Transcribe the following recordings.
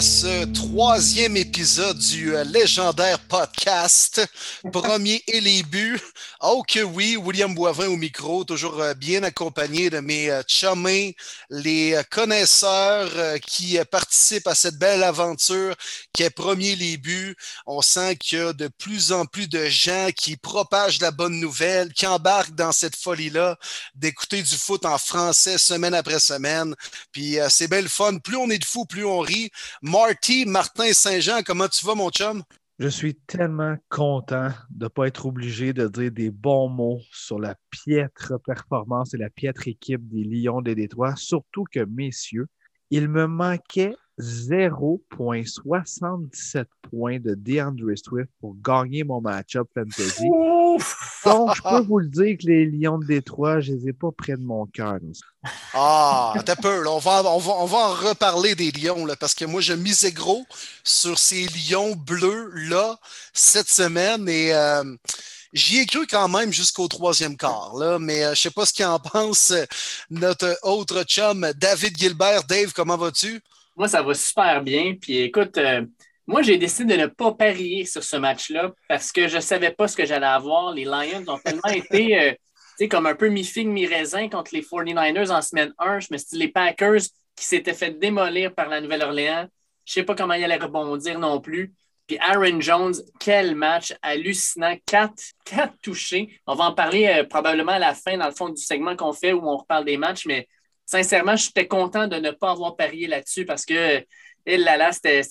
À ce troisième épisode du euh, légendaire podcast. Premier et les buts. Oh que oui, William Boivin au micro, toujours euh, bien accompagné de mes euh, chumés, les connaisseurs qui participent à cette belle aventure qui est Premier les buts. On sent qu'il y a de plus en plus de gens qui propagent la bonne nouvelle, qui embarquent dans cette folie-là d'écouter du foot en français semaine après semaine. Puis c'est belle fun. Plus on est de fou, plus on rit. Marty, Martin Saint-Jean, comment tu vas, mon chum? Je suis tellement content de ne pas être obligé de dire des bons mots sur la piètre performance et la piètre équipe des Lions de Détroit, surtout que, messieurs, il me manquait 0.77 points de DeAndre Swift pour gagner mon match-up fantasy. Donc, je peux vous le dire que les Lions de Détroit, je ne les ai pas près de mon cœur. Ah, t'as peur. On, va, on, va, on va en reparler des Lions, là, parce que moi, je misais gros sur ces Lions bleus-là cette semaine et euh, j'y ai cru quand même jusqu'au troisième quart. Là, mais euh, je ne sais pas ce qu'en pense notre autre chum, David Gilbert. Dave, comment vas-tu? Moi, ça va super bien. Puis écoute, euh, moi, j'ai décidé de ne pas parier sur ce match-là parce que je ne savais pas ce que j'allais avoir. Les Lions ont tellement été euh, comme un peu mi-figue, mi-raisin contre les 49ers en semaine 1. Je me suis dit, les Packers qui s'étaient fait démolir par la Nouvelle-Orléans, je ne sais pas comment ils allaient rebondir non plus. Puis Aaron Jones, quel match hallucinant. Quatre, quatre touchés. On va en parler euh, probablement à la fin, dans le fond du segment qu'on fait où on reparle des matchs, mais sincèrement, j'étais content de ne pas avoir parié là-dessus parce que et là, là, c'était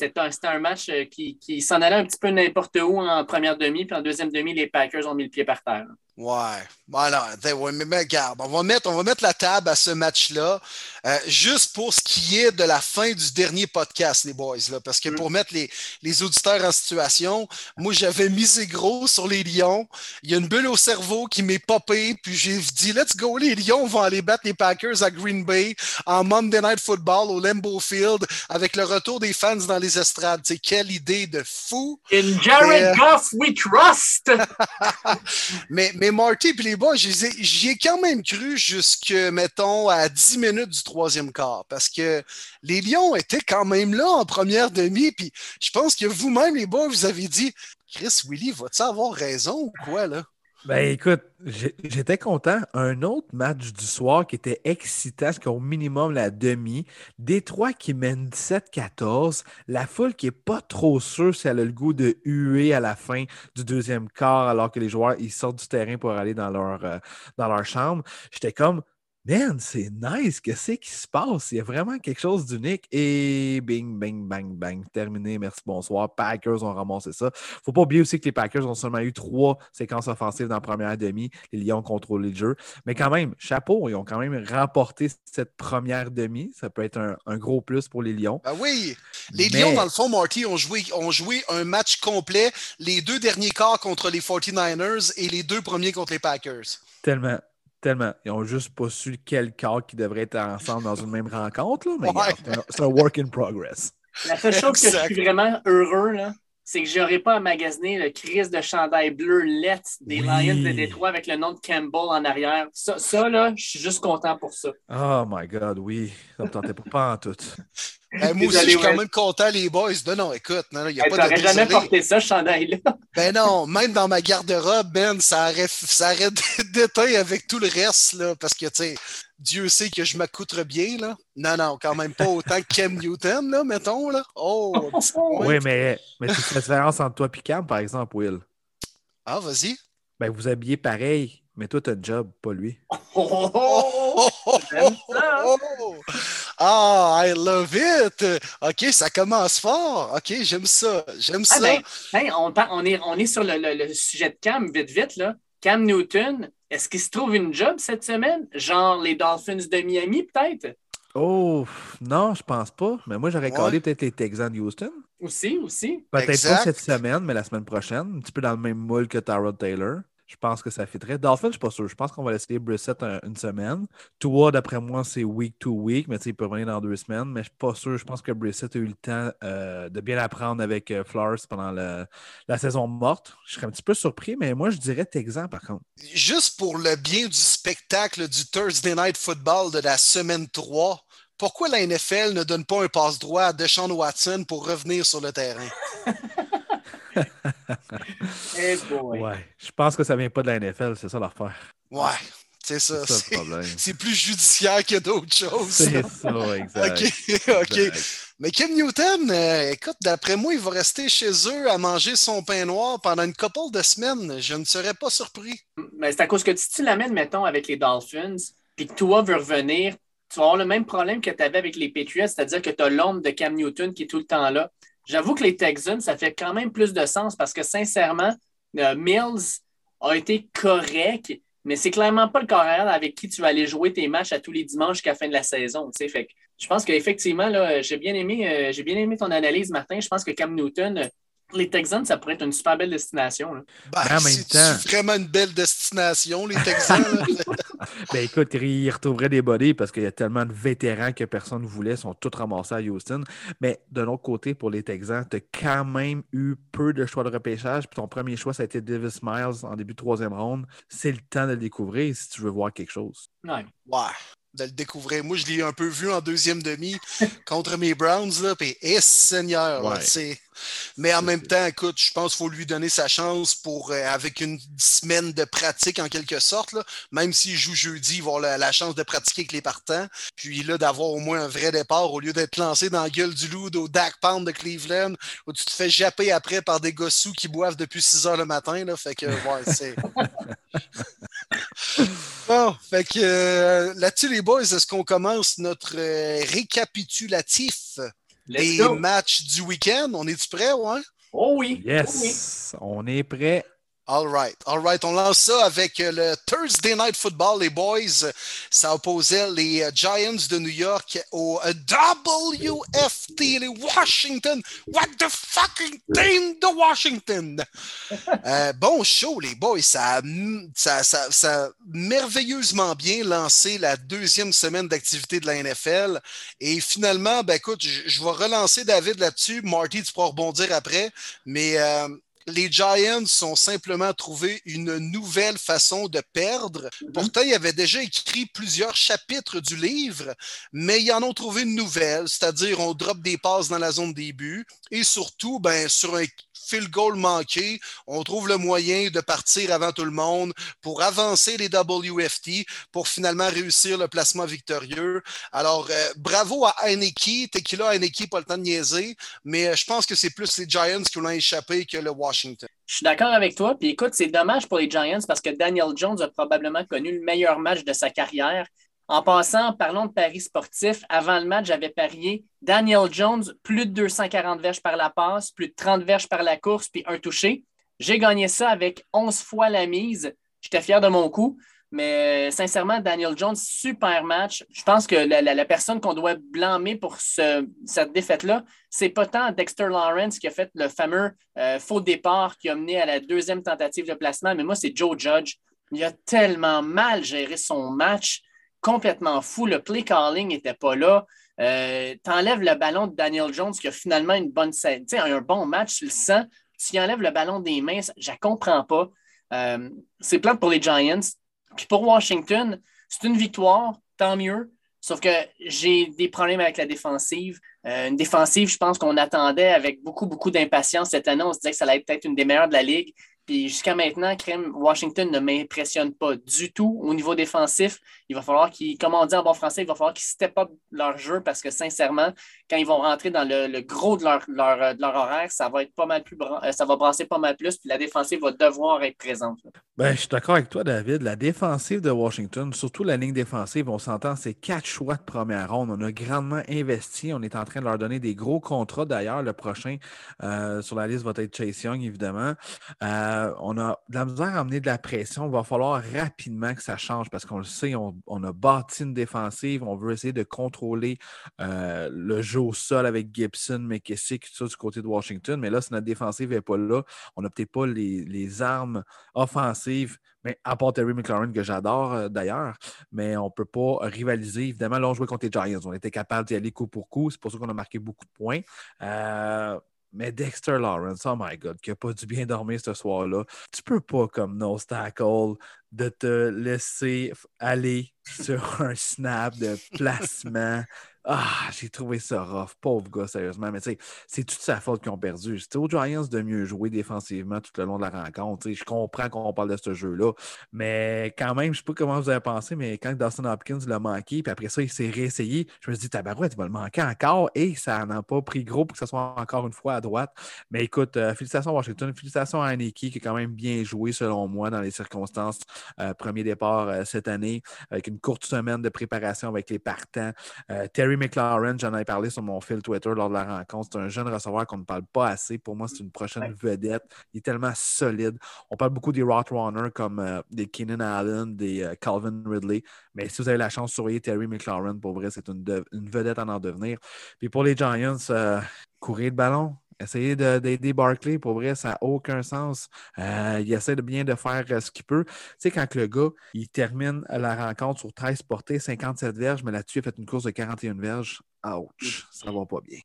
un, match euh, qui, qui s'en allait un petit peu n'importe où en première demi, puis en deuxième demi, les Packers ont mis le pied par terre. Ouais. Voilà. Mais regarde, on va, mettre, on va mettre la table à ce match-là, euh, juste pour ce qui est de la fin du dernier podcast, les boys. Là, parce que mm. pour mettre les, les, auditeurs en situation, moi, j'avais misé gros sur les Lions. Il y a une bulle au cerveau qui m'est popée, puis j'ai dit, let's go, les Lions vont aller battre les Packers à Green Bay en Monday Night Football au Lambeau Field avec le retour des fans dans les estrades. C'est quelle idée de fou! In Jared euh, Goff, we trust! mais, mais Marty puis les boys, j'y ai, quand même cru jusque, mettons, à 10 minutes du troisième quart, parce que les Lions étaient quand même là en première demi, puis je pense que vous-même, les boys, vous avez dit Chris Willy, va-tu avoir raison ou quoi, là? Ben écoute, j'étais content. Un autre match du soir qui était excitant, ce qu'au minimum la demi. Détroit qui mène 17-14. La foule qui n'est pas trop sûre si elle a le goût de huer à la fin du deuxième quart alors que les joueurs ils sortent du terrain pour aller dans leur, euh, dans leur chambre. J'étais comme Man, c'est nice. Qu'est-ce qui se passe? Il y a vraiment quelque chose d'unique. Et bing, bing, bang, bang. Terminé. Merci, bonsoir. Packers ont ramassé ça. Faut pas oublier aussi que les Packers ont seulement eu trois séquences offensives dans la première demi. Les Lions ont contrôlé le jeu. Mais quand même, chapeau, ils ont quand même remporté cette première demi. Ça peut être un, gros plus pour les Lions. Ah oui. Les Lions, dans le fond, Marty, ont joué, ont joué un match complet. Les deux derniers quarts contre les 49ers et les deux premiers contre les Packers. Tellement. Tellement. Ils n'ont juste pas su quel cas qui devrait être ensemble dans une même rencontre, là, mais c'est un work in progress. La seule chose que je suis vraiment heureux, là, c'est que j'aurais pas à magasiner le crise de chandail bleu lettre des Lions de Détroit avec le nom de Campbell en arrière. Ça, ça là, je suis juste content pour ça. Oh my God, oui. Ça me tentait pas en tout. Ben, moi aussi, je suis quand même content, les boys. Non, non, écoute, non, il n'y a pas de. jamais porté ça, ce chandail-là. Ben non, même dans ma garde-robe, Ben, ça aurait, ça aurait déteint avec tout le reste, là, parce que, tu sais, Dieu sait que je m'accoutre bien, là. Non, non, quand même pas autant que Cam Newton, là, mettons, là. Oh, Oui, mais, mais tu fais la différence entre toi et Cam, par exemple, Will. Ah, vas-y. Ben, vous habillez pareil, mais toi, tu as un job, pas lui. Ah, I love it! OK, ça commence fort. OK, j'aime ça. J'aime ah, ça. Ben, ben, on, est, on est sur le, sujet de Cam, vite, vite. Là. Cam Newton, est-ce qu'il se trouve une job cette semaine? Genre les Dolphins de Miami, peut-être? Oh, non, je pense pas. Mais moi, j'aurais ouais. peut-être les Texans de Houston. Aussi, aussi. Peut-être pas cette semaine, mais la semaine prochaine. Un petit peu dans le même moule que Tyrod Taylor. Je pense que ça fitterait. Dolphin, je ne suis pas sûr. Je pense qu'on va laisser Brissett une semaine. Toi, d'après moi, c'est week to week, mais il peut revenir dans deux semaines. Mais je ne suis pas sûr. Je pense que Brissett a eu le temps euh, de bien apprendre avec euh, Flores pendant la saison morte. Je serais un petit peu surpris, mais moi, je dirais Texan par contre. Juste pour le bien du spectacle du Thursday Night Football de la semaine 3, pourquoi la NFL ne donne pas un passe-droit à Deshaun Watson pour revenir sur le terrain? Boy. Ouais. Je pense que ça vient pas de la NFL, c'est ça l'affaire. Ouais, c'est ça. C'est ça C'est le problème. c'est plus judiciaire que d'autres choses. C'est ça, exact. OK, OK. Exact. Mais Kim Newton, euh, écoute, d'après moi, il va rester chez eux à manger son pain noir pendant une couple de semaines. Je ne serais pas surpris. Mais c'est à cause que si tu l'amènes, mettons, avec les Dolphins, puis que toi veut revenir, tu vas avoir le même problème que tu avais avec les Patriots, c'est-à-dire que tu as l'ombre de Cam Newton qui est tout le temps là. J'avoue que les Texans, ça fait quand même plus de sens parce que sincèrement, euh, Mills a été correct, mais c'est clairement pas le carrière avec qui tu vas aller jouer tes matchs à tous les dimanches jusqu'à la fin de la saison. Fait que je pense qu'effectivement, j'ai bien aimé, euh, j'ai bien aimé ton analyse, Martin. Je pense que Cam Newton, les Texans, ça pourrait être une super belle destination. là. Ben, en même c'est temps- vraiment une belle destination, les Texans. Ben écoute, il retrouverait des bodies parce qu'il y a tellement de vétérans que personne ne voulait, sont tous ramassés à Houston. Mais de l'autre côté, pour les Texans, tu as quand même eu peu de choix de repêchage. Puis ton premier choix, ça a été Davis Miles en début de troisième ronde. C'est le temps de le découvrir si tu veux voir quelque chose. Ouais. ouais, de le découvrir. Moi, je l'ai un peu vu en deuxième demi contre mes Browns, là, puis eh, Seigneur, Ouais. c'est- Mais en même temps, écoute, je pense qu'il faut lui donner sa chance pour, euh, avec une semaine de pratique en quelque sorte, là, même s'il joue jeudi, il va avoir la, la chance de pratiquer avec les partants, puis là, d'avoir au moins un vrai départ au lieu d'être lancé dans la gueule du loup au Dak Pound de Cleveland, où tu te fais japper après par des gossous qui boivent depuis 6 heures le matin, là, fait que, ouais, c'est... Bon, fait que euh, là-dessus, les boys, est-ce qu'on commence notre euh, récapitulatif? Let's go. matchs du week-end? On est-tu prêt, ouais? Oh oui. Oh oui. Yes! On est prêt. All right, all right. On lance ça avec euh, le Thursday Night Football, les boys. Ça opposait les euh, Giants de New York au euh, WFT, les Washington. What the fucking team de Washington? Euh, bon show, les boys. Ça a, ça, ça, ça a merveilleusement bien lancé la deuxième semaine d'activité de la NFL. Et finalement, ben écoute, je, je vais relancer David là-dessus. Marty, tu pourras rebondir après. Mais euh, les Giants ont simplement trouvé une nouvelle façon de perdre. Pourtant, ils avaient déjà écrit plusieurs chapitres du livre, mais ils en ont trouvé une nouvelle, c'est-à-dire on drop des passes dans la zone des buts et surtout, ben, sur un field goal manqué, on trouve le moyen de partir avant tout le monde pour avancer les WFT pour finalement réussir le placement victorieux. Alors, euh, bravo à Heineke. Tequila Heineke, pas le temps de niaiser, mais euh, je pense que c'est plus les Giants qui l'ont échappé que le Washington. Je suis d'accord avec toi. Puis écoute, c'est dommage pour les Giants parce que Daniel Jones a probablement connu le meilleur match de sa carrière. En passant, parlons de paris sportifs. Avant le match, j'avais parié Daniel Jones, plus de 240 verges par la passe, plus de 30 verges par la course, puis un touché. J'ai gagné ça avec 11 fois la mise. J'étais fier de mon coup. Mais euh, sincèrement, Daniel Jones, super match. Je pense que la, personne qu'on doit blâmer pour ce- cette défaite-là, c'est pas tant Dexter Lawrence qui a fait le fameux euh, faux départ qui a mené à la deuxième tentative de placement, mais moi, c'est Joe Judge. Il a tellement mal géré son match, complètement fou. Le play calling n'était pas là. Euh, T'enlèves le ballon de Daniel Jones qui a finalement une bonne un bon match, tu le sens. Tu enlèves le ballon des mains, je ne comprends pas. Euh, c'est plate pour les Giants. Puis pour Washington, c'est une victoire, tant mieux. Sauf que j'ai des problèmes avec la défensive. Euh, une défensive, je pense qu'on attendait avec beaucoup, beaucoup d'impatience cette année. On se disait que ça allait être peut-être une des meilleures de la Ligue. Puis jusqu'à maintenant, Washington ne m'impressionne pas du tout au niveau défensif. Il va falloir qu'ils, comme on dit en bon français, il va falloir qu'ils step up leur jeu parce que sincèrement, quand ils vont rentrer dans le, le gros de leur, leur, de leur horaire, ça va être pas mal plus euh, ça va brasser pas mal plus, puis la défensive va devoir être présente. Ben, je suis d'accord avec toi, David. La défensive de Washington, surtout la ligne défensive, on s'entend, c'est quatre choix de première ronde. On a grandement investi. On est en train de leur donner des gros contrats. D'ailleurs, le prochain euh, sur la liste va être Chase Young, évidemment. Euh, on a de la misère à amener de la pression. Il va falloir rapidement que ça change parce qu'on le sait, on, on a bâti une défensive. On veut essayer de contrôler euh, le jeu au sol avec Gibson, McKissick, tout ça du côté de Washington. Mais là, si notre défensive n'est pas là, on n'a peut-être pas les, les armes offensives, mais à part Terry McLaurin, que j'adore euh, d'ailleurs, mais on ne peut pas rivaliser. Évidemment, là, on jouait contre les Giants. On était capable d'y aller coup pour coup. C'est pour ça qu'on a marqué beaucoup de points. Euh, mais Dexter Lawrence, oh my God, qui n'a pas dû bien dormir ce soir-là. Tu peux pas, comme nose tackle, de te laisser aller sur un snap de placement ah, j'ai trouvé ça rough. Pauvre gars, sérieusement. Mais tu sais, c'est toute sa faute qu'ils ont perdu. C'était aux Giants de mieux jouer défensivement tout le long de la rencontre. je comprends qu'on parle de ce jeu-là. Mais quand même, je sais pas comment vous avez pensé, mais quand Dustin Hopkins l'a manqué, puis après ça, il s'est réessayé, je me suis dit, tabarouette, il va le manquer encore. Et ça n'a pas pris gros pour que ce soit encore une fois à droite. Mais écoute, euh, félicitations à Washington. Félicitations à Aniki qui a quand même bien joué, selon moi, dans les circonstances. Euh, premier départ euh, cette année, avec une courte semaine de préparation avec les partants. Terry McLaren, j'en avais parlé sur mon fil Twitter lors de la rencontre. C'est un jeune receveur qu'on ne parle pas assez. Pour moi, c'est une prochaine vedette. Il est tellement solide. On parle beaucoup des Rottrunners comme euh, des Keenan Allen, des euh, Calvin Ridley. Mais si vous avez la chance de surveiller Terry McLaren, pour vrai, c'est une, vedette à en devenir. Puis pour les Giants, euh, courir le ballon, essayer d'aider Barkley, pour vrai, ça n'a aucun sens. Euh, il essaie de bien de faire euh, ce qu'il peut. Tu sais, quand le gars, il termine la rencontre sur 13 portées, 57 verges, mais là-dessus, il a fait une course de 41 verges. Ouch, ça va pas bien.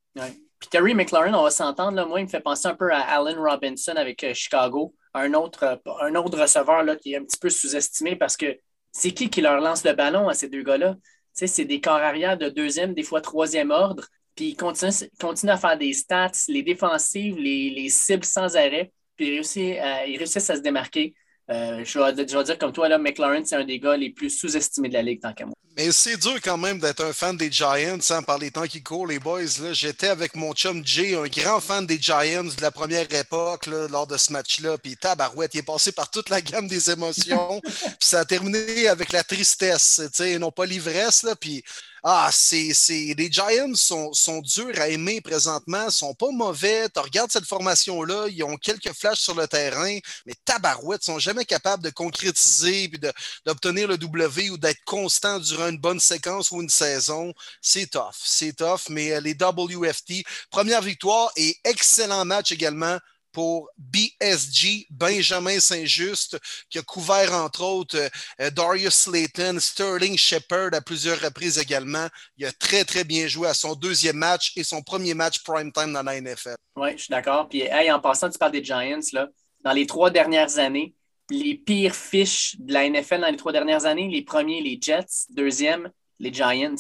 Puis Terry McLaurin, on va s'entendre, moi, il me fait penser un peu à Allen Robinson avec euh, Chicago, un autre, un autre receveur là, qui est un petit peu sous-estimé parce que c'est qui qui leur lance le ballon à ces deux gars-là? c'est des corps arrière de deuxième, des fois troisième ordre. Puis il continue, à faire des stats, les défensives, les, cibles sans arrêt. Puis il réussit, réussissent à se démarquer. Euh, je, vais, dire comme toi, là, McLaren, c'est un des gars les plus sous-estimés de la Ligue tant qu'à moi. Mais c'est dur quand même d'être un fan des Giants hein, par les temps qui courent, les boys. J'étais avec mon chum Jay, un grand fan des Giants de la première époque lors de ce match-là. Puis tabarouette, il est passé par toute la gamme des émotions. puis ça a terminé avec la tristesse, non pas l'ivresse. Puis ah, c'est, les Giants sont, sont, durs à aimer présentement, sont pas mauvais. Tu cette formation-là, ils ont quelques flashs sur le terrain, mais tabarouette, sont jamais capables de concrétiser puis d'obtenir le W ou d'être constant durant une bonne séquence ou une saison. C'est tough, c'est tough, mais euh, les WFT, première victoire et excellent match également pour BSG, Benjamin Saint-Just, qui a couvert entre autres euh, Darius Slayton, Sterling Shepard à plusieurs reprises également. Il a très, très bien joué à son deuxième match et son premier match prime time dans la NFL. Oui, je suis d'accord. Puis, en passant, tu parles des Giants, là. Dans les trois dernières années, les pires fiches de la NFL dans les trois dernières années, les premiers, les Jets, deuxième, les Giants.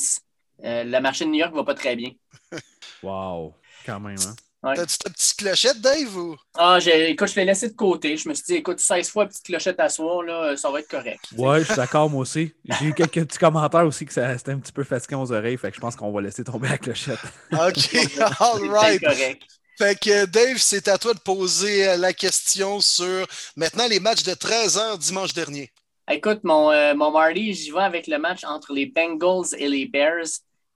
Euh, le marché de New York ne va pas très bien. wow, quand même, hein? T'as-tu ta petite clochette, Dave? Ou... Ah, écoute, je l'ai laissé de côté. Je me suis dit, écoute, 16 fois petite clochette à soir, là, ça va être correct. Ouais, je suis d'accord, moi aussi. J'ai eu quelques petits commentaires aussi que c'était un petit peu fatiguant aux oreilles, fait que je pense qu'on va laisser tomber la clochette. OK, all right. correct. Fait que Dave, c'est à toi de poser euh, la question sur maintenant les matchs de 13 h dimanche dernier. Écoute, mon, euh, mon Marty, j'y vais avec le match entre les Bengals et les Bears.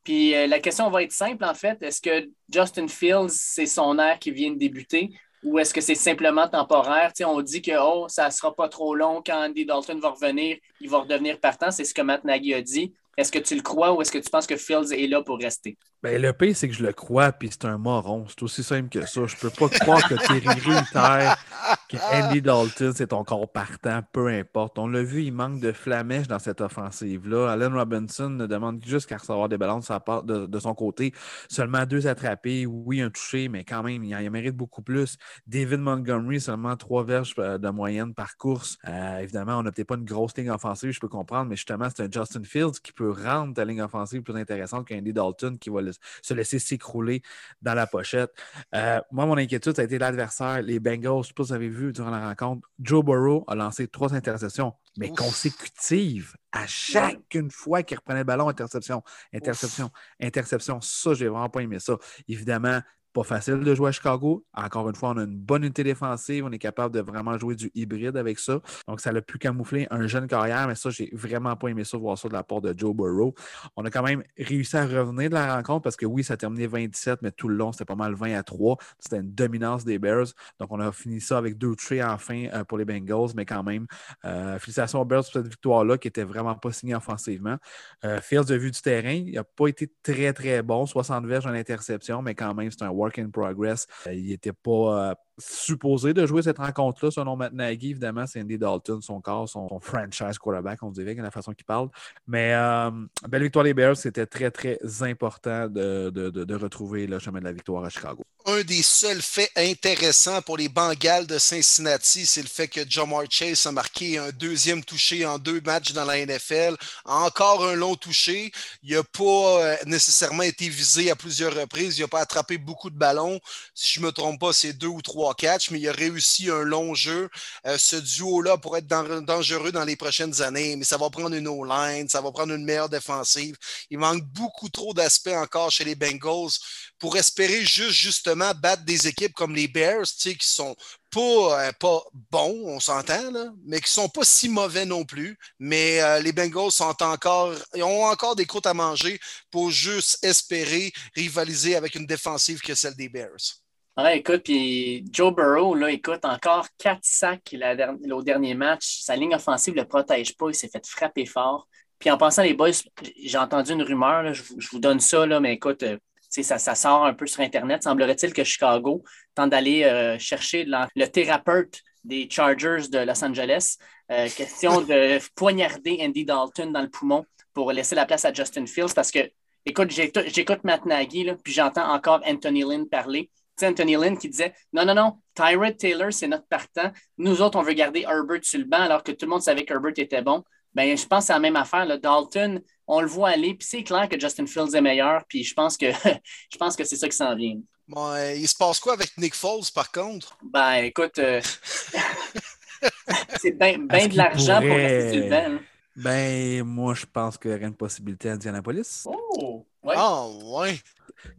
Puis euh, la question va être simple, en fait. Est-ce que Justin Fields, c'est son air qui vient de débuter? Ou est-ce que c'est simplement temporaire? on dit que oh, ça ne sera pas trop long quand Andy Dalton va revenir, il va redevenir partant. C'est ce que Matt Nagy a dit. Est-ce que tu le crois ou est-ce que tu penses que Fields est là pour rester? Ben, le pire, c'est que je le crois, puis c'est un moron. C'est aussi simple que ça. Je peux pas croire que Terry Ruther, que Andy Dalton, c'est ton corps partant, peu importe. On l'a vu, il manque de flamèche dans cette offensive-là. Allen Robinson ne demande juste qu'à recevoir des ballons de, sa part, de, son côté. Seulement deux attrapés, oui, un touché, mais quand même, il, en mérite beaucoup plus. David Montgomery, seulement trois verges euh, de moyenne par course. Euh, évidemment, on n'a peut-être pas une grosse ligne offensive, je peux comprendre, mais justement, c'est un Justin Fields qui peut rendre ta ligne offensive plus intéressante qu'Andy Dalton qui va se laisser s'écrouler dans la pochette. Euh, moi, mon inquiétude, ça a été l'adversaire, les Bengals. Je ne sais pas si vous avez vu durant la rencontre, Joe Burrow a lancé trois interceptions, mais consécutives à chaque fois qu'il reprenait le ballon, interception, interception, interception. Ça, j'ai vraiment pas aimé ça. Évidemment, pas facile de jouer à Chicago. Encore une fois, on a une bonne unité défensive. On est capable de vraiment jouer du hybride avec ça. Donc, ça l'a pu camoufler un jeune carrière, mais ça, j'ai vraiment pas aimé ça, voir ça de la part de Joe Burrow. On a quand même réussi à revenir de la rencontre parce que oui, ça a terminé 27, mais tout le long, c'était pas mal 20 à 3. C'était une dominance des Bears. Donc, on a fini ça avec deux traits enfin euh, pour les Bengals, mais quand même, euh, félicitations aux Bears pour cette victoire-là qui était vraiment pas signée offensivement. Euh, Fields a vu du terrain. Il n'a pas été très, très bon. 60 verges en interception, mais quand même, c'est un work in progress. Euh, il n'était pas, euh, supposé de jouer cette rencontre-là, selon Matt Nagy. Évidemment, c'est Andy Dalton, son corps, son, franchise quarterback, on dirait, la façon qu'il parle. Mais euh, belle victoire des Bears, c'était très, très important de, de, retrouver le chemin de la victoire à Chicago. Un des seuls faits intéressants pour les Bengals de Cincinnati, c'est le fait que Jamar Chase a marqué un deuxième touché en deux matchs dans la NFL. Encore un long touché. Il n'a pas euh, nécessairement été visé à plusieurs reprises. Il n'a pas attrapé beaucoup de ballons. Si je ne me trompe pas, c'est deux ou trois catchs, mais il a réussi un long jeu. Euh, ce duo-là pourrait être dangereux dans les prochaines années, mais ça va prendre une O-line, ça va prendre une meilleure défensive. Il manque beaucoup trop d'aspects encore chez les Bengals pour espérer juste justement battre des équipes comme les Bears, qui sont pas, euh, pas bons, on s'entend, mais qui sont pas si mauvais non plus. Mais euh, les Bengals sont encore, ils ont encore des croûtes à manger pour juste espérer rivaliser avec une défensive que celle des Bears. Ouais, écoute, puis Joe Burrow, là, écoute, encore quatre sacs au dernier match. Sa ligne offensive ne le protège pas. Il s'est fait frapper fort. Puis en pensant, les boys, j'ai entendu une rumeur, je, vous, donne ça, là, mais écoute, euh, ça, ça, sort un peu sur Internet. Semblerait-il que Chicago tente d'aller euh, chercher le thérapeute des Chargers de Los Angeles. Euh, question de poignarder Andy Dalton dans le poumon pour laisser la place à Justin Fields parce que, écoute, j'écoute Matt Nagy, puis j'entends encore Anthony Lynn parler. Anthony Lynn qui disait Non, non, non, Tyrod Taylor, c'est notre partant. Nous autres, on veut garder Herbert sur le banc alors que tout le monde savait qu'Herbert était bon. Ben, je pense que c'est la même affaire. Là. Dalton, on le voit aller, puis c'est clair que Justin Fields est meilleur, puis je pense que je pense que c'est ça qui s'en vient. Bon, euh, il se passe quoi avec Nick Foles, par contre? Ben, écoute, euh, c'est bien de l'argent pour rester sur le banc. Hein. Ben, moi, je pense qu'il y aurait une possibilité à Indianapolis. Oh! Ouais. Ah, ouais.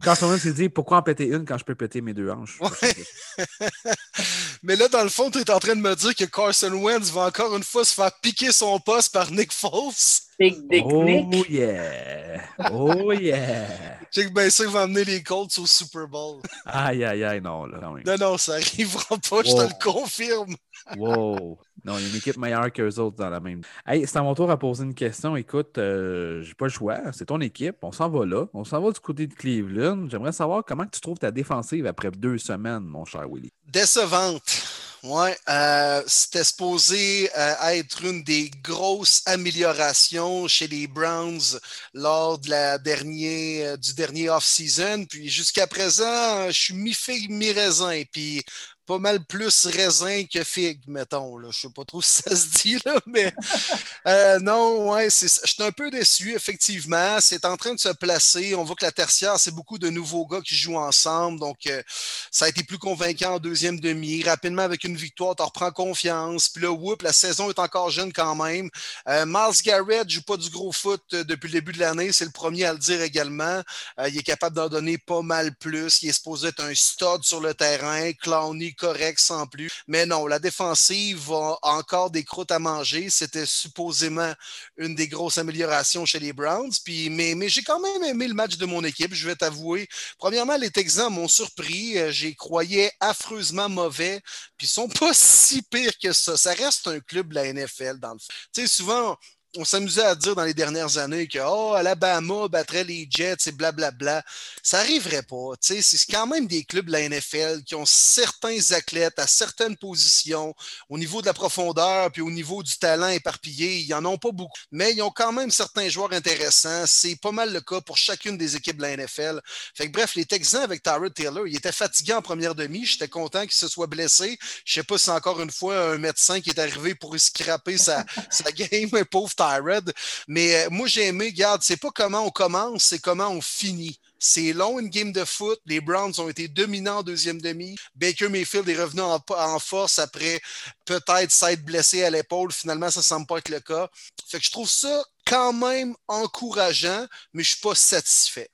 Quand son s'est dit pourquoi en péter une quand je peux péter mes deux hanches? Mais là, dans le fond, tu es en train de me dire que Carson Wentz va encore une fois se faire piquer son poste par Nick Foles. Big Dick oh yeah! Oh yeah! Check bien ça, il va amener les Colts au Super Bowl. Aïe, aïe, aïe, non. Là, non, non, ça arrivera pas, je te le confirme. Wow! Non, il y a une équipe meilleure qu'eux autres dans la même. Hey, c'est à mon tour à poser une question. Écoute, euh, j'ai pas le choix. C'est ton équipe. On s'en va là. On s'en va du côté de Cleveland. J'aimerais savoir comment tu trouves ta défensive après deux semaines, mon cher Willy. Décevante. Oui, euh, c'était supposé euh, être une des grosses améliorations chez les Browns lors de la dernière, du dernier off-season. Puis jusqu'à présent, je suis mi-figue, mi-raisin. Puis pas mal plus raisin que figue, mettons. Là. Je sais pas trop si ça se dit, là, mais euh, non, ouais, je suis un peu déçu, effectivement. C'est en train de se placer. On voit que la tertiaire, c'est beaucoup de nouveaux gars qui jouent ensemble. Donc, euh, ça a été plus convaincant en deuxième demi. Rapidement, avec une victoire, tu reprends confiance. Puis là, whoop, la saison est encore jeune quand même. Euh, Miles Garrett joue pas du gros foot depuis le début de l'année. C'est le premier à le dire également. il est capable d'en donner pas mal plus. Il est supposé être un stud sur le terrain. Clowny correct sans plus. Mais non, la défensive a encore des croûtes à manger. C'était supposément une des grosses améliorations chez les Browns. Puis, mais, j'ai quand même aimé le match de mon équipe, je vais t'avouer. Premièrement, les Texans m'ont surpris. Euh, j'y croyais affreusement mauvais. Puis ils sont pas si pires que ça. Ça reste un club de la NFL, dans le fond. Tu sais, souvent, on s'amusait à dire dans les dernières années que oh, Alabama battrait les Jets et blablabla. Ça n'arriverait pas. C'est quand même des clubs de la NFL qui ont certains athlètes à certaines positions au niveau de la profondeur puis au niveau du talent éparpillé. Ils n'en ont pas beaucoup, mais ils ont quand même certains joueurs intéressants. C'est pas mal le cas pour chacune des équipes de la NFL. Fait que, bref, les Texans avec Tyrod Taylor, il était fatigué en première demi. J'étais content qu'il se soit blessé. Je sais pas si encore une fois un médecin qui est arrivé pour scraper sa, sa game, pauvre Mais euh, moi, j'ai aimé, regarde, c'est pas comment on commence, c'est comment on finit. C'est long, une game de foot. Les Browns ont été dominants en deuxième demi. Baker Mayfield est revenu en, force après peut-être s'être blessé à l'épaule. Finalement, ça ne semble pas être le cas. Fait que je trouve ça quand même encourageant, mais je ne suis pas satisfait.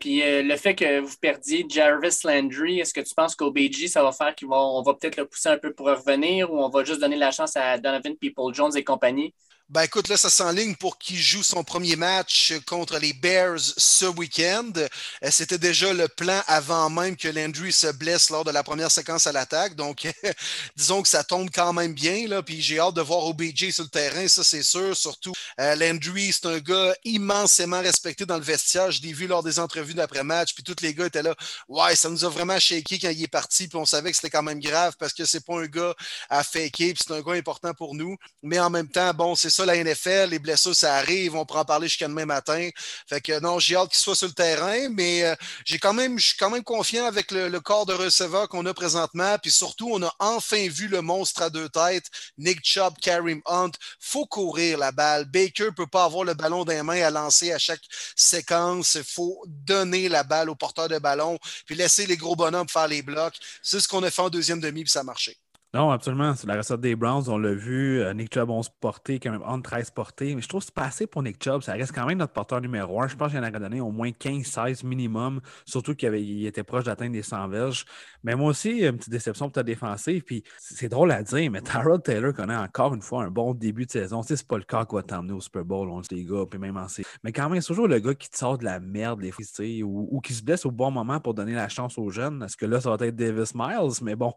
puis euh, le fait que vous perdiez Jarvis Landry, est-ce que tu penses qu'au BG, ça va faire qu'on va, va peut-être le pousser un peu pour revenir ou on va juste donner la chance à Donovan People-Jones et compagnie? Ben écoute, là, ça s'enligne pour qu'il joue son premier match contre les Bears ce week-end. Euh, c'était déjà le plan avant même que Landry se blesse lors de la première séquence à l'attaque. Donc, disons que ça tombe quand même bien. Là. Puis j'ai hâte de voir OBJ sur le terrain, ça c'est sûr. Surtout, euh, Landry, c'est un gars immensément respecté dans le vestiaire. Je l'ai vu lors des entrevues d'après-match. Puis tous les gars étaient là. Ouais, ça nous a vraiment shaké quand il est parti. Puis on savait que c'était quand même grave parce que c'est pas un gars à faker. Puis c'est un gars important pour nous. Mais en même temps, bon, c'est ça la NFL, les blessures, ça arrive, on pourra en parler jusqu'à demain matin. Fait que non, j'ai hâte qu'il soit sur le terrain, mais euh, j'ai quand même, je suis quand même confiant avec le, corps de receveur qu'on a présentement. Puis surtout, on a enfin vu le monstre à deux têtes, Nick Chubb, Karim Hunt. Faut courir la balle. Baker peut pas avoir le ballon dans les mains à lancer à chaque séquence. Faut donner la balle au porteur de ballon, puis laisser les gros bonhommes faire les blocs. C'est ce qu'on a fait en deuxième demi, puis ça a marché. Non, absolument. C'est la recette des Browns. On l'a vu. Euh, Nick Chubb 11 portés, quand même on 13 portés. Mais je trouve que c'est pas assez pour Nick Chubb. Ça reste quand même notre porteur numéro 1. Je pense qu'il en a donné au moins 15-16 minimum. Surtout qu'il était proche d'atteindre les 100 verges. Mais moi aussi, une petite déception pour ta défensive. Puis c'est drôle à dire, mais Tyrod Taylor connaît encore une fois un bon début de saison. Tu sais, c'est pas le cas qui va t'emmener au Super Bowl, on les gars, puis même en Mais quand même, c'est toujours le gars qui te sort de la merde, les fils, ou, ou qui se blesse au bon moment pour donner la chance aux jeunes. Est-ce que là, ça va être Davis Miles? Mais bon,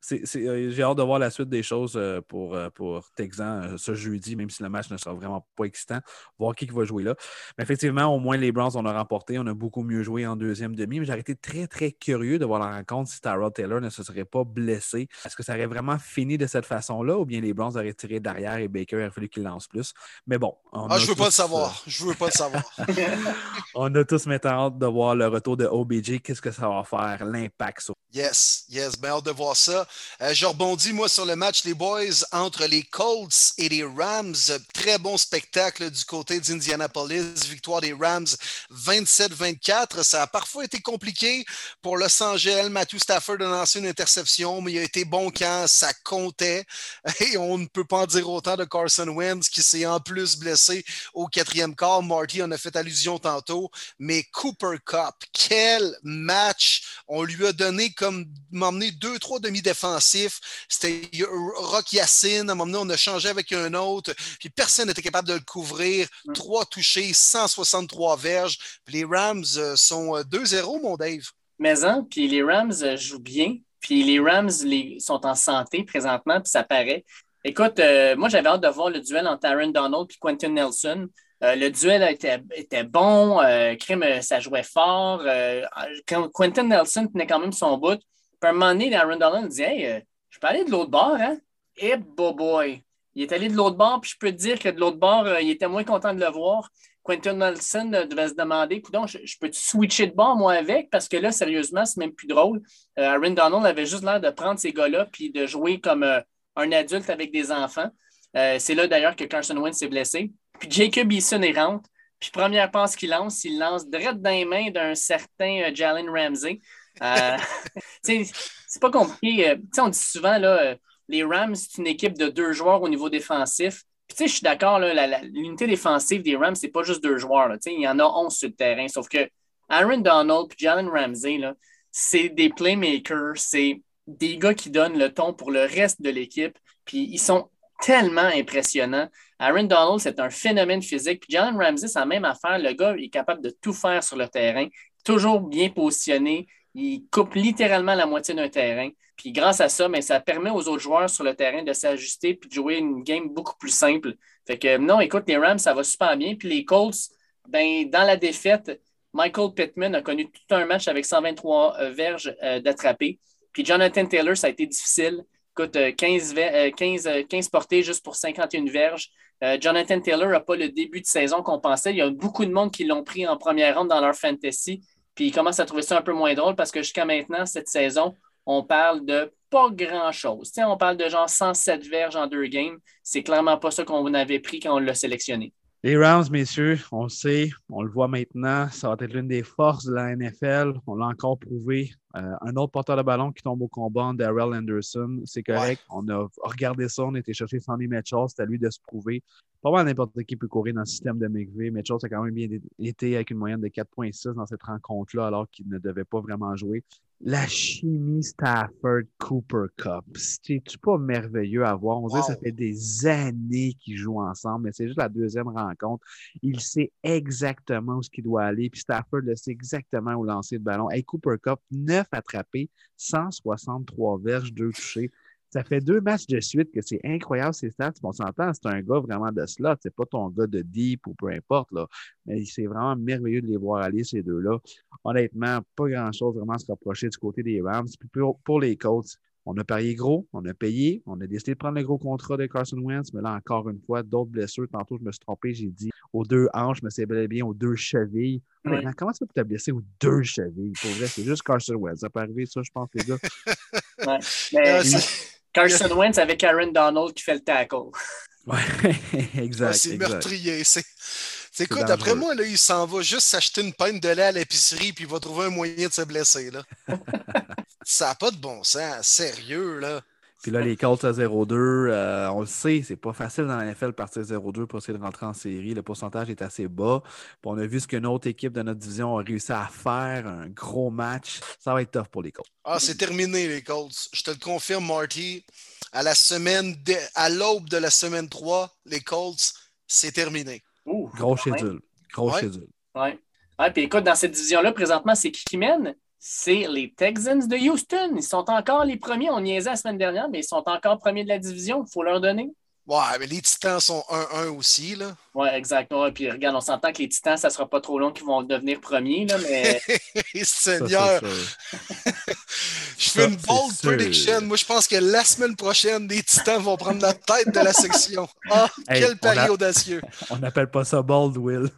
c'est, euh, j'ai hâte de voir la suite des choses euh, pour, euh, pour Texan ce jeudi, même si le match ne sera vraiment pas excitant. Voir qui va jouer là. Mais effectivement, au moins, les Browns, on a remporté. On a beaucoup mieux joué en deuxième demi. Mais j'ai été très, très curieux de voir la rencontre si Tyrod Taylor ne se serait pas blessé. Est-ce que ça aurait vraiment fini de cette façon-là ou bien les Browns auraient tiré derrière et Baker aurait fallu qu'il lance plus? Mais bon. ah, je veux pas le savoir. Je veux pas le savoir. on a tous maintenant hâte de voir le retour de OBJ. Qu'est-ce que ça va faire, l'impact sur. Yes, yes, bien hâte de voir ça. Euh, je rebondis, moi, sur le match, les boys, entre les Colts et les Rams. Très bon spectacle du côté d'Indianapolis. Victoire des Rams 27-24. Ça a parfois été compliqué pour Los Angeles. Matthew Stafford a lancé une interception, mais il a été bon quand ça comptait. Et on ne peut pas en dire autant de Carson Wentz qui s'est en plus blessé au quatrième quart. Marty en a fait allusion tantôt. Mais Cooper Cup, quel match! On lui a donné comme m'emmener deux, trois demi-défensifs. C'était Rock Yacine. À un moment donné, on a changé avec un autre. Puis personne n'était capable de le couvrir. Mm. Trois touchés, 163 verges. Puis les Rams euh, sont 2-0, euh, mon Dave. Mais hein, puis les Rams euh, jouent bien. Puis les Rams sont en santé présentement, puis ça paraît. Écoute, moi, j'avais hâte de voir le duel entre Aaron Donald et Quentin Nelson. Le duel était, était bon. Crime, ça jouait fort. Quentin Nelson tenait quand même son bout. Puis à un moment donné, Aaron Donald dit Hey, je peux aller de l'autre bord, hein? Eh, boy! Il est allé de l'autre bord, puis je peux te dire que de l'autre bord, euh, il était moins content de le voir. Quentin Nelson euh, devait se demander donc, je, je peux switcher de bord, moi, avec? Parce que là, sérieusement, c'est même plus drôle. Euh, Aaron Donald avait juste l'air de prendre ces gars-là puis de jouer comme un adulte avec des enfants. c'est là d'ailleurs que Carson Wentz s'est blessé. Puis Jacob Eason est rentre. Puis première passe qu'il lance, il lance direct dans les mains d'un certain Jalen Ramsey. c'est pas compliqué. on dit souvent, là, les Rams, c'est une équipe de deux joueurs au niveau défensif. Puis, tu sais, je suis d'accord, l'unité défensive des Rams, c'est pas juste deux joueurs. il y en a 11 sur le terrain. Sauf que Aaron Donald et Jalen Ramsey, c'est des playmakers, c'est des gars qui donnent le ton pour le reste de l'équipe. Puis, ils sont tellement impressionnants. Aaron Donald, c'est un phénomène physique. Puis Jalen Ramsey, c'est même affaire. Le gars, est capable de tout faire sur le terrain, toujours bien positionné. Il coupe littéralement la moitié d'un terrain. Puis grâce à ça, ça permet aux autres joueurs sur le terrain de s'ajuster puis de jouer une game beaucoup plus simple. Fait que non, écoute, les Rams, ça va super bien. Puis les Colts, ben, dans la défaite, Michael Pittman a connu tout un match avec 123 euh, verges euh, d'attraper. Puis Jonathan Taylor, ça a été difficile. Écoute, 15, 15, 15 portées juste pour 51 verges. Euh, Jonathan Taylor n'a pas le début de saison qu'on pensait. Il y a beaucoup de monde qui l'ont pris en première ronde dans leur fantasy. Puis ils commencent à trouver ça un peu moins drôle parce que jusqu'à maintenant, cette saison, on parle de pas grand-chose. On parle de genre 107 verges en deux games. C'est clairement pas ça qu'on avait pris quand on l'a sélectionné. Les Rams, messieurs, on le sait, on le voit maintenant, ça va être l'une des forces de la NFL. On l'a encore prouvé. Euh, un autre porteur de ballon qui tombe au combat, Darrell Anderson, c'est correct. On a regardé ça, on été chercher Sonny Mitchell, c'était à lui de se prouver. Pas mal n'importe qui peut courir dans le système de McVeigh. Mitchell a quand même bien été avec une moyenne de 4,6 dans cette rencontre-là, alors qu'il ne devait pas vraiment jouer. La chimie Stafford-Cooper Cup, c'est-tu pas merveilleux à voir? On dirait que ça fait des années qu'ils jouent ensemble, mais c'est juste la deuxième rencontre. Il sait exactement où ce qu'il doit aller, puis Stafford le sait exactement où lancer le ballon. Hey, Cooper Cup, 9 attrapés, 163 verges, 2 touchés. Ça fait deux matchs de suite que c'est incroyable ces stats. On s'entend, c'est un gars vraiment de slot. C'est pas ton gars de deep ou peu importe. Là. Mais c'est vraiment merveilleux de les voir aller, ces deux-là. Honnêtement, pas grand-chose vraiment à se rapprocher du côté des Rams. Puis pour, pour les Colts, on a parié gros, on a payé, on a décidé de prendre le gros contrat de Carson Wentz, mais là, encore une fois, d'autres blessures. Tantôt, je me suis trompé, j'ai dit aux deux hanches, mais c'est bel et bien aux deux chevilles. Maintenant, comment ça peut te blesser aux deux chevilles? Pour vrai, c'est juste Carson Wentz. Ça peut arriver, ça, je pense, les gars. ouais. mais... Carson Wentz avec Aaron Donald qui fait le tackle. Ouais, exact. c'est meurtrier. C'est. Écoute, d'après moi, là, il s'en va juste s'acheter une pinte de lait à l'épicerie puis il va trouver un moyen de se blesser. Là. ça n'a pas de bon sens. Sérieux, là. Puis là, les Colts à 0-2, euh, on le sait, c'est pas facile dans la NFL de partir 0-2 pour essayer de rentrer en série. Le pourcentage est assez bas. Puis on a vu ce qu'une autre équipe de notre division a réussi à faire, un gros match. Ça va être tough pour les Colts. Ah, c'est terminé, les Colts. Je te le confirme, Marty. À la semaine, à l'aube de la semaine 3, les Colts, c'est terminé. gros schedule. Gros schedule. Ouais. Ouais, puis écoute, dans cette division-là, présentement, c'est qui qui mène? C'est les Texans de Houston. Ils sont encore les premiers. On niaisait la semaine dernière, mais ils sont encore premiers de la division. Il faut leur donner. Ouais, mais les Titans sont 1-1 aussi, là. Ouais, exactement. puis regarde, on s'entend que les Titans, ça sera pas trop long qu'ils vont devenir premiers, là, mais. Seigneur! je fais une bold prediction. Moi, je pense que la semaine prochaine, les Titans vont prendre la tête de la section. Ah, quel pari audacieux! On n'appelle pas ça bold, Will.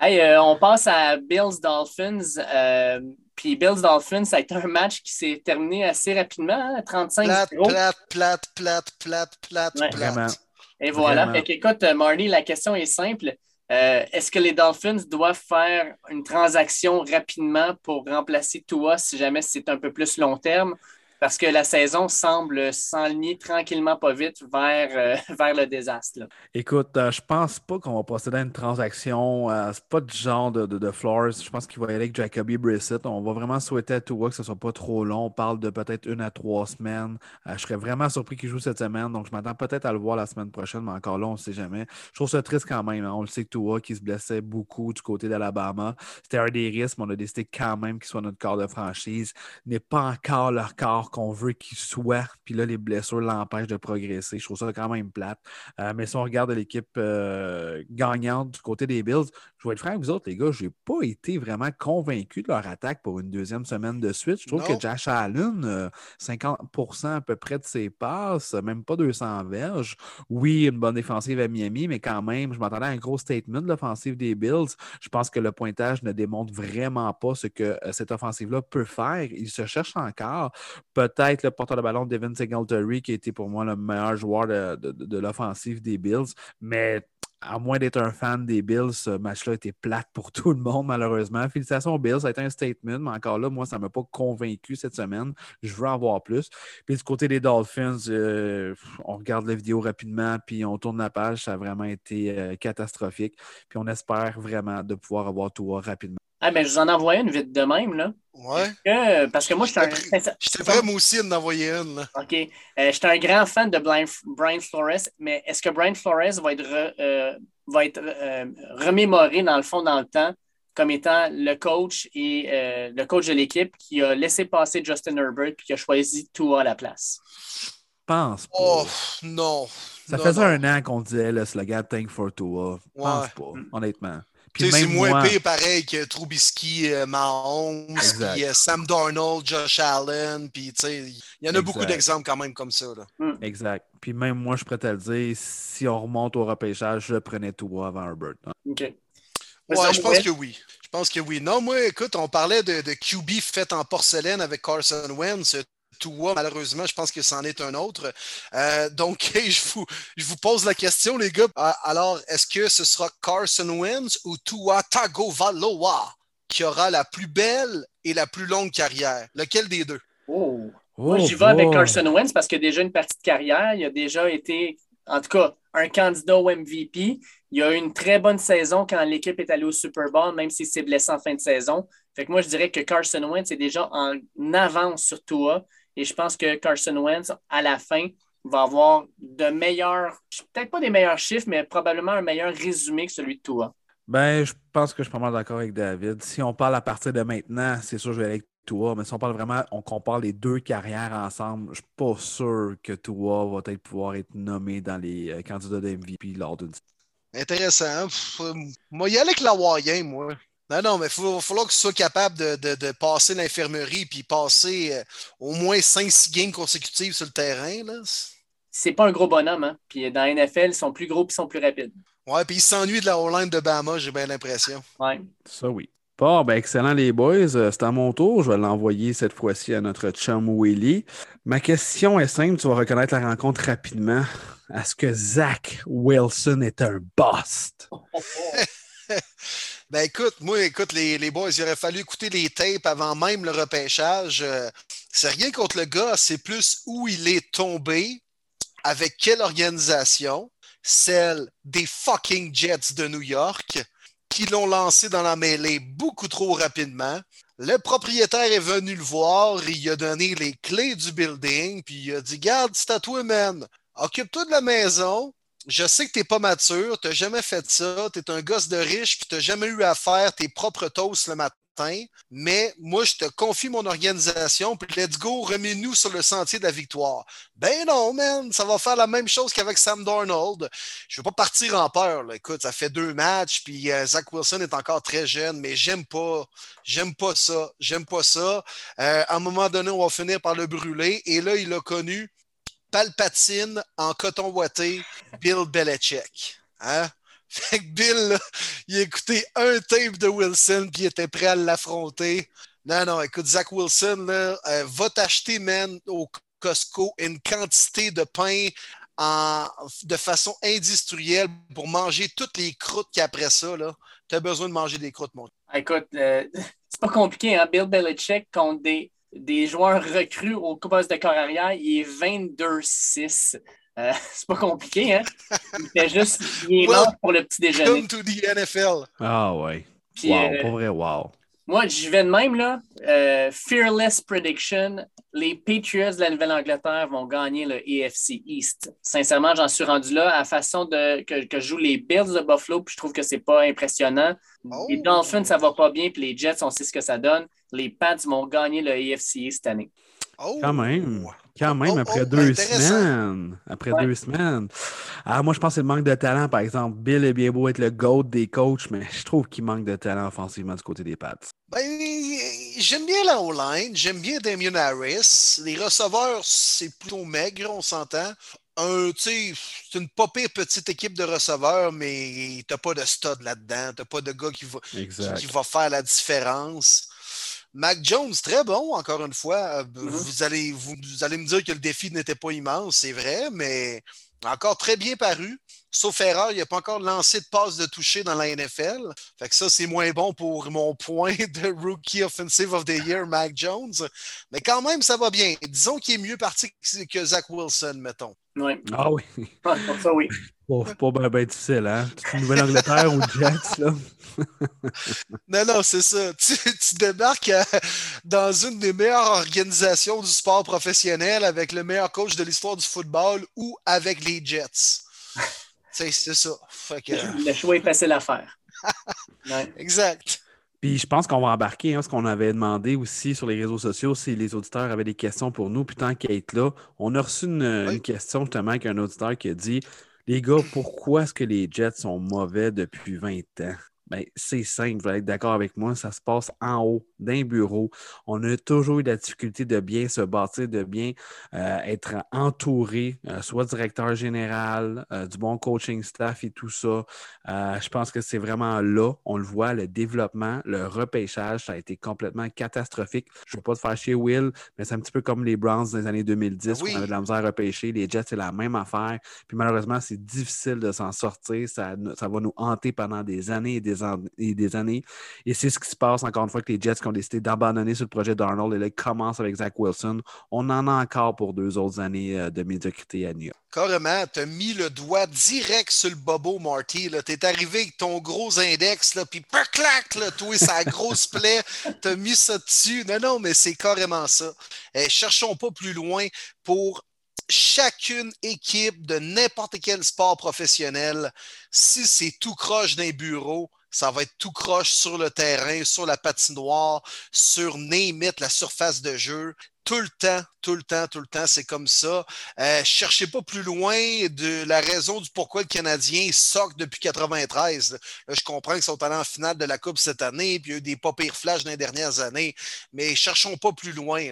Hey, euh, on passe à Bills Dolphins. Euh, puis Bills Dolphins, ça a été un match qui s'est terminé assez rapidement, 35 hein, Plate, plate, plate, plate, plate, plate, plate. Et voilà. Fait écoute, Marty, la question est simple. Euh, est-ce que les Dolphins doivent faire une transaction rapidement pour remplacer Tua si jamais c'est un peu plus long terme? Parce que la saison semble s'enligner tranquillement pas vite vers, euh, vers le désastre. Écoute, euh, je pense pas qu'on va procéder à une transaction. Euh, c'est pas du genre de, de, Flores. Je pense qu'il va y aller avec Jacoby Brissett. On va vraiment souhaiter à Tua que ce soit pas trop long. On parle de peut-être une à trois semaines. je serais vraiment surpris qu'il joue cette semaine. Donc, je m'attends peut-être à le voir la semaine prochaine, mais encore là, on ne sait jamais. Je trouve ça triste quand même. Hein. On le sait que Tua, qui se blessait beaucoup du côté d'Alabama, c'était un des risques, mais on a décidé quand même qu'il soit notre corps de franchise. N'est pas encore leur corps qu'on veut qu'il soit, puis là, les blessures l'empêchent de progresser. Je trouve ça quand même plate. Euh, mais si on regarde l'équipe euh, gagnante du côté des Bills, je vais être franc avec vous autres, les gars, je n'ai pas été vraiment convaincu de leur attaque pour une deuxième semaine de suite. Je trouve que Josh Allen, 50% euh, à peu près de ses passes, même pas 200 verges. Oui, une bonne défensive à Miami, mais quand même, je m'attendais à un gros statement de l'offensive des Bills. Je pense que le pointage ne démontre vraiment pas ce que cette offensive-là peut faire. Il se cherche encore. Peut-être le porteur de ballon Devin Singletary, qui a été pour moi le meilleur joueur de, l'offensive des Bills. Mais à moins d'être un fan des Bills, ce match-là était plate pour tout le monde, malheureusement. Félicitations aux Bills, ça a été un statement, mais encore là, moi, ça ne m'a pas convaincu cette semaine. Je veux en voir plus. Puis du côté des Dolphins, euh, on regarde la vidéo rapidement, puis on tourne la page. Ça a vraiment été euh, catastrophique. Puis on espère vraiment de pouvoir avoir tout rapidement. Ah, ben, je vous en envoie une vite de même, là. Ouais. parce que moi, je suis un. J'étais prêt, moi aussi, d'en envoyer une, là. OK. Euh, j'étais un grand fan de Brian, Flores, mais est-ce que Brian Flores va être, euh, va être euh, remémoré, dans le fond, dans le temps, comme étant le coach et le coach de l'équipe qui a laissé passer Justin Herbert puis qui a choisi Tua à la place? Je pense pas. Oh, non. Ça faisait un an qu'on disait le slogan Thank for Tua. Je pense pas, honnêtement. C'est moins pire pareil que Trubisky, euh, Mahomes, puis euh, Sam Darnold, Josh Allen. Puis il y en a beaucoup d'exemples quand même comme ça. Là. Hmm. Exact. Puis même moi, je pourrais te le dire, si on remonte au repêchage, je prenais tout avant Herbert. Hein. OK. Ouais, je pense que oui. Je pense que oui. Non, moi, écoute, on parlait de, de QB fait en porcelaine avec Carson Wentz. Tua, malheureusement, je pense que c'en est un autre. Euh, donc, je vous, je vous pose la question, les gars. Ah, alors, est-ce que ce sera Carson Wentz ou Tua Tagovailoa qui aura la plus belle et la plus longue carrière? Lequel des deux? Oh. Moi, j'y vais avec Carson Wentz parce qu'il a déjà une partie de carrière. Il a déjà été, en tout cas, un candidat au MVP. Il a eu une très bonne saison quand l'équipe est allée au Super Bowl, même s'il s'est blessé en fin de saison. Fait que moi, je dirais que Carson Wentz est déjà en avance sur Tua. Et je pense que Carson Wentz, à la fin, va avoir de meilleurs, peut-être pas des meilleurs chiffres, mais probablement un meilleur résumé que celui de Tua. Ben, je pense que je suis pas mal d'accord avec David. Si on parle à partir de maintenant, c'est sûr que je vais aller avec Tua, mais si on parle vraiment, on compare les deux carrières ensemble, je suis pas sûr que Tua va peut-être pouvoir être nommé dans les euh, candidats de MVP lors d'une. Intéressant. moi, il y a avec l'Hawaïen, moi. Non, non, mais il va falloir que tu sois capable de, passer l'infirmerie puis passer euh, au moins 5-6 games consécutives sur le terrain. Là. C'est pas un gros bonhomme, hein? Puis dans la NFL, ils sont plus gros et ils sont plus rapides. Ouais, puis il s'ennuie de la O-line de Bama, j'ai bien l'impression. Ouais. Ça, oui. Bon, ben excellent les boys. Euh, c'est à mon tour. Je vais l'envoyer cette fois-ci à notre chum Willy. Ma question est simple, tu vas reconnaître la rencontre rapidement. Est-ce que Zach Wilson est un bust? Ben écoute, moi, écoute, les, les, boys, il aurait fallu écouter les tapes avant même le repêchage. Euh, c'est rien contre le gars, c'est plus où il est tombé, avec quelle organisation, celle des fucking Jets de New York, qui l'ont lancé dans la mêlée beaucoup trop rapidement. Le propriétaire est venu le voir, il a donné les clés du building, puis il a dit Garde, c'est à toi, man. Occupe-toi de la maison, je sais que tu n'es pas mature, tu n'as jamais fait ça, tu es un gosse de riche, puis tu n'as jamais eu à faire tes propres toasts le matin. Mais moi, je te confie mon organisation, puis let's go, remets-nous sur le sentier de la victoire. Ben non, man, ça va faire la même chose qu'avec Sam Darnold. Je ne veux pas partir en peur. Écoute, ça fait deux matchs, puis euh, Zach Wilson est encore très jeune, mais j'aime pas, j'aime pas ça, j'aime pas ça. Euh, à un moment donné, on va finir par le brûler, et là, il a connu Palpatine en coton ouaté, Bill Belichick. Hein? Fait que Bill, il a écouté un tape de Wilson puis il était prêt à l'affronter. Non, non, écoute, Zach Wilson, euh, va t'acheter, man, au Costco une quantité de pain en, de façon industrielle pour manger toutes les croûtes qu'après ça, là, tu as besoin de manger des croûtes, mon. Écoute, euh, c'est pas compliqué, hein? Bill Belichick contre des des joueurs recrues au poste de corps arrière, il est 22-6. Euh, c'est pas compliqué, hein? Il fait juste bien pour le petit déjeuner. Come to the NFL. Ah ouais. wow, euh, pour vrai, wow. Moi, je vais de même, là. Euh, fearless prediction. Les Patriots de la Nouvelle-Angleterre vont gagner le AFC East. Sincèrement, j'en suis rendu là. À la façon de, que, que jouent les Bills de Buffalo, puis je trouve que c'est pas impressionnant. Les oh. Dolphins, ça va pas bien, puis les Jets, on sait ce que ça donne. Les Pats vont gagner le AFC East cette année. Oh. Quand même. Quand même, oh, après deux semaines. Après deux semaines. Ah, moi, je pense que c'est le manque de talent, par exemple. Bill est bien beau être le GOAT des coachs, mais je trouve qu'il manque de talent offensivement du côté des Pats. Ben, j'aime bien la O-line, j'aime bien Damien Harris. Les receveurs, c'est plutôt maigre, on s'entend. Un, c'est une pas pire petite équipe de receveurs, mais t'as pas de stud là-dedans. T'as pas de gars qui va, qui va faire la différence. Mac Jones, très bon, encore une fois. Euh, mm-hmm. Vous, allez, vous, allez me dire que le défi n'était pas immense, c'est vrai, mais encore très bien paru. Sauf erreur, il n'a pas encore lancé de passe de toucher dans la NFL. Fait que ça, c'est moins bon pour mon point de Rookie Offensive of the Year, Mac Jones. Mais quand même, ça va bien. Disons qu'il est mieux parti que Zach Wilson, mettons. Oui. Ah oui. Pour ça, oui. C'est pas bien difficile, hein? Nouvelle-Angleterre ou Jets, là? non, non, c'est ça. Tu, débarques euh, dans une des meilleures organisations du sport professionnel avec le meilleur coach de l'histoire du football ou avec les Jets. C'est ça. Le choix est facile à faire. Exact. Puis je pense qu'on va embarquer hein, ce qu'on avait demandé aussi sur les réseaux sociaux si les auditeurs avaient des questions pour nous. Puis tant qu'être là, on a reçu une, une question justement avec un auditeur qui a dit Les gars, pourquoi est-ce que les Jets sont mauvais depuis 20 ans? Ben, c'est simple, vous allez être d'accord avec moi, ça se passe en haut d'un bureau. On a toujours eu la difficulté de bien se bâtir, de bien euh, être entouré, euh, soit directeur général, euh, du bon coaching staff et tout ça. je pense que c'est vraiment là, on le voit, le développement, le repêchage, ça a été complètement catastrophique. Je ne veux pas te faire chier, Will, mais c'est un petit peu comme les Browns des années 2010, où on avait de la misère à repêcher. Les Jets, c'est la même affaire. Puis malheureusement, c'est difficile de s'en sortir. Ça, ça va nous hanter pendant des années et des des, années, des années. Et c'est ce qui se passe encore une fois que les Jets qui ont décidé d'abandonner sur le projet d'Arnold et là, ils commencent avec Zach Wilson. On en a encore pour deux autres années euh, de médiocrité à New York. Carrément, tu as mis le doigt direct sur le bobo, Marty. Tu es arrivé avec ton gros index, puis clac, là, toi, sa grosse plaie, tu as mis ça dessus. Non, non, mais c'est carrément ça. Eh, cherchons pas plus loin pour chacune équipe de n'importe quel sport professionnel. Si c'est tout croche d'un bureau, ça va être tout croche sur le terrain, sur la patinoire, sur name la surface de jeu tout le temps, tout le temps, tout le temps, c'est comme ça. Euh, cherchez pas plus loin de la raison du pourquoi le Canadien soque depuis 93. je comprends qu'ils sont allés en finale de la Coupe cette année, puis il y a eu des pas dans les dernières années, mais cherchons pas plus loin.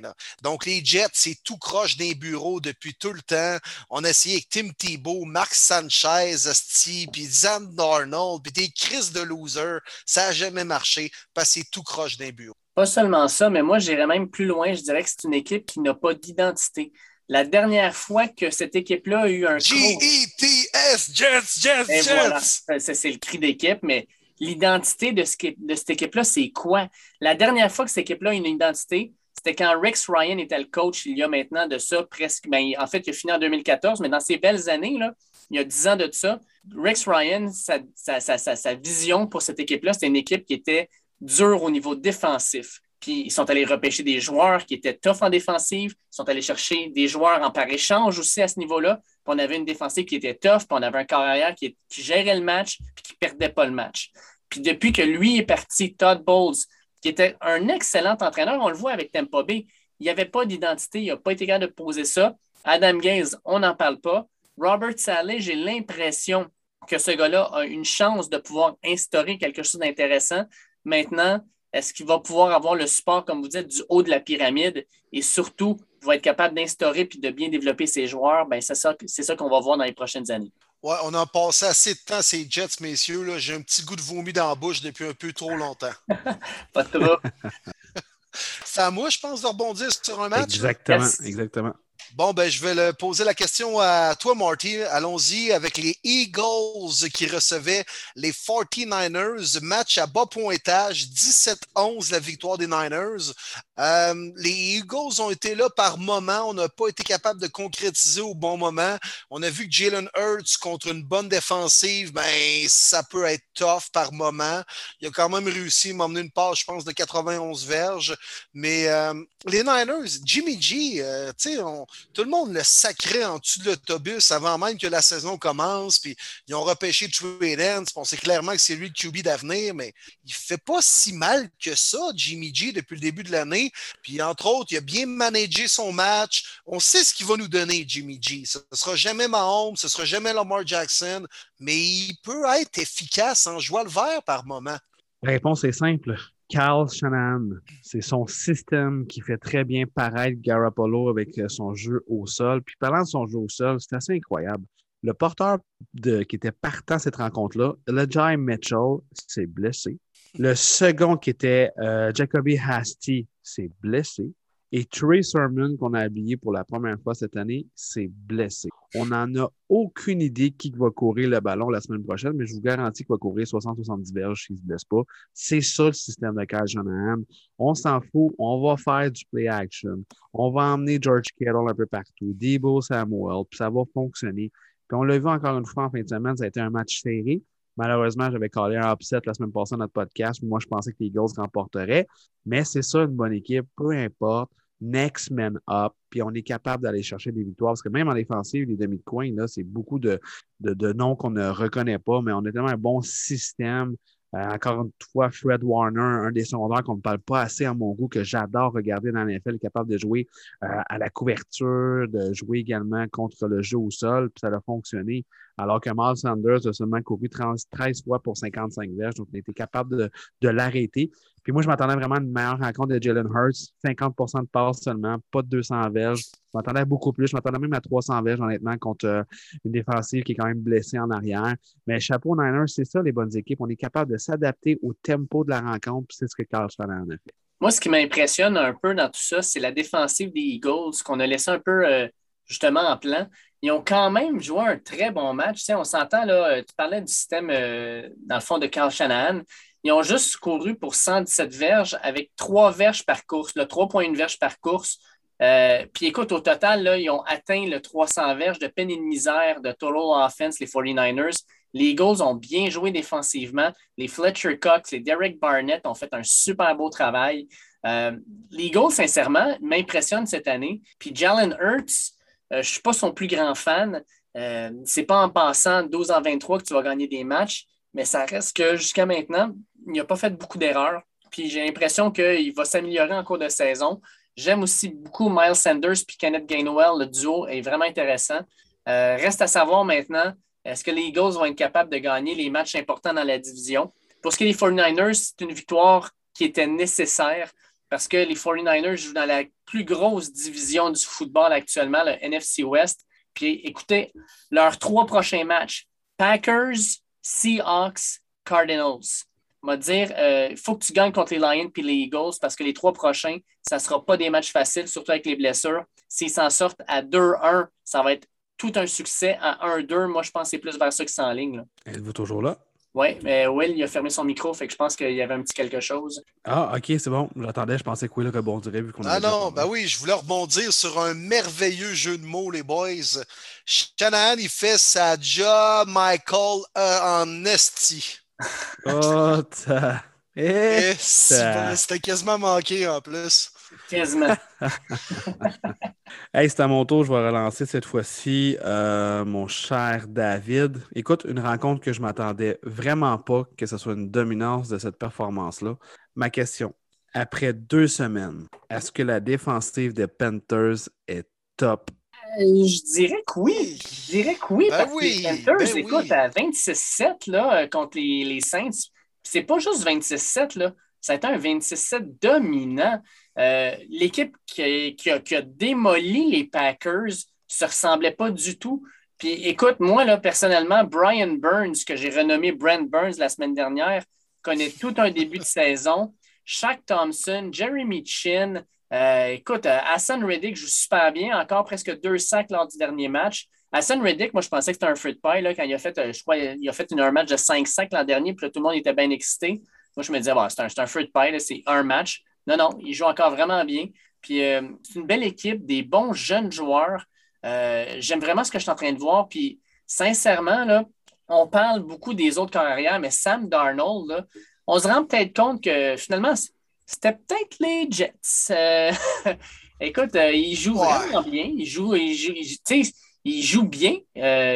Donc, les Jets, c'est tout croche des bureaux depuis tout le temps. On a essayé avec Tim Thibault, Marc Sanchez, Steve, puis Zan Darnold, puis des crises de loser. Ça n'a jamais marché parce que c'est tout croche des bureaux. Pas seulement ça, mais moi, j'irais même plus loin. Je dirais que c'est une équipe qui n'a pas d'identité. La dernière fois que cette équipe-là a eu un. G-E-T-S, Jets, Jets, Jets! C'est le cri d'équipe, mais l'identité de, de, cette équipe-là, c'est quoi? La dernière fois que cette équipe-là a une identité, c'était quand Rex Ryan était le coach il y a maintenant de ça presque. Ben, en fait, il a fini en 2014, mais dans ces belles années, là, il y a 10 ans de ça, Rex Ryan, sa, sa vision pour cette équipe-là, c'était une équipe qui était dur au niveau défensif. Puis ils sont allés repêcher des joueurs qui étaient tough en défensive. Ils sont allés chercher des joueurs en par échange aussi à ce niveau-là. Puis on avait une défensive qui était tough, puis on avait un carrière qui, qui gérait le match, puis qui ne perdait pas le match. Puis depuis que lui est parti, Todd Bowles, qui était un excellent entraîneur, on le voit avec Tampa Bay, il n'y avait pas d'identité, il n'a pas été capable de poser ça. Adam Gaze, on n'en parle pas. Robert Saleh, j'ai l'impression que ce gars-là a une chance de pouvoir instaurer quelque chose d'intéressant. Maintenant, est-ce qu'il va pouvoir avoir le support, comme vous dites, du haut de la pyramide? Et surtout va être capable d'instaurer puis de bien développer ses joueurs? Ben, c'est ça, ça qu'on va voir dans les prochaines années. Ouais, on a passé assez de temps ces Jets, messieurs. J'ai un petit goût de vomi dans la bouche depuis un peu trop longtemps. Pas de c'est à moi, je pense, de rebondir sur un match. Exactement, exactement. Bon, ben, je vais poser la question à toi, Marty. Allons-y avec les Eagles qui recevaient les 49ers. Match à bas pointage, 17-11 la victoire des Niners. Euh, les Eagles ont été là par moment. On n'a pas été capable de concrétiser au bon moment. On a vu que Jalen Hurts contre une bonne défensive, ben, ça peut être tough par moment. Il a quand même réussi à m'emmener une passe, je pense, de 91 verges. Mais euh, les Niners, Jimmy G, euh, tout le monde le sacrait en dessous de l'autobus avant même que la saison commence. Puis ils ont repêché Trey Lance. On sait clairement que c'est lui le QB d'avenir, mais il fait pas si mal que ça, Jimmy G, depuis le début de l'année. Puis entre autres, il a bien managé son match. On sait ce qu'il va nous donner, Jimmy G. Ce ne sera jamais Mahomes, ce ne sera jamais Lamar Jackson, mais il peut être efficace en jouant le vert par moment. La réponse est simple. Carl Shanahan, c'est son système qui fait très bien paraître Garoppolo avec euh, son jeu au sol. Puis parlant de son jeu au sol, c'est assez incroyable. Le porteur qui était partant cette rencontre-là, Elijah Mitchell, s'est blessé. Le second qui était euh, Jacoby Hasty s'est blessé. Et Trey Sermon, qu'on a habillé pour la première fois cette année, s'est blessé. On n'en a aucune idée qui va courir le ballon la semaine prochaine, mais je vous garantis qu'il va courir 60-70 verges s'il ne se blesse pas. C'est ça le système de Kyle Shanahan. On s'en fout, on va faire du play action. On va emmener George Kittle un peu partout, Debo Samuel, puis ça va fonctionner. Puis on l'a vu encore une fois en fin de semaine, ça a été un match serré. Malheureusement, j'avais collé un upset la semaine passée dans notre podcast. Moi, je pensais que les Eagles remporteraient. Mais c'est ça, une bonne équipe. Peu importe. Next man up. Puis on est capable d'aller chercher des victoires. Parce que même en défensive, les demi de coin, là, c'est beaucoup de, de, de noms qu'on ne reconnaît pas. Mais on a tellement un bon système. Euh, encore une fois, Fred Warner, un des sondeurs qu'on ne parle pas assez à mon goût, que j'adore regarder dans l'NFL, capable de jouer euh, à la couverture, de jouer également contre le jeu au sol, puis ça a fonctionné. Alors que Miles Sanders a seulement couru 13 fois pour 55 verges, donc on été capable de, l'arrêter. Puis moi, je m'attendais vraiment à une meilleure rencontre de Jalen Hurts, 50% de passes seulement, pas de 200 verges. Je m'attendais beaucoup plus. Je m'attendais même à 300 verges, honnêtement, contre euh, une défensive qui est quand même blessée en arrière. Mais chapeau Niners, c'est ça, les bonnes équipes. On est capable de s'adapter au tempo de la rencontre, c'est ce que Carl Shanahan a fait. Moi, ce qui m'impressionne un peu dans tout ça, c'est la défensive des Eagles qu'on a laissé un peu euh, justement en plan. Ils ont quand même joué un très bon match. on s'entend, là, tu parlais du système, euh, dans le fond, de Carl Shanahan. Ils ont juste couru pour 117 verges avec trois verges par course, le 3,1 verges par course. Euh, puis écoute, au total, là, ils ont atteint le 300 verges de peine et de misère de total offense, les 49ers. Les Eagles ont bien joué défensivement. Les Fletcher Cox, les Derek Barnett ont fait un super beau travail. Euh, les Eagles, sincèrement, m'impressionnent cette année. Puis Jalen Hurts, euh, je ne suis pas son plus grand fan. Euh, Ce n'est pas en passant 12 en 23 que tu vas gagner des matchs, mais ça reste que jusqu'à maintenant, il n'a pas fait beaucoup d'erreurs. Puis j'ai l'impression qu'il va s'améliorer en cours de saison. J'aime aussi beaucoup Miles Sanders puis Kenneth Gainwell. Le duo est vraiment intéressant. reste à savoir maintenant est-ce que les Eagles vont être capables de gagner les matchs importants dans la division? Pour ce qui est des 49ers, c'est une victoire qui était nécessaire parce que les 49ers jouent dans la plus grosse division du football actuellement, le NFC West. Puis écoutez, leurs trois prochains matchs, Packers, Seahawks, Cardinals. On va dire, euh, il faut que tu gagnes contre les Lions puis les Eagles parce que les trois prochains, ça ne sera pas des matchs faciles, surtout avec les blessures. S'ils s'en sortent à 2-1, ça va être tout un succès à 1-2. Moi, je pense que c'est plus vers ça qui ligne. Êtes-vous toujours là? Oui, mais Will, il a fermé son micro, fait que je pense qu'il y avait un petit quelque chose. Ah, ok, c'est bon. J'attendais, je pensais que Will rebondirait vu qu'on Ah non, ben oui, je voulais rebondir sur un merveilleux jeu de mots, les boys. Shanahan, il fait sa job, Michael, euh, en esti. oh, eh, C'était quasiment manqué en plus. Quasiment. hey, c'est à mon tour, je vais relancer cette fois-ci euh, mon cher David. Écoute, une rencontre que je m'attendais vraiment pas que ce soit une dominance de cette performance-là. Ma question, après deux semaines, est-ce que la défensive des Panthers est top? Euh, je dirais que oui. Je dirais que oui. Ben parce que les Panthers, ben écoute, à 26-7 contre les, les Saints, c'est pas juste 26-7, là. Ça a été un 26-7 dominant. Euh, l'équipe qui, a, démoli les Packers ne se ressemblait pas du tout. Puis écoute, moi, là, personnellement, Brian Burns, que j'ai renommé Brent Burns la semaine dernière, connaît tout un début de saison. Shaq Thompson, Jeremy Chin, euh, écoute, euh, Hassan Reddick joue super bien, encore presque deux sacs lors du dernier match. Hassan Reddick, moi, je pensais que c'était un fruit pie là, quand il a fait, je crois, il a fait une, un match de 5 sacs l'an dernier, puis tout le monde était bien excité. Moi, je me disais, c'est un, un fruit pie, c'est un match. Non, non, il joue encore vraiment bien. Puis euh, c'est une belle équipe, des bons jeunes joueurs. Euh, j'aime vraiment ce que je suis en train de voir. Puis sincèrement, là, on parle beaucoup des autres carrières, mais Sam Darnold, on se rend peut-être compte que finalement, c'était peut-être les Jets. Euh, écoute, il joue vraiment bien. Il joue, il joue, il, joue bien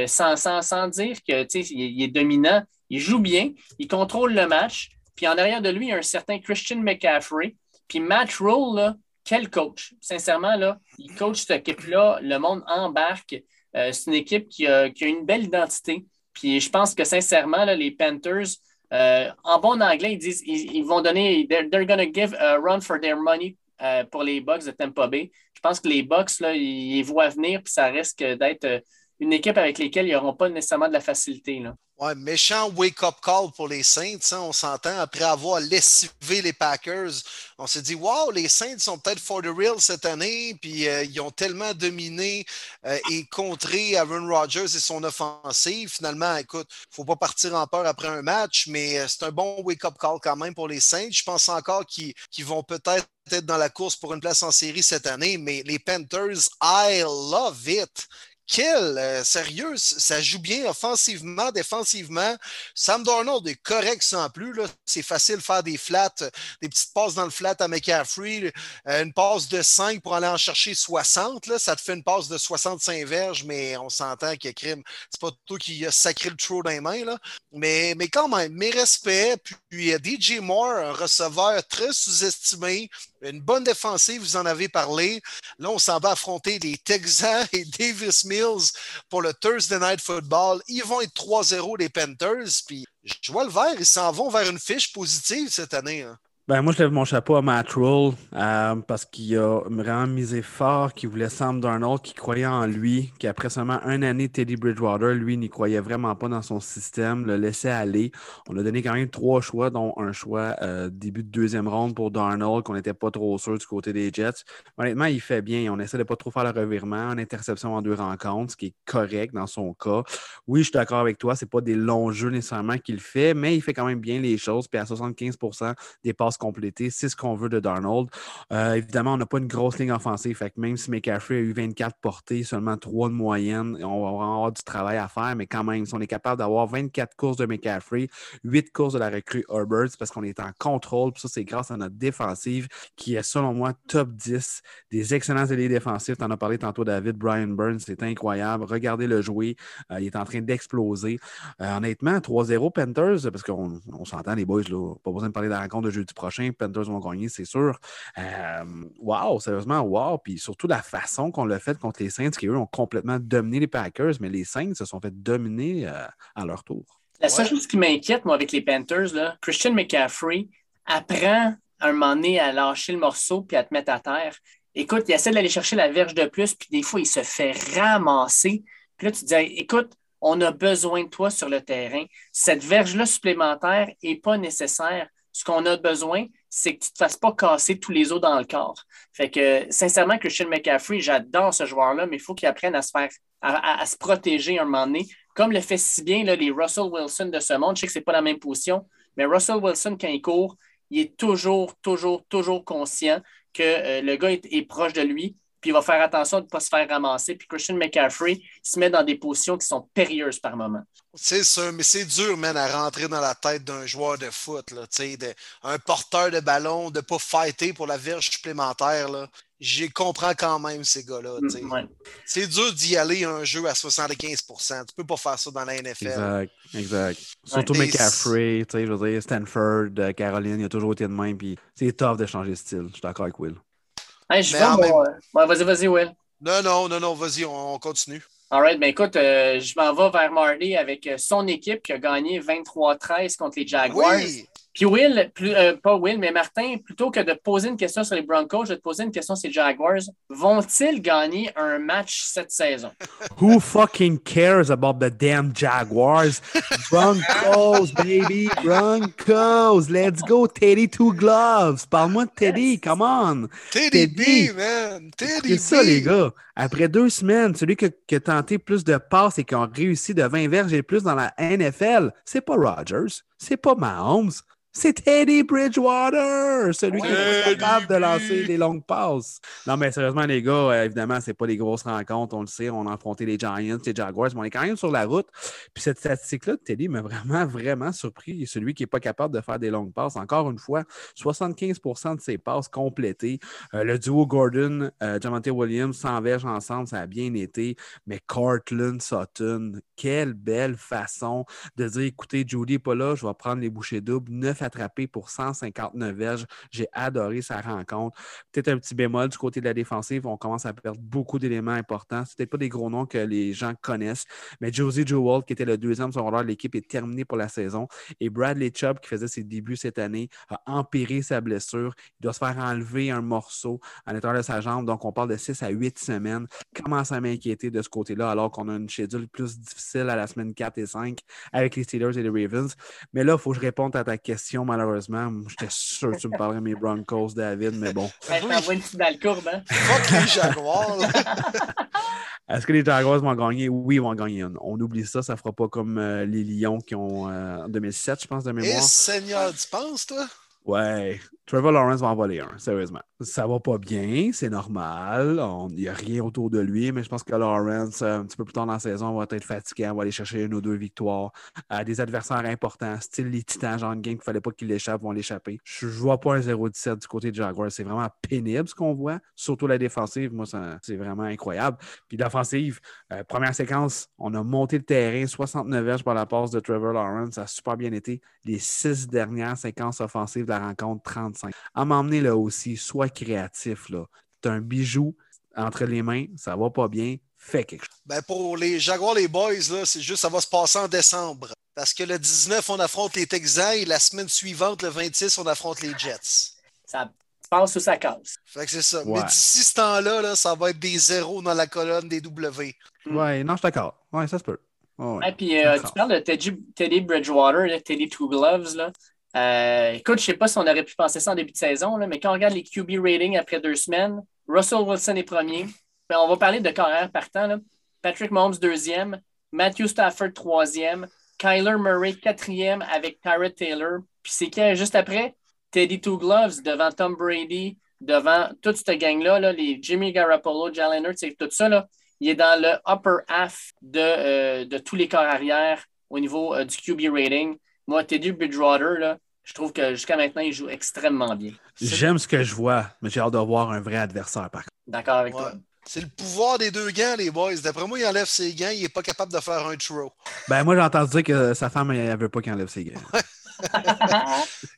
sans, sans, dire qu'il il est dominant. Il joue bien, il contrôle le match. Puis en arrière de lui, il y a un certain Christian McCaffrey puis Matt Rule, quel coach? Sincèrement, là, il coach cette équipe-là, le monde embarque. Euh, c'est une équipe qui a, une belle identité. Puis je pense que sincèrement, les Panthers, euh, en bon anglais, ils disent ils, vont donner, they're, give a run for their money euh, pour les Bucks de Tampa Bay. Je pense que les Bucks, là, ils, voient venir, puis ça risque d'être une équipe avec laquelle ils n'auront pas nécessairement de la facilité. Là. Méchant wake-up call pour les Saints, hein, on s'entend. Après avoir lessivé les Packers, on s'est dit Wow, les Saints sont peut-être for the real cette année, puis euh, ils ont tellement dominé euh, et contré Aaron Rodgers et son offensive. Finalement, écoute, il ne faut pas partir en peur après un match, mais euh, c'est un bon wake-up call quand même pour les Saints. Je pense encore qu'ils vont peut-être être dans la course pour une place en série cette année, mais les Panthers, I love it quel euh, sérieux, ça joue bien offensivement, défensivement. Sam Darnold est correct sans plus. C'est facile de faire des flats, des petites passes dans le flat à McCaffrey. Euh, une passe de 5 pour aller en chercher 60. Là, ça te fait une passe de 65 verges, mais on s'entend que crime. C'est pas toi qui a sacré le trou dans les mains. Mais, mais quand même, mes respects. Puis DJ Moore, un receveur très sous-estimé, une bonne défensive, vous en avez parlé. Là, on s'en va affronter les Texans et Davis Mills pour le Thursday Night Football. Ils vont être 3-0 les Panthers. Puis je vois le vert, ils s'en vont vers une fiche positive cette année. Hein. Ben, moi, je lève mon chapeau à Matt Rule euh, parce qu'il a vraiment misé fort, qu'il voulait Sam Darnold, qu'il croyait en lui, qu'après seulement une année, Teddy Bridgewater, lui, n'y croyait vraiment pas dans son système, le laissait aller. On a donné quand même trois choix, dont un choix euh, début de deuxième ronde pour Darnold, qu'on n'était pas trop sûr du côté des Jets. Honnêtement, il fait bien. On essaie de pas trop faire le revirement, une interception en deux rencontres, ce qui est correct dans son cas. Oui, je suis d'accord avec toi, c'est pas des longs jeux nécessairement qu'il fait, mais il fait quand même bien les choses. Puis à 75% des passes complétées, c'est ce qu'on veut de Darnold. Euh, évidemment, on n'a pas une grosse ligne offensive, fait que même si McCaffrey a eu 24 portées, seulement 3 de moyenne, on va avoir du travail à faire, mais quand même, si on est capable d'avoir 24 courses de McCaffrey, 8 courses de la recrue Herbert, parce qu'on est en contrôle, puis ça, c'est grâce à notre défensive qui est, selon moi, top 10 des excellents alliés défensifs. Tu en as parlé tantôt, David, Brian Burns, c'est incroyable. Regardez le jouer, euh, il est en train d'exploser. Euh, honnêtement, 3-0 Panthers, parce qu'on s'entend, les boys, là, pas besoin de parler de la rencontre de jeudi. Panthers vont gagner, c'est sûr. Euh, wow, sérieusement, wow. Puis surtout la façon qu'on l'a fait contre les Saints, qui eux ont complètement dominé les Packers, mais les Saints se sont fait dominer euh, à leur tour. La seule chose qui m'inquiète, moi, avec les Panthers, là, Christian McCaffrey apprend un moment donné à lâcher le morceau puis à te mettre à terre. Écoute, il essaie d'aller chercher la verge de plus, puis des fois, il se fait ramasser. Puis là, tu te dis, écoute, on a besoin de toi sur le terrain. Cette verge-là supplémentaire n'est pas nécessaire. Ce qu'on a besoin, c'est que tu ne te fasses pas casser tous les os dans le corps. Fait que, sincèrement, Christian McCaffrey, j'adore ce joueur-là, mais il faut qu'il apprenne à se faire, à, protéger un moment donné, comme le fait si bien là, les Russell Wilson de ce monde. Je sais que ce n'est pas la même position, mais Russell Wilson, quand il court, il est toujours, toujours, toujours conscient que euh, le gars est, proche de lui, puis il va faire attention de ne pas se faire ramasser. Puis Christian McCaffrey se met dans des positions qui sont périlleuses par moment. C'est ça, mais c'est dur, man, à rentrer dans la tête d'un joueur de foot, là, de, un porteur de ballon, de ne pas fighter pour la verge supplémentaire. Là. J'y comprends quand même, ces gars-là. Mm, c'est dur d'y aller un jeu à 75% Tu ne peux pas faire ça dans la NFL. Exact, exact. Surtout McCaffrey, je veux dire, Stanford, euh, Caroline, il a toujours été de même. Puis c'est tough de changer de style. Je suis d'accord avec Will je vais Vas-y, vas-y, Will. Non, non, non, non, vas-y, on, continue. All right, ben écoute, euh, je m'en vais vers Marley avec euh, son équipe qui a gagné 23-13 contre les Jaguars. Oui. Puis Will, euh, pas Will, mais Martin, plutôt que de poser une question sur les Broncos, je vais te poser une question sur les Jaguars. Vont-ils gagner un match cette saison? Who fucking cares about the damn Jaguars? Broncos, baby, Broncos. Let's go, Teddy Two Gloves. Parle-moi de Teddy, come on. Teddy, B, man. Teddy C'est ça, les gars. Après deux semaines, celui qui a, tenté plus de passes et qui a réussi de 20 verges et plus dans la NFL, c'est pas Rodgers, c'est pas Mahomes, c'est Teddy Bridgewater, celui qui est capable de lancer des longues passes. Non, mais sérieusement, les gars, euh, évidemment, c'est pas des grosses rencontres, on le sait. On a affronté les Giants, les Jaguars, mais on est quand même sur la route. Puis cette statistique-là de Teddy m'a vraiment, vraiment surpris. Celui qui n'est pas capable de faire des longues passes. Encore une fois, 75% de ses passes complétées. Euh, le duo Gordon, euh, Williams, verge ensemble, ça a bien été. Mais Cortland Sutton, quelle belle façon de dire écoutez, Judy n'est pas là, je vais prendre les bouchées doubles. 9 attrapé pour 159 verges. J'ai adoré sa rencontre. Peut-être un petit bémol du côté de la défensive. On commence à perdre beaucoup d'éléments importants. Ce pas des gros noms que les gens connaissent. Mais Josie Jewell, qui était le deuxième secondaire de l'équipe, est terminé pour la saison. Et Bradley Chubb, qui faisait ses débuts cette année, a empiré sa blessure. Il doit se faire enlever un morceau à l'intérieur de sa jambe. Donc, on parle de 6 à 8 semaines. Commence à m'inquiéter de ce côté-là, alors qu'on a une schedule plus difficile à la semaine 4 et 5 avec les Steelers et les Ravens. Mais là, il faut que je réponde à ta question malheureusement. J'étais sûr que tu me parlerais de mes Broncos, David, mais bon. T'envoies une petite dans le courbe, hein? Fuck les Jaguars! Est-ce que les Jaguars vont gagner? Oui, ils vont gagner On oublie ça, ça fera pas comme euh, les Lions qui ont en 2007, je pense, de eh, mémoire. Eh, Seigneur, tu penses, toi? Ouais, Trevor Lawrence va en voler un, sérieusement. Ça va pas bien, c'est normal. Il n'y a rien autour de lui, mais je pense que Lawrence, euh, un petit peu plus tard dans la saison, va être fatigué. On va aller chercher une ou deux victoires. à des adversaires importants, style les Titans, genre une game qu'il fallait pas qu'ils l'échappent, vont l'échapper. Je ne vois pas un 0-17 du côté de Jaguar. C'est vraiment pénible ce qu'on voit. Surtout la défensive, moi, c'est vraiment incroyable. Puis l'offensive, euh, première séquence, on a monté le terrain, 69 verges par la passe de Trevor Lawrence. Ça a super bien été. Les six dernières séquences offensives de la rencontre, 35. À m'emmener là aussi, sois créatif. Là. Tu as un bijou entre les mains, ça va pas bien, fais quelque chose. Ben pour les Jaguars, les boys, c'est juste ça va se passer en décembre. Parce que le 19, on affronte les Texans et la semaine suivante, le 26, on affronte les Jets. Ça passe ou ça casse. Fait que c'est ça. Ouais. Mais d'ici ce temps-là, là, ça va être des zéros dans la colonne des W. Ouais, non, je suis d'accord. Ouais, ça se peut. Ouais, ouais. Et puis, euh, tu parles de Teddy, Teddy Bridgewater, là, Teddy Two Gloves. Là. Euh, écoute, je ne sais pas si on aurait pu penser ça en début de saison, mais quand on regarde les QB ratings après deux semaines, Russell Wilson est premier. Puis on va parler de carrière partant. Patrick Mahomes, deuxième. Matthew Stafford, troisième. Kyler Murray, quatrième avec Tyrod Taylor. Puis c'est qui juste après? Teddy Two Gloves devant Tom Brady, devant toute cette gang-là, là, les Jimmy Garoppolo, Jalen Hurts, et tout ça. Là, il est dans le upper half de, euh, tous les corps arrière au niveau euh, du QB rating. Moi, Teddy Bridgewater, là, je trouve que jusqu'à maintenant, il joue extrêmement bien. J'aime ce que je vois, mais j'ai hâte de voir un vrai adversaire par contre. D'accord avec Ouais. toi. C'est le pouvoir des deux gants, les boys. D'après moi, il enlève ses gants, il n'est pas capable de faire un throw. Ben, moi, j'ai entendu dire que sa femme, elle veut pas qu'il enlève ses gants.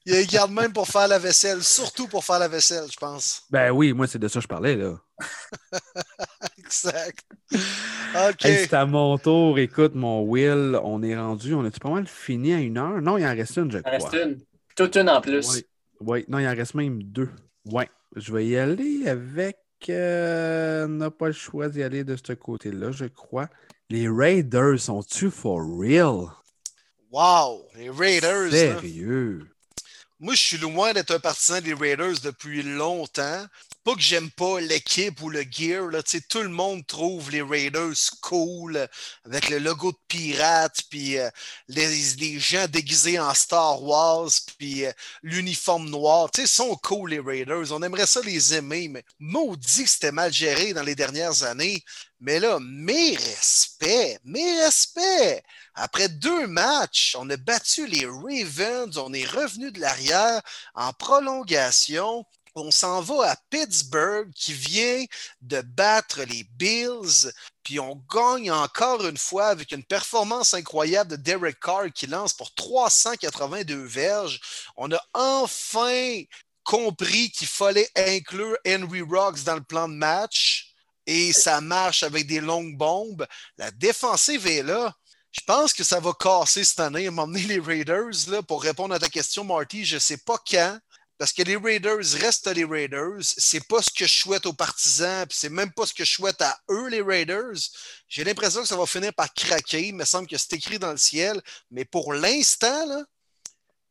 Il les garde même pour faire la vaisselle, surtout pour faire la vaisselle, je pense. Ben oui, moi, c'est de ça que je parlais, là. Exact. OK. Hey, c'est à mon tour. Écoute, mon Will, on est rendu. On a-tu pas mal fini à une heure? Non, il en reste une, je Il en crois. reste une. Toute une en plus. Oui. Oui, non, il en reste même deux. Oui. Je vais y aller avec. euh, on n'a pas le choix d'y aller de ce côté-là, je crois. Les Raiders sont-tu for real? Wow! Les Raiders. là. Sérieux? Moi, je suis loin d'être un partisan des Raiders depuis longtemps. Pas que j'aime pas l'équipe ou le gear. Tout le monde trouve les Raiders cool euh, avec le logo de pirate, puis euh, les, gens déguisés en Star Wars, puis euh, l'uniforme noir. Ils sont cool, les Raiders. On aimerait ça les aimer, mais maudit que c'était mal géré dans les dernières années. Mais là, mes respects, mes respects. Après deux matchs, on a battu les Ravens, on est revenu de l'arrière en prolongation. On s'en va à Pittsburgh qui vient de battre les Bills, puis on gagne encore une fois avec une performance incroyable de Derek Carr qui lance pour 382 verges. On a enfin compris qu'il fallait inclure Henry Rocks dans le plan de match et ça marche avec des longues bombes. La défensive est là. Je pense que ça va casser cette année, m'emmener les Raiders. Pour répondre à ta question, Marty, je ne sais pas quand. Parce que les Raiders restent les Raiders. C'est pas ce que je souhaite aux partisans, puis c'est même pas ce que je souhaite à eux, les Raiders. J'ai l'impression que ça va finir par craquer. Il me semble que c'est écrit dans le ciel. Mais pour l'instant,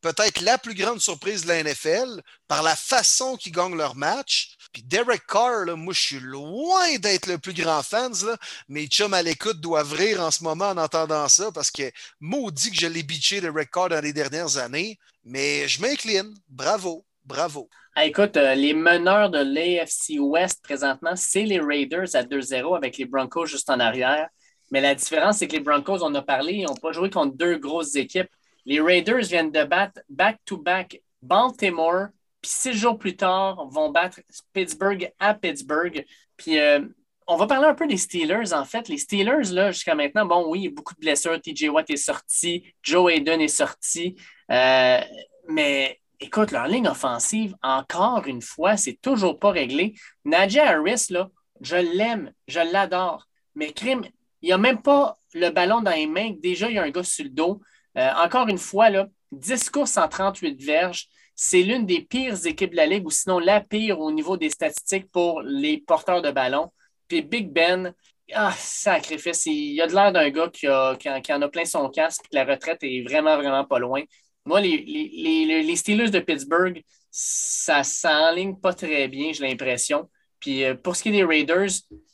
peut-être la plus grande surprise de la NFL, par la façon qu'ils gagnent leur match. Puis Derek Carr, là, moi, je suis loin d'être le plus grand fan. Là. Mes à l'écoute doivent rire en ce moment en entendant ça parce que maudit que je l'ai bitché Derek Carr dans les dernières années. Mais je m'incline. Bravo, bravo. Écoute, euh, les meneurs de l'AFC West présentement, c'est les Raiders à 2-0 avec les Broncos juste en arrière. Mais la différence, c'est que les Broncos, on a parlé, ils n'ont pas joué contre deux grosses équipes. Les Raiders viennent de battre back-to-back Baltimore, puis six jours plus tard, vont battre Pittsburgh à Pittsburgh. Puis euh, on va parler un peu des Steelers, en fait. Les Steelers, là, jusqu'à maintenant, bon, oui, beaucoup de blessures. TJ Watt est sorti, Joe Hayden est sorti. Euh, mais écoute, leur ligne offensive, encore une fois, c'est toujours pas réglé. Najee Harris, là, je l'aime, je l'adore. Mais crime, il n'y a même pas le ballon dans les mains. Déjà, il y a un gars sur le dos. Euh, encore une fois, là, 10 courses en 38 verges. C'est l'une des pires équipes de la Ligue, ou sinon la pire au niveau des statistiques pour les porteurs de ballon. Puis Big Ben, ah, sacrifice, il a de l'air d'un gars qui, a- en, qui a plein son casque, la retraite est vraiment, vraiment pas loin. Moi, les, les, les, les Steelers de Pittsburgh, ça s'enligne pas très bien, j'ai l'impression. Puis euh, pour ce qui est des Raiders,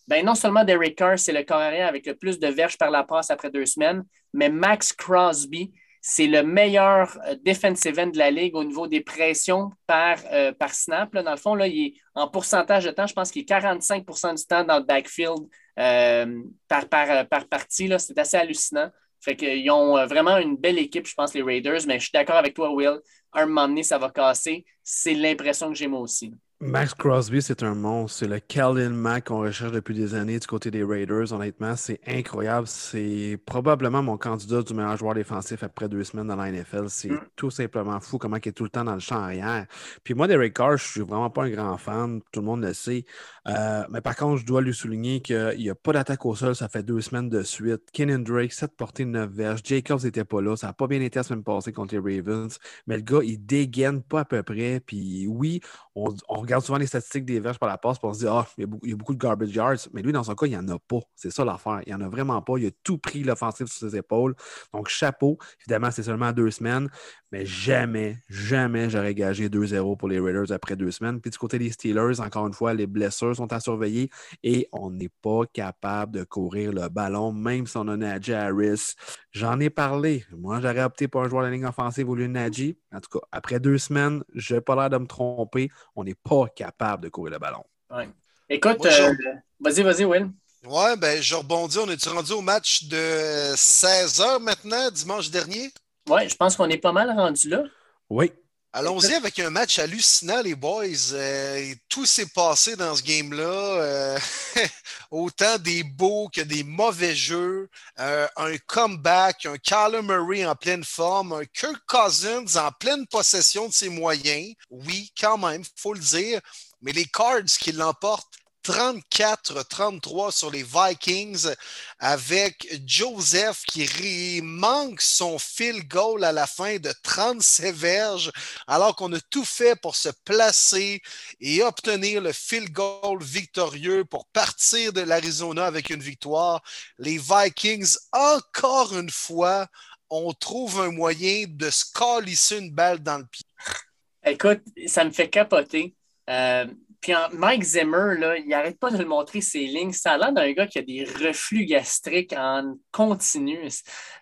ben non seulement Derek Carr, c'est le carrière avec le plus de verges par la passe après deux semaines, mais Max Crosby, c'est le meilleur euh, defensive end de la ligue au niveau des pressions par, euh, par snap. là. Dans le fond, là, il est en pourcentage de temps, je pense qu'il est 45% du temps dans le backfield par, par, par partie. C'est assez hallucinant. Fait qu'ils ont euh, vraiment une belle équipe, je pense, les Raiders, mais je suis d'accord avec toi, Will. Un moment donné, ça va casser. C'est l'impression que j'ai moi aussi. Max Crosby, c'est un monstre. C'est le Kellen Mack qu'on recherche depuis des années du côté des Raiders. Honnêtement, c'est incroyable. C'est probablement mon candidat du meilleur joueur défensif après deux semaines dans la NFL. C'est mm. tout simplement fou comment il est tout le temps dans le champ arrière. Puis moi, Derek Carr, je suis vraiment pas un grand fan. Tout le monde le sait. Euh, mais par contre, je dois lui souligner qu'il n'y a pas d'attaque au sol. Ça fait deux semaines de suite. Kenan Drake, 7 portées, 9 verges. Jacobs n'était pas là. Ça n'a pas bien été la semaine passée contre les Ravens. Mais le gars, il dégaine pas à peu près. Puis oui, on, regarde souvent les statistiques des verges par la passe pour se dire, ah, il, y a beaucoup, de garbage yards. Mais lui, dans son cas, il n'y en a pas. C'est ça l'affaire. Il n'y en a vraiment pas. Il a tout pris l'offensive sur ses épaules. Donc, chapeau. Évidemment, c'est seulement deux semaines. Mais jamais, jamais j'aurais gagé 2-0 pour les Raiders après deux semaines. Puis du côté des Steelers, encore une fois, les blessures sont à surveiller et on n'est pas capable de courir le ballon, même si on a Najee Harris. J'en ai parlé. Moi, j'aurais opté pour un joueur de ligne offensive au lieu de Najee. En tout cas, après deux semaines, je n'ai pas l'air de me tromper. On n'est pas capable de courir le ballon. Écoute, euh, vas-y, vas-y, Will. Ouais, ben, je rebondis. On est rendu au match de 16 h maintenant, dimanche dernier? Oui, je pense qu'on est pas mal rendu là. Oui. Allons-y avec un match hallucinant, les boys. Euh, tout s'est passé dans ce game-là. Euh, autant des beaux que des mauvais jeux. Euh, un comeback, un Kyler Murray en pleine forme, un Kirk Cousins en pleine possession de ses moyens. Oui, quand même, il faut le dire. Mais les Cards qui l'emportent 34-33 sur les Vikings avec Joseph qui manque son field goal à la fin de 37 verges alors qu'on a tout fait pour se placer et obtenir le field goal victorieux pour partir de l'Arizona avec une victoire. Les Vikings, encore une fois, on trouve un moyen de se calisser une balle dans le pied. Écoute, ça me fait capoter. Euh, puis Mike Zimmer, là, il n'arrête pas de le montrer ses lignes. Ça a l'air d'un gars qui a des reflux gastriques en continu.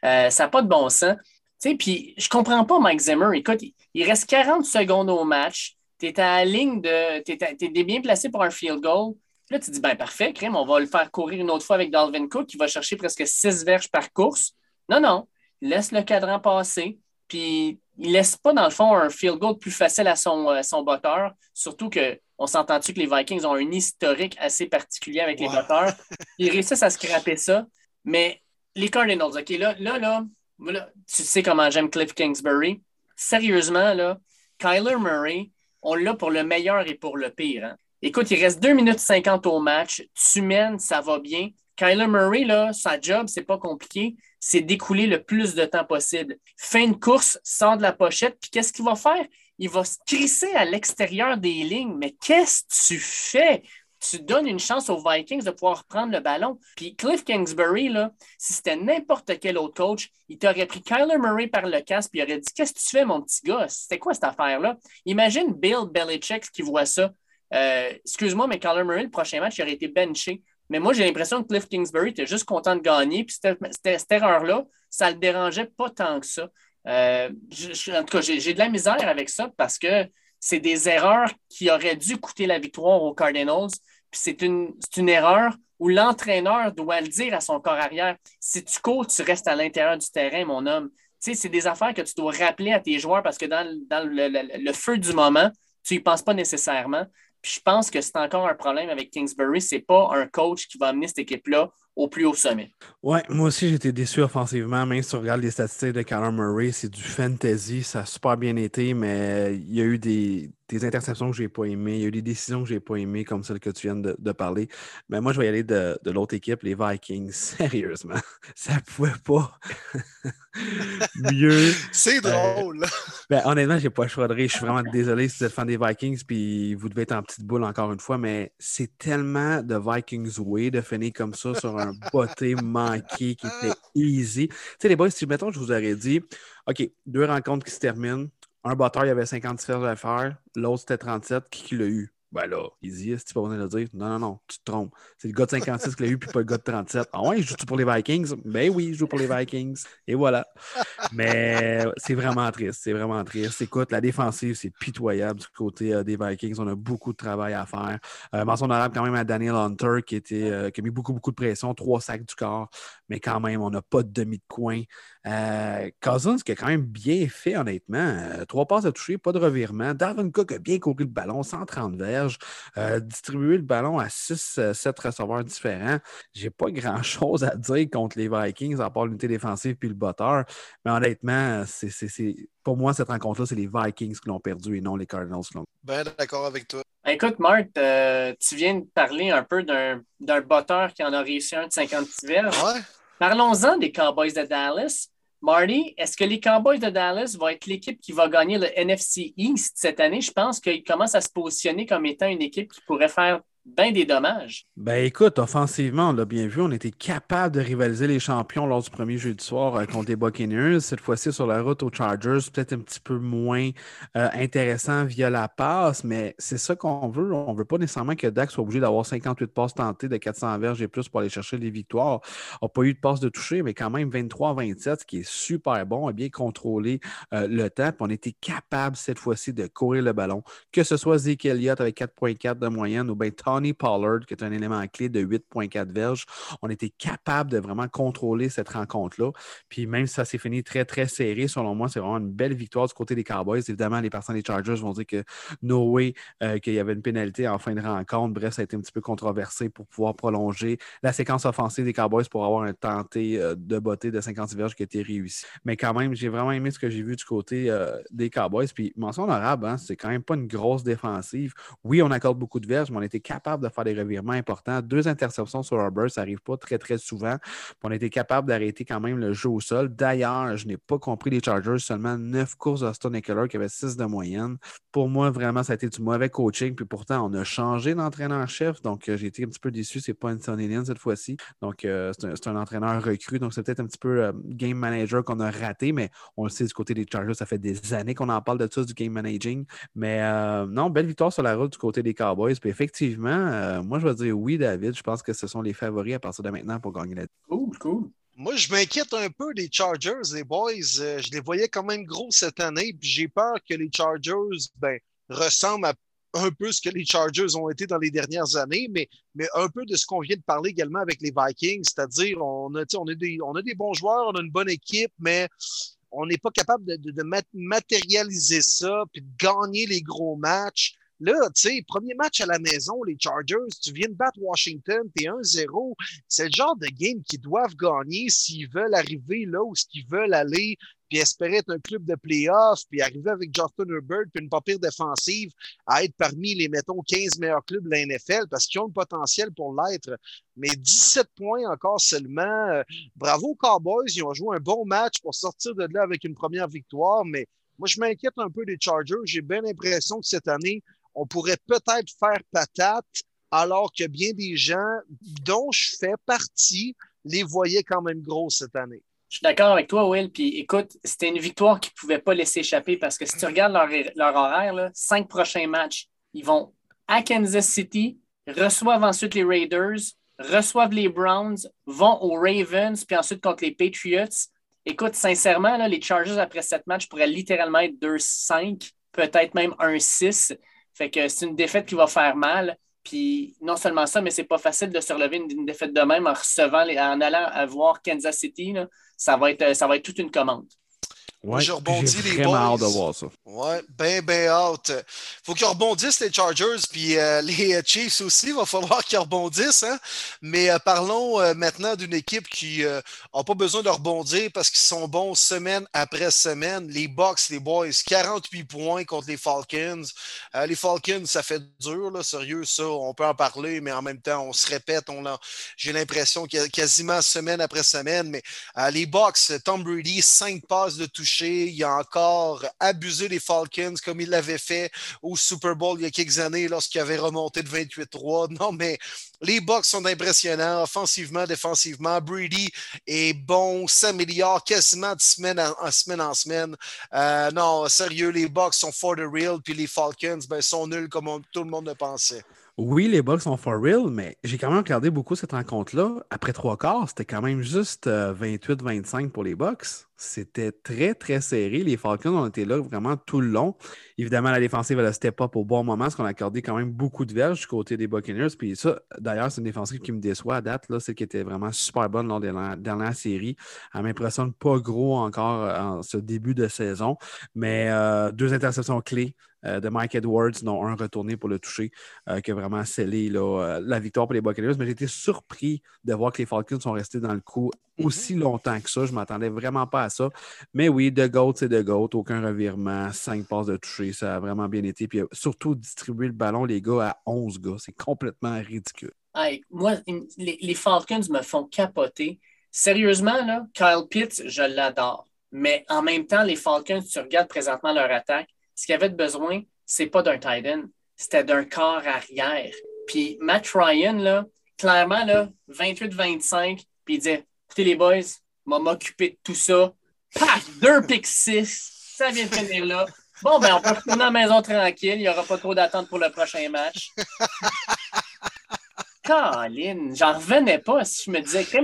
Euh, ça n'a pas de bon sens. Puis je comprends pas Mike Zimmer. Écoute, il reste 40 secondes au match. Tu es à la ligne de. Tu bien placé pour un field goal. là, tu dis, ben parfait, Crème, on va le faire courir une autre fois avec Dalvin Cook qui va chercher presque 6 verges par course. Non, non. Laisse le cadran passer. Puis il laisse pas, dans le fond, un field goal plus facile à son, euh, son botteur. Surtout que on s'entend-tu que les Vikings ont un historique assez particulier avec les batteurs? Ils réussissent à scraper ça. Mais les Cardinals, OK, là, là, là, tu sais comment j'aime Cliff Kingsbury. Sérieusement, là, Kyler Murray, on l'a pour le meilleur et pour le pire. Hein. Écoute, il reste 2 minutes 50 au match. Tu mènes, ça va bien. Kyler Murray, là, sa job, c'est pas compliqué, c'est d'écouler le plus de temps possible. Fin de course, sort de la pochette, puis qu'est-ce qu'il va faire? Il va se crisser à l'extérieur des lignes. Mais qu'est-ce que tu fais? Tu donnes une chance aux Vikings de pouvoir prendre le ballon. Puis Cliff Kingsbury, là, si c'était n'importe quel autre coach, il t'aurait pris Kyler Murray par le casque puis il aurait dit Qu'est-ce que tu fais, mon petit gars? C'était quoi cette affaire-là? Imagine Bill Belichick qui voit ça. Euh, excuse-moi, mais Kyler Murray, le prochain match, il aurait été benché. Mais moi, j'ai l'impression que Cliff Kingsbury était juste content de gagner. Puis cette, erreur-là, ça ne le dérangeait pas tant que ça. Euh, en tout cas, j'ai de la misère avec ça parce que c'est des erreurs qui auraient dû coûter la victoire aux Cardinals. Puis c'est une, une erreur où l'entraîneur doit le dire à son corps arrière. Si tu cours, tu restes à l'intérieur du terrain, mon homme. Tu sais, c'est des affaires que tu dois rappeler à tes joueurs parce que dans, le, le, feu du moment, tu n'y penses pas nécessairement je pense que c'est encore un problème avec Kingsbury. C'est pas un coach qui va amener cette équipe-là au plus haut sommet. Ouais, moi aussi, j'étais déçu offensivement. Même si tu regardes les statistiques de Kyler Murray, c'est du fantasy. Ça a super bien été, mais il y a eu des, des interceptions que je n'ai pas aimées. Il y a eu des décisions que je n'ai pas aimées, comme celle que tu viens de, parler. Mais moi, je vais y aller de, l'autre équipe, les Vikings. Sérieusement, ça ne pouvait pas mieux. C'est euh, drôle. ben, honnêtement, je n'ai pas le choix de rire. Je suis vraiment désolé si vous êtes fan des Vikings, puis vous devez être en petite boule encore une fois, mais c'est tellement de Vikings way de finir comme ça sur un botté manqué qui était easy. Tu sais, les boys, si mettons, je vous aurais dit, OK, deux rencontres qui se terminent, un batteur, il y avait 50 sphères à faire, l'autre, c'était 37. Qui, qui l'a eu? Ben là, il dit, est-ce tu venir le dire? Non, non, non, tu te trompes. C'est le gars de 56 qui l'a eu, puis pas le gars de 37. Ah ouais, il joue pour les Vikings? Ben oui, il joue pour les Vikings. Et voilà. Mais c'est vraiment triste, c'est vraiment triste. Écoute, la défensive, c'est pitoyable du côté euh, des Vikings. On a beaucoup de travail à faire. Euh, mention arabe quand même à Daniel Hunter, qui, était, euh, qui a mis beaucoup, beaucoup de pression, trois sacs du corps. Mais quand même, on n'a pas de demi de coin. Euh, Cousins, qui a quand même bien fait, honnêtement. trois passes à toucher, pas de revirement. Darwin Cook a bien couru le ballon, 130 verges, distribuer le ballon à 6-7 receveurs différents. J'ai pas grand-chose à dire contre les Vikings, à part l'unité défensive puis le botteur. Mais honnêtement, c'est pour moi, cette rencontre-là, c'est les Vikings qui l'ont perdu et non les Cardinals. Ben, d'accord avec toi. Ben, écoute, Marc, euh, tu viens de parler un peu d'un botteur qui en a réussi un de 56 verges. Ouais. Parlons-en des Cowboys de Dallas. Marty, est-ce que les Cowboys de Dallas vont être l'équipe qui va gagner le NFC East cette année? Je pense qu'ils commencent à se positionner comme étant une équipe qui pourrait faire bien des dommages. Ben écoute, offensivement, on l'a bien vu, on était capable de rivaliser les champions lors du premier jeu du soir euh, contre les Buccaneers. Cette fois-ci, sur la route aux Chargers, peut-être un petit peu moins euh, intéressant via la passe, mais c'est ça qu'on veut. On ne veut pas nécessairement que Dak soit obligé d'avoir 58 passes tentées de 400 verges et plus pour aller chercher les victoires. On n'a pas eu de passe de toucher, mais quand même 23-27, ce qui est super bon, a bien contrôlé euh, le temps. on était capable cette fois-ci de courir le ballon, que ce soit Zeke Elliott avec 4.4 de moyenne ou bien Tom Tony Pollard, qui est un élément clé de 8,4 verges, on était capable de vraiment contrôler cette rencontre-là. Puis même si ça s'est fini très, très serré, selon moi, c'est vraiment une belle victoire du côté des Cowboys. Évidemment, les personnes des Chargers vont dire que no euh, qu'il y avait une pénalité en fin de rencontre. Bref, ça a été un petit peu controversé pour pouvoir prolonger la séquence offensive des Cowboys pour avoir un tenté euh, de beauté de 50 verges qui a été réussi. Mais quand même, j'ai vraiment aimé ce que j'ai vu du côté euh, des Cowboys. Puis mention honorable, hein, c'est quand même pas une grosse défensive. Oui, on accorde beaucoup de verges, mais on était capable de faire des revirements importants. Deux interceptions sur Herbert, ça n'arrive pas très, très souvent. On a été capable d'arrêter quand même le jeu au sol. D'ailleurs, je n'ai pas compris les Chargers, seulement neuf courses d'Austin Eckler qui avait six de moyenne. Pour moi, vraiment, ça a été du mauvais coaching. Puis pourtant, on a changé d'entraîneur-chef. Donc, euh, j'ai été un petit peu déçu. C'est pas une Sonny cette fois-ci. Donc, euh, c'est un, entraîneur recru. Donc, c'est peut-être un petit peu euh, game manager qu'on a raté, mais on le sait du côté des Chargers, ça fait des années qu'on en parle de ça, du game managing. Mais non, belle victoire sur la route du côté des Cowboys. Puis effectivement, euh, moi, je vais dire oui, David. Je pense que ce sont les favoris à partir de maintenant pour gagner la. Cool, cool. Moi, je m'inquiète un peu des Chargers, les boys. Euh, je les voyais quand même gros cette année, puis j'ai peur que les Chargers ben, ressemblent à un peu ce que les Chargers ont été dans les dernières années, mais, mais un peu de ce qu'on vient de parler également avec les Vikings, c'est-à-dire on a, on, a des, on a des bons joueurs, on a une bonne équipe, mais on n'est pas capable de, de, matérialiser ça, puis de gagner les gros matchs. Là, tu sais, premier match à la maison, les Chargers, tu viens de battre Washington, t'es 1-0. C'est le genre de game qu'ils doivent gagner s'ils veulent arriver là où ils veulent aller, puis espérer être un club de playoff, puis arriver avec Justin Herbert, puis une papier défensive à être parmi les, mettons, 15 meilleurs clubs de la NFL parce qu'ils ont le potentiel pour l'être. Mais 17 points encore seulement. Euh, bravo Cowboys, ils ont joué un bon match pour sortir de là avec une première victoire, mais moi, je m'inquiète un peu des Chargers. J'ai bien l'impression que cette année, on pourrait peut-être faire patate, alors que bien des gens dont je fais partie les voyaient quand même gros cette année. Je suis d'accord avec toi, Will. Puis écoute, c'était une victoire qu'ils ne pouvaient pas laisser échapper parce que si tu regardes leur, horaire, cinq prochains matchs, ils vont à Kansas City, reçoivent ensuite les Raiders, reçoivent les Browns, vont aux Ravens, puis ensuite contre les Patriots. Écoute, sincèrement, les Chargers après sept matchs pourraient littéralement être 2-5, peut-être même 1-6. Fait que c'est une défaite qui va faire mal. Puis non seulement ça, mais c'est pas facile de se relever une, défaite de même en recevant, en allant voir Kansas City. Ça, va être, ça va être toute une commande. Ouais, je rebondis les boys. hâte de voir ça. Ouais, ben, ben hâte. Faut qu'ils rebondissent les Chargers, puis euh, les Chiefs aussi, il va falloir qu'ils rebondissent. Hein? Mais euh, parlons euh, maintenant d'une équipe qui n'a pas besoin de rebondir parce qu'ils sont bons semaine après semaine. Les Bucks, les Boys, 48 points contre les Falcons. les Falcons, ça fait dur, là, sérieux, ça. On peut en parler, mais en même temps, on se répète. On J'ai l'impression qu'il y a quasiment semaine après semaine. Mais les Bucks, Tom Brady, 5 passes de toucher il a encore abusé des Falcons comme il l'avait fait au Super Bowl il y a quelques années lorsqu'il avait remonté de 28-3. Non, mais les Bucks sont impressionnants, offensivement, défensivement. Brady est bon, s'améliore quasiment de semaine en, semaine en semaine. Euh, non, sérieux, les Bucks sont for the real, puis les Falcons ben, sont nuls comme tout le monde le pensait. Oui, les Bucks sont for real, mais j'ai quand même regardé beaucoup cette rencontre-là. Après trois quarts, c'était quand même juste 28-25 euh, pour les Bucks. C'était très, très serré. Les Falcons ont été là vraiment tout le long. Évidemment, la défensive, elle a step up au bon moment, parce qu'on a accordé quand même beaucoup de verges du côté des Buccaneers. Puis ça, d'ailleurs, c'est une défensive qui me déçoit à date. C'est qui était vraiment super bonne lors de la dernière série. Elle m'impressionne pas gros encore euh, en ce début de saison, mais euh, deux interceptions clés euh, de Mike Edwards, dont un retourné pour le toucher, qui a vraiment scellé la victoire pour les Buccaneers. Mais j'ai été surpris de voir que les Falcons sont restés dans le coup aussi mhm. longtemps que ça. Je ne m'attendais vraiment pas à ça. Mais oui, de GOAT, c'est de GOAT. Aucun revirement, cinq passes de toucher. Ça a vraiment bien été. Puis surtout distribuer le ballon, les gars, à 11 gars. C'est complètement ridicule. moi, les, Falcons me font capoter. Sérieusement, là, Kyle Pitts, je l'adore. Mais en même temps, les Falcons, tu regardes présentement leur attaque, ce qu'ils avaient besoin, c'est pas d'un tight end, c'était d'un corps arrière. Puis Matt Ryan, là, clairement, 28-25, puis il dit Écoutez, les boys, m'a m'occuper de tout ça. Paf! Deux pics six. Ça vient de finir là. Bon, ben, on peut retourner à la maison tranquille. Il n'y aura pas trop d'attente pour le prochain match. Caroline, j'en revenais pas si je me disais, que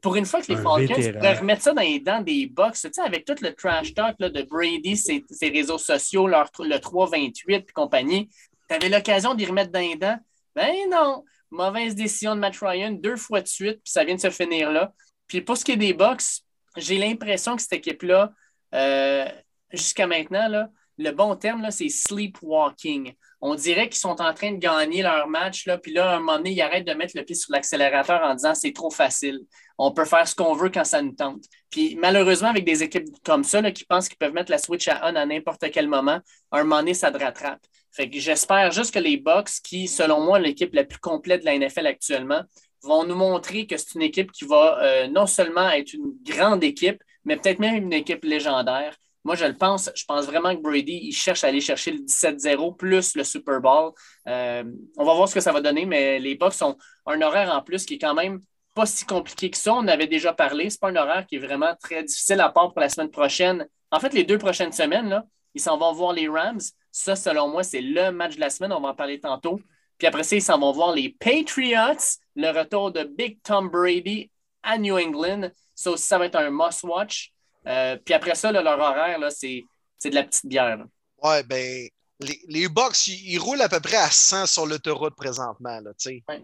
pour une fois que les Falcons pourraient remettre ça dans les dents des box, tu sais, avec tout le trash talk là, de Brady, ses, réseaux sociaux, leur, le 328 et compagnie, tu avais l'occasion d'y remettre dans les dents? Ben non, mauvaise décision de Matt Ryan deux fois de suite, puis ça vient de se finir là. Puis pour ce qui est des box, j'ai l'impression que cette équipe-là, euh, jusqu'à maintenant, le bon terme, c'est sleepwalking. On dirait qu'ils sont en train de gagner leur match, là, puis là, à un moment donné, ils arrêtent de mettre le pied sur l'accélérateur en disant c'est trop facile. On peut faire ce qu'on veut quand ça nous tente. Puis malheureusement, avec des équipes comme ça, qui pensent qu'ils peuvent mettre la switch à on à n'importe quel moment, à un moment donné, ça te rattrape. Fait que j'espère juste que les Bucks, qui, selon moi, l'équipe la plus complète de la NFL actuellement, vont nous montrer que c'est une équipe qui va euh, non seulement être une grande équipe, mais peut-être même une équipe légendaire. Moi, je le pense. Je pense vraiment que Brady, il cherche à aller chercher le 17-0 plus le Super Bowl. Euh, on va voir ce que ça va donner, mais les Bucks ont un horaire en plus qui est quand même pas si compliqué que ça. On avait déjà parlé. Ce n'est pas un horaire qui est vraiment très difficile à part pour la semaine prochaine. En fait, les deux prochaines semaines, là, ils s'en vont voir les Rams. Ça, selon moi, c'est le match de la semaine. On va en parler tantôt. Puis après ça, ils s'en vont voir les Patriots, le retour de Big Tom Brady à New England. Ça aussi, ça va être un must-watch. Euh, puis après ça, leur horaire, c'est, de la petite bière. Ouais, ben, les, les Bucks, ils, roulent à peu près à 100 sur l'autoroute présentement, là,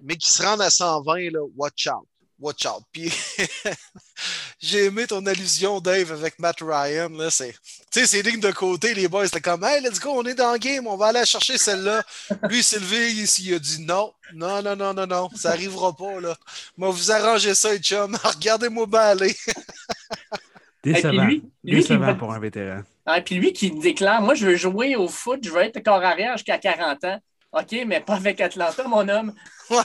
mais qui se rendent à 120, là, watch out watch out. Puis j'ai aimé ton allusion, Dave, avec Matt Ryan. Là, c'est, tu sais, c'est digne de côté, les boys, c'était comme, hey, let's go, on est dans le game, on va aller chercher celle-là. Lui, il s'est levé, il, a dit non, non, non, non, non, non, ça arrivera pas, là. Moi, vous arrangez ça, chum. Regardez-moi bien aller. Décevant. Lui, lui Décevant pour un vétéran. Ah, puis lui qui déclare, moi, je veux jouer au foot, je veux être corps arrière jusqu'à 40 ans. OK, mais pas avec Atlanta, mon homme. Ouais.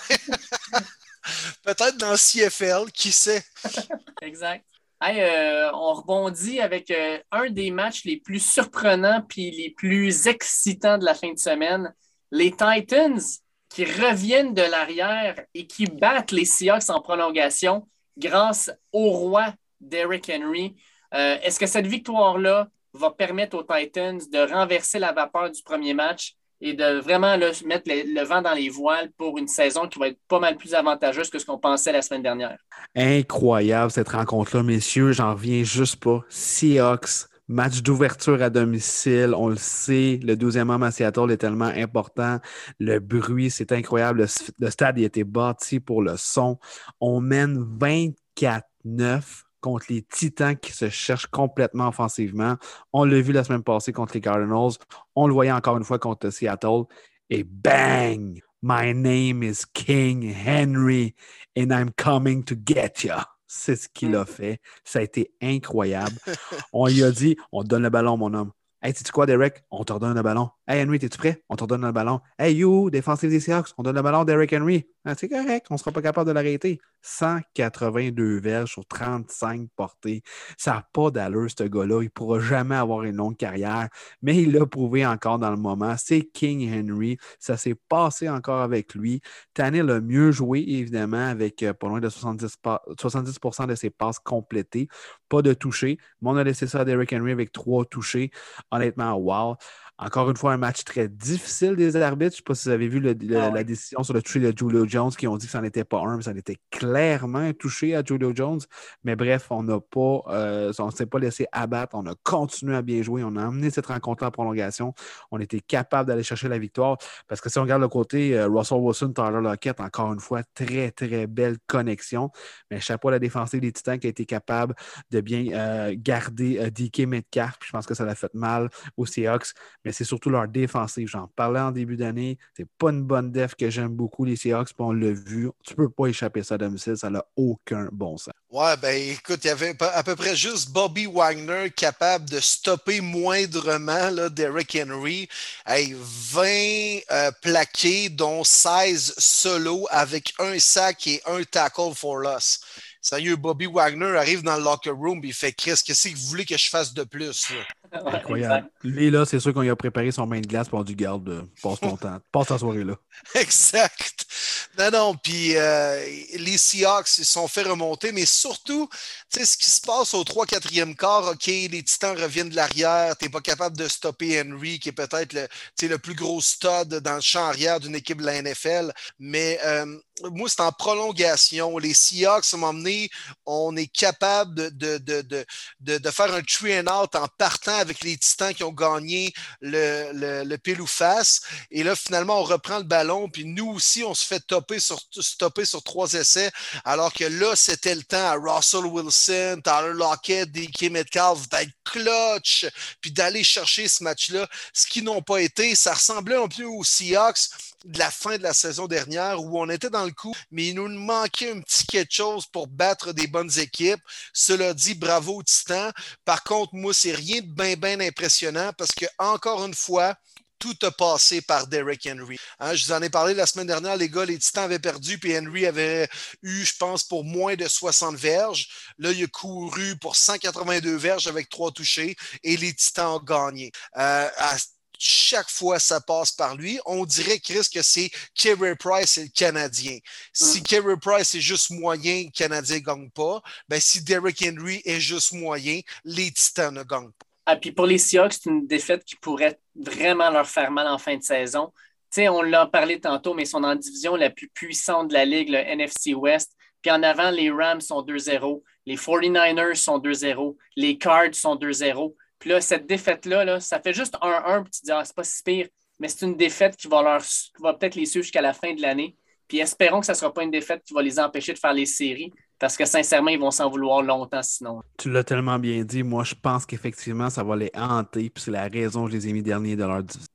Peut-être dans CFL, qui sait? exact. Euh, on rebondit avec euh, un des matchs les plus surprenants puis les plus excitants de la fin de semaine. Les Titans qui reviennent de l'arrière et qui battent les Seahawks en prolongation grâce au roi Derrick Henry. Euh, est-ce que cette victoire-là va permettre aux Titans de renverser la vapeur du premier match? Et de vraiment mettre le, vent dans les voiles pour une saison qui va être pas mal plus avantageuse que ce qu'on pensait la semaine dernière. Incroyable cette rencontre-là, messieurs. J'en reviens juste pas. Seahawks, match d'ouverture à domicile, on le sait. Le 12e homme à Seattle est tellement important. Le bruit, c'est incroyable. Le, stade a été bâti pour le son. On mène 24-9 contre les Titans qui se cherchent complètement offensivement. On l'a vu la semaine passée contre les Cardinals. On le voyait encore une fois contre Seattle. Et bang! My name is King Henry and I'm coming to get you. C'est ce qu'il a mm. fait. Ça a été incroyable. On lui a dit on te donne le ballon, mon homme. Hey, sais-tu quoi, Derek? On te redonne le ballon. Hey, Henry, es-tu prêt? On te redonne le ballon. Hey, you, défensif des Seahawks, on donne le ballon à Derek Henry. Ah, c'est correct, on ne sera pas capable de l'arrêter. 182 verges sur 35 portées. Ça n'a pas d'allure, ce gars-là. Il ne pourra jamais avoir une longue carrière, mais il l'a prouvé encore dans le moment. C'est King Henry. Ça s'est passé encore avec lui. Tannehill a mieux joué, évidemment, avec euh, pas loin de 70, 70 de ses passes complétées. Pas de toucher, mais on a laissé ça à Derek Henry avec trois touchés honnêtement, wow. Encore une fois, un match très difficile des arbitres. Je ne sais pas si vous avez vu ah la décision sur le tri de Julio Jones qui ont dit que ça n'était pas un, mais ça était clairement touché à Julio Jones. Mais bref, on n'a pas, euh, on ne s'est pas laissé abattre. On a continué à bien jouer. On a amené cette rencontre en prolongation. On était capable d'aller chercher la victoire. Parce que si on regarde le côté euh, Russell Wilson, Tyler Lockett, encore une fois, très, très belle connexion. Mais chapeau à la défensive des Titans qui a été capable de bien euh, garder DK Metcalf. je pense que ça l'a fait mal aux Seahawks mais c'est surtout leur défensive. J'en parlais en début d'année. C'est pas une bonne def que j'aime beaucoup, les Seahawks, puis on l'a vu. Tu peux pas échapper ça à domicile, ça n'a aucun bon sens. Ouais, ben écoute, il y avait à peu près juste Bobby Wagner capable de stopper moindrement là, Derrick Henry. Hey, 20 euh, plaqués, dont 16 solo avec un sac et un tackle for loss. Sérieux, Bobby Wagner arrive dans le locker room et il fait Chris, qu'est-ce que vous voulez que je fasse de plus? Incroyable. Lui, là, c'est sûr qu'on lui a préparé son main de glace pour du garde. Euh, passe ton temps. Passe ta soirée là. Exact. Non, non. Puis euh, les Seahawks, ils sont fait remonter, mais surtout, tu sais, ce qui se passe au 3-4e quart, OK, les Titans reviennent de l'arrière, tu n'es pas capable de stopper Henry, qui est peut-être le, le plus gros stud dans le champ arrière d'une équipe de la NFL. Mais euh, moi, c'est en prolongation. Les Seahawks m'ont emmené, on est capable de, de, de, de, faire un tree and out en partant avec les Titans qui ont gagné le, le, le pile ou face. Et là, finalement, on reprend le ballon, puis nous aussi, on se fait topper sur, stopper sur trois essais, alors que là, c'était le temps à Russell Wilson, Tyler Lockett, DK Metcalf d'être clutch, puis d'aller chercher ce match-là. Ce qui n'ont pas été, ça ressemblait un peu aux Seahawks de la fin de la saison dernière où on était dans le coup, mais il nous manquait un petit quelque chose pour battre des bonnes équipes. Cela dit, bravo Titan. Par contre, moi, c'est rien de bien, bien impressionnant parce que, encore une fois, tout a passé par Derrick Henry. Hein, je vous en ai parlé la semaine dernière, les gars, les Titans avaient perdu, puis Henry avait eu, je pense, pour moins de 60 verges. Là, il a couru pour 182 verges avec trois touchés et les Titans ont gagné. Euh, chaque fois ça passe par lui. On dirait, Chris, que c'est Kerry Price et le Canadien. Si mm. Kerry Price est juste moyen, le Canadien ne gagne pas. Ben, si Derrick Henry est juste moyen, les Titans ne gagnent pas. Ah, puis pour les Seahawks, c'est une défaite qui pourrait vraiment leur faire mal en fin de saison. sais, on l'a parlé tantôt, mais ils sont en division la plus puissante de la Ligue, le NFC West. Puis en avant, les Rams sont 2-0, les 49ers sont 2-0, les Cards sont 2-0. Puis là, cette défaite-là, là, ça fait juste 1-1, puis tu dis, ah, c'est pas si pire, mais c'est une défaite qui va, leur, va peut-être les suivre jusqu'à la fin de l'année. Puis espérons que ça ne sera pas une défaite qui va les empêcher de faire les séries, parce que sincèrement, ils vont s'en vouloir longtemps sinon. Tu l'as tellement bien dit. Moi, je pense qu'effectivement, ça va les hanter, puis c'est la raison que je les ai mis derniers de leur division.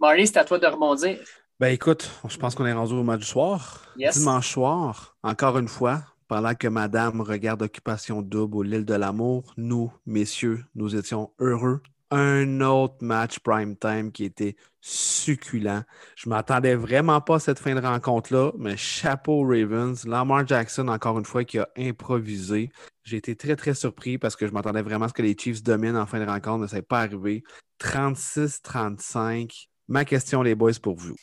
Marie, c'est à toi de rebondir. Ben écoute, je pense qu'on est rendu au match du soir. Dimanche soir, encore une fois, pendant que madame regarde Occupation Double ou l'île de l'amour, nous, messieurs, nous étions heureux. Un autre match prime time qui était succulent. Je m'attendais vraiment pas à cette fin de rencontre-là, mais chapeau Ravens. Lamar Jackson, encore une fois, qui a improvisé. J'ai été très, très surpris parce que je m'attendais vraiment à ce que les Chiefs dominent en fin de rencontre, mais ça n'est pas arrivé. 36-35. Ma question, les boys, pour vous.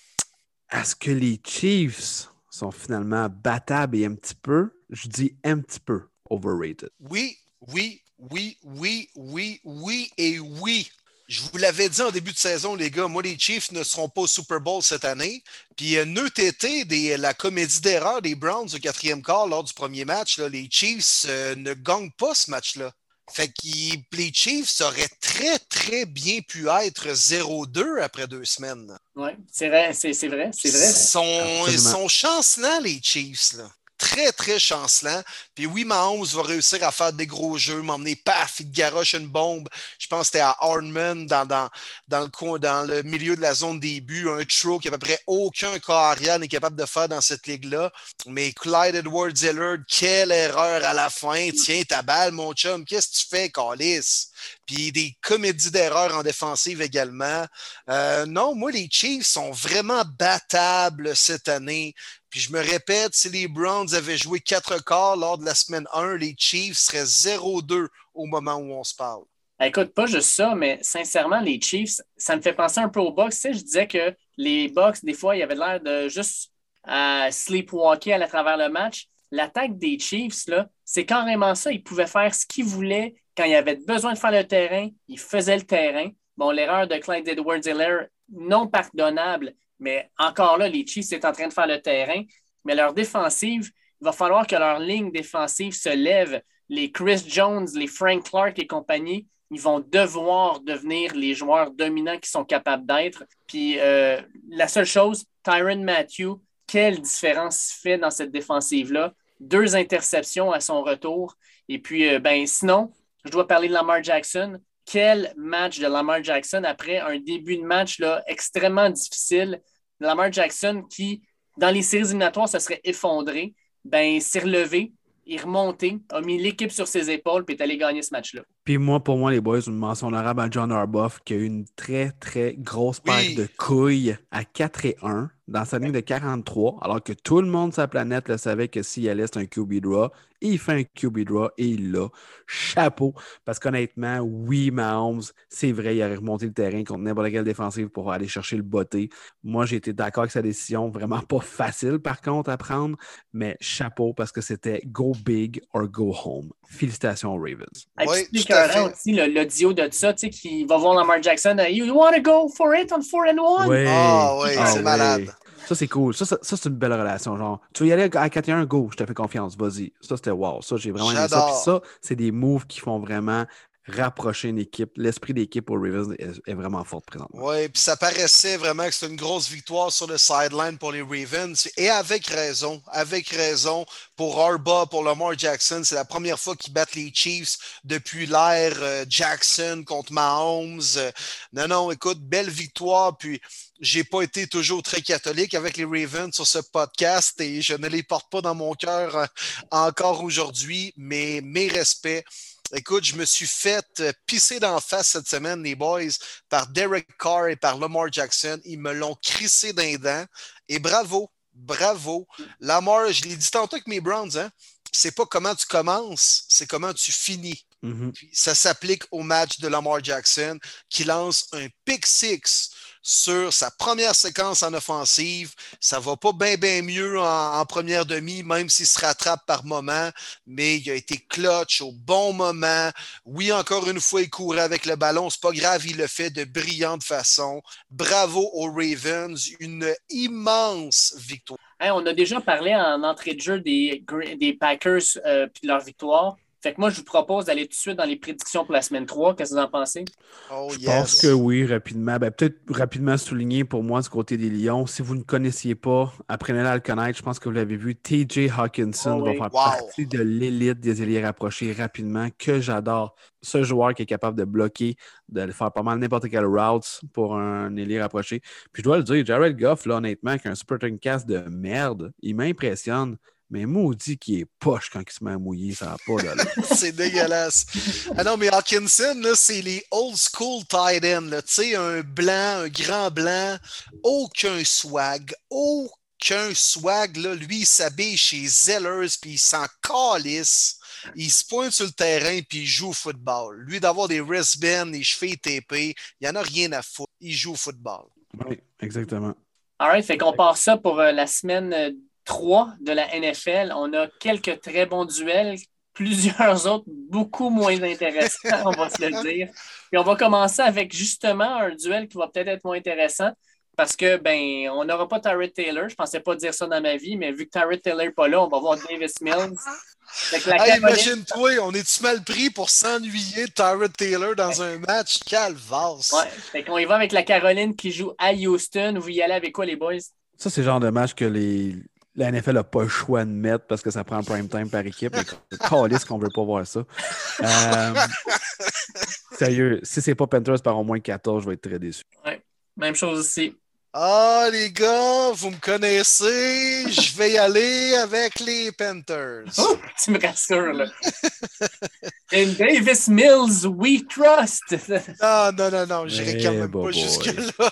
Est-ce que les Chiefs sont finalement battables et un petit peu, je dis un petit peu overrated. Oui, oui, oui, oui, oui, oui et oui. Je vous l'avais dit en début de saison, les gars, moi, les Chiefs ne seront pas au Super Bowl cette année. Puis, euh, été des, la comédie d'erreur des Browns au quatrième quart lors du premier match, les Chiefs euh, ne gagnent pas ce match-là. Fait que les Chiefs auraient très, très bien pu être 0-2 après deux semaines. Oui, c'est vrai, c'est vrai, c'est vrai. Ils sont chancelants, les Chiefs. Là très, très chancelant. Puis oui, Mahomes va réussir à faire des gros jeux, m'emmener, paf, il garoche une bombe. Je pense que c'était à Hardman, dans, dans, dans, le dans le milieu de la zone début, un throw qu'à peu près aucun carrière n'est capable de faire dans cette ligue-là. Mais Clyde Edwards-Hillard, quelle erreur à la fin. Tiens, ta balle, mon chum, qu'est-ce que tu fais, Calis? Puis des comédies d'erreur en défensive également. Euh, non, moi, les Chiefs sont vraiment battables cette année. Puis je me répète, si les Browns avaient joué quatre quarts lors de la semaine 1, les Chiefs seraient 0-2 au moment où on se parle. Écoute, pas juste ça, mais sincèrement, les Chiefs, ça me fait penser un peu aux Bucks. Tu sais, je disais que les Bucks, des fois, il y avait l'air de juste euh, sleepwalker à travers le match. L'attaque des Chiefs, c'est carrément ça. Ils pouvaient faire ce qu'ils voulaient quand il avait besoin de faire le terrain. Ils faisaient le terrain. Bon, l'erreur de Clyde Edwards-Helaire, non pardonnable, mais encore là, les Chiefs sont en train de faire le terrain. Mais leur défensive, il va falloir que leur ligne défensive se lève. Les Chris Jones, les Frank Clark et compagnie, ils vont devoir devenir les joueurs dominants qu'ils sont capables d'être. Puis euh, la seule chose, Tyron Matthew, quelle différence fait dans cette défensive-là? Deux interceptions à son retour. Et puis, euh, ben, sinon, je dois parler de Lamar Jackson. Quel match de Lamar Jackson après un début de match là, extrêmement difficile. Lamar Jackson qui, dans les séries éliminatoires, se serait effondré, ben, s'est relevé, est remonté, a mis l'équipe sur ses épaules et est allé gagner ce match-là. Puis moi, pour moi, les boys, une mention honorable à John Arbuff qui a eu une très, très grosse paire de couilles à 4 et 1 dans sa ligne de 43, alors que tout le monde sur la planète le savait que s'il allait, c'est un QB draw. Il fait un QB draw et il l'a. Chapeau. Parce qu'honnêtement, oui, Mahomes, c'est vrai, il aurait remonté le terrain contre n'importe quelle défensive pour aller chercher le botté. Moi, j'ai été d'accord avec sa décision. Vraiment pas facile, par contre, à prendre. Mais chapeau parce que c'était go big or go home. Félicitations aux Ravens. Oui, aussi l'audio de ça, tu sais, qui va voir Lamar Jackson. You want to go for it? On 4 and 1? Oui, ah, oui, c'est malade. Ça, c'est cool. Ça, ça, c'est une belle relation. Genre, tu veux y aller à 4 go, je te fais confiance, vas-y. Ça, c'était wow. Ça, j'ai vraiment aimé ça. Puis ça, c'est des moves qui font vraiment rapprocher une équipe. L'esprit d'équipe aux Ravens est, vraiment fort présent. Oui, puis ça paraissait vraiment que c'était une grosse victoire sur le sideline pour les Ravens. Et avec raison, avec raison pour Arba, pour Lamar Jackson. C'est la première fois qu'ils battent les Chiefs depuis l'ère euh, Jackson contre Mahomes. non, non, écoute, belle victoire. Puis j'ai pas été toujours très catholique avec les Ravens sur ce podcast et je ne les porte pas dans mon cœur euh, encore aujourd'hui, mais mes respects Écoute, je me suis fait euh, pisser d'en face cette semaine, les boys, par Derek Carr et par Lamar Jackson. Ils me l'ont crissé d'un dent. Et bravo, bravo. Lamar, je l'ai dit tantôt avec mes Browns, hein? c'est pas comment tu commences, c'est comment tu finis. Mm-hmm. Ça s'applique au match de Lamar Jackson qui lance un pick six sur sa première séquence en offensive. Ça va pas bien, bien mieux en, première demi, même s'il se rattrape par moment, mais il a été clutch au bon moment. Oui, encore une fois, il courait avec le ballon. C'est pas grave, il le fait de brillante façon. Bravo aux Ravens. Une immense victoire. on a déjà parlé en entrée de jeu des, Packers euh, de leur victoire. Fait que moi, je vous propose d'aller tout de suite dans les prédictions pour la semaine 3. Qu'est-ce que vous en pensez? Oh, je pense que oui, rapidement. Ben, Peut-être rapidement souligner pour moi du côté des Lions. Si vous ne connaissiez pas, apprenez-le à le connaître. Je pense que vous l'avez vu. TJ Hawkinson oh, va faire partie de l'élite des ailiers rapprochés rapidement, que j'adore. Ce joueur qui est capable de bloquer, de faire pas mal n'importe quelle route pour un ailier rapproché. Puis je dois le dire, Jared Goff, là, honnêtement, qui a un super cast de merde, il m'impressionne. Mais maudit qui est poche quand il se met à mouiller, ça va pas là. c'est dégueulasse. Ah non, mais Hawkinson, c'est les old school tight ends. Tu sais, un blanc, un grand blanc, aucun swag, aucun swag. Là. Lui, il s'habille chez Zellers, puis il s'en calisse. Il se pointe sur le terrain, puis il joue au football. Lui, d'avoir des wristbands, des cheveux tapés, il n'y en a rien à foutre. Il joue au football. Oui, exactement. All right, fait qu'on part ça pour euh, la semaine euh, 3 de la NFL. On a quelques très bons duels, plusieurs autres beaucoup moins intéressants, on va se le dire. Et on va commencer avec justement un duel qui va peut-être être moins intéressant parce que ben on n'aura pas Tyrod Taylor. Je pensais pas dire ça dans ma vie, mais vu que Tyrod Taylor n'est pas là, on va voir Davis Mills. Imagine-toi, on est-tu mal pris pour s'ennuyer de Tyrod Taylor dans un match? Calvasse! Ouais, qu'on y va avec la Caroline qui joue à Houston. Vous y allez avec quoi, les boys? Ça, c'est le genre de match que les, la NFL n'a pas le choix de mettre parce que ça prend prime time par équipe. Calisse qu'on veut pas voir ça. Euh, sérieux, si c'est pas Panthers par au moins 14, je vais être très déçu. Ouais, même chose ici. Ah, les gars, vous me connaissez. Je vais y aller avec les Panthers. Oh, tu me rassures, là. In Davis Mills, we trust. non, non, non, non, j'irai quand même pas jusque-là.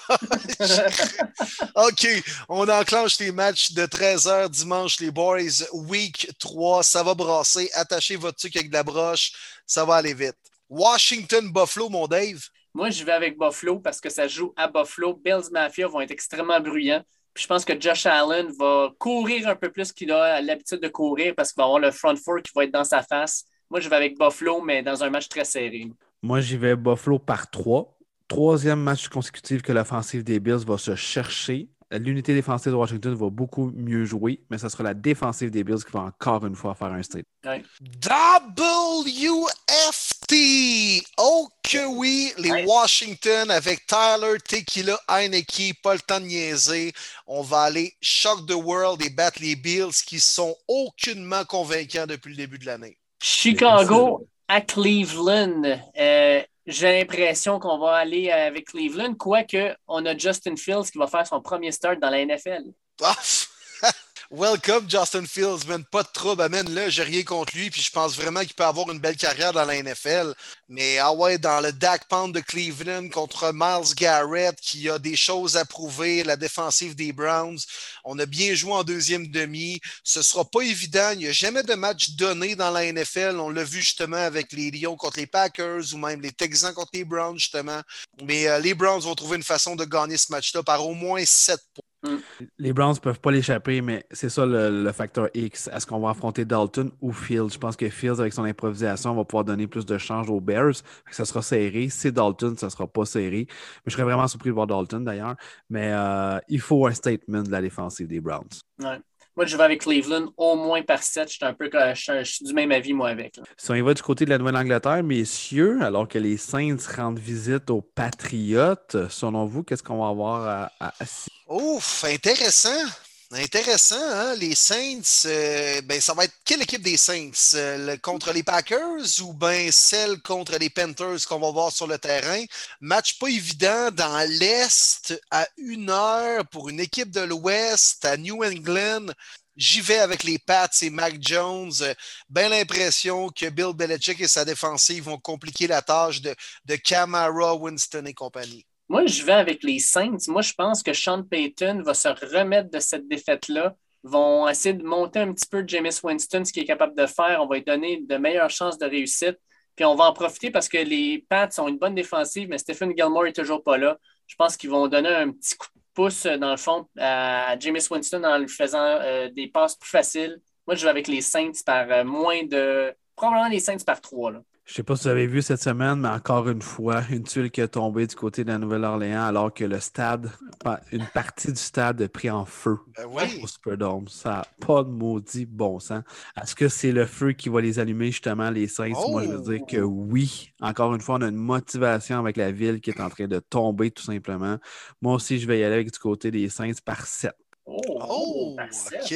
OK, on enclenche les matchs de 13h dimanche, les boys. Week 3, ça va brasser. Attachez votre truc avec de la broche, ça va aller vite. Washington Buffalo, mon Dave. Moi, je vais avec Buffalo parce que ça joue à Buffalo. Bills Mafia vont être extrêmement bruyants. Puis je pense que Josh Allen va courir un peu plus qu'il a l'habitude de courir parce qu'il va avoir le front four qui va être dans sa face. Moi, je vais avec Buffalo, mais dans un match très serré. Moi, j'y vais Buffalo par trois. troisième match consécutif que l'offensive des Bills va se chercher. L'unité défensive de Washington va beaucoup mieux jouer, mais ce sera la défensive des Bills qui va encore une fois faire un state. Oh que oui, les Washington avec Tyler, Tequila, Heineke, pas le temps de niaiser. On va aller shock the world et battre les Bills qui sont aucunement convaincants depuis le début de l'année. Chicago à Cleveland. Euh, j'ai l'impression qu'on va aller avec Cleveland, quoique on a Justin Fields qui va faire son premier start dans la NFL. Welcome, Justin Fields, man. Pas de trouble, amène-le. J'ai rien contre lui. Puis je pense vraiment qu'il peut avoir une belle carrière dans la NFL. Mais ah ouais, dans le Dak Pound de Cleveland contre Miles Garrett, qui a des choses à prouver, la défensive des Browns. On a bien joué en deuxième demi. Ce sera pas évident. Il n'y a jamais de match donné dans la NFL. On l'a vu justement avec les Lions contre les Packers ou même les Texans contre les Browns, justement. Mais euh, les Browns vont trouver une façon de gagner ce match-là par au moins 7 points. Mm. Les Browns ne peuvent pas l'échapper, mais c'est ça le, facteur X. Est-ce qu'on va affronter Dalton ou Fields? Je pense que Fields, avec son improvisation, va pouvoir donner plus de change aux Bears. Ça sera serré. Si Dalton, ça ne sera pas serré. Mais je serais vraiment surpris de voir Dalton d'ailleurs. Mais euh, il faut un statement de la défensive des Browns. Moi, je vais avec Cleveland au moins par 7. Je suis un peu je, suis du même avis, moi, avec. Si on va du côté de la Nouvelle-Angleterre, messieurs, alors que les Saints rendent visite aux Patriotes, selon vous, qu'est-ce qu'on va avoir à, à, Ouf, intéressant. Intéressant, hein? Les Saints, euh, ben, ça va être quelle équipe des Saints? Euh, contre les Packers ou bien celle contre les Panthers qu'on va voir sur le terrain? Match pas évident dans l'Est à une heure pour une équipe de l'Ouest à New England. J'y vais avec les Pats et Mac Jones. Ben l'impression que Bill Belichick et sa défensive vont compliquer la tâche de, de Camara, Winston et compagnie. Moi, je vais avec les Saints. Moi, je pense que Sean Payton va se remettre de cette défaite-là. Vont essayer de monter un petit peu James Winston, ce qu'il est capable de faire. On va lui donner de meilleures chances de réussite. Puis on va en profiter parce que les Pats ont une bonne défensive, mais Stephen Gilmore n'est toujours pas là. Je pense qu'ils vont donner un petit coup de pouce, dans le fond, à James Winston en lui faisant euh, des passes plus faciles. Moi, je vais avec les Saints par euh, moins de. Probablement les Saints par trois. Là. Je ne sais pas si vous avez vu cette semaine, mais encore une fois, une tuile qui est tombée du côté de la Nouvelle-Orléans alors que le stade, une partie du stade est pris en feu ben oui. au Superdome. Ça n'a pas de maudit bon sens. Est-ce que c'est le feu qui va les allumer justement, les Saints? Moi, je veux dire que oh! oui. Encore une fois, on a une motivation avec la ville qui est en train de tomber tout simplement. Moi aussi, je vais y aller avec du côté des Saints par 7. Oh, OK,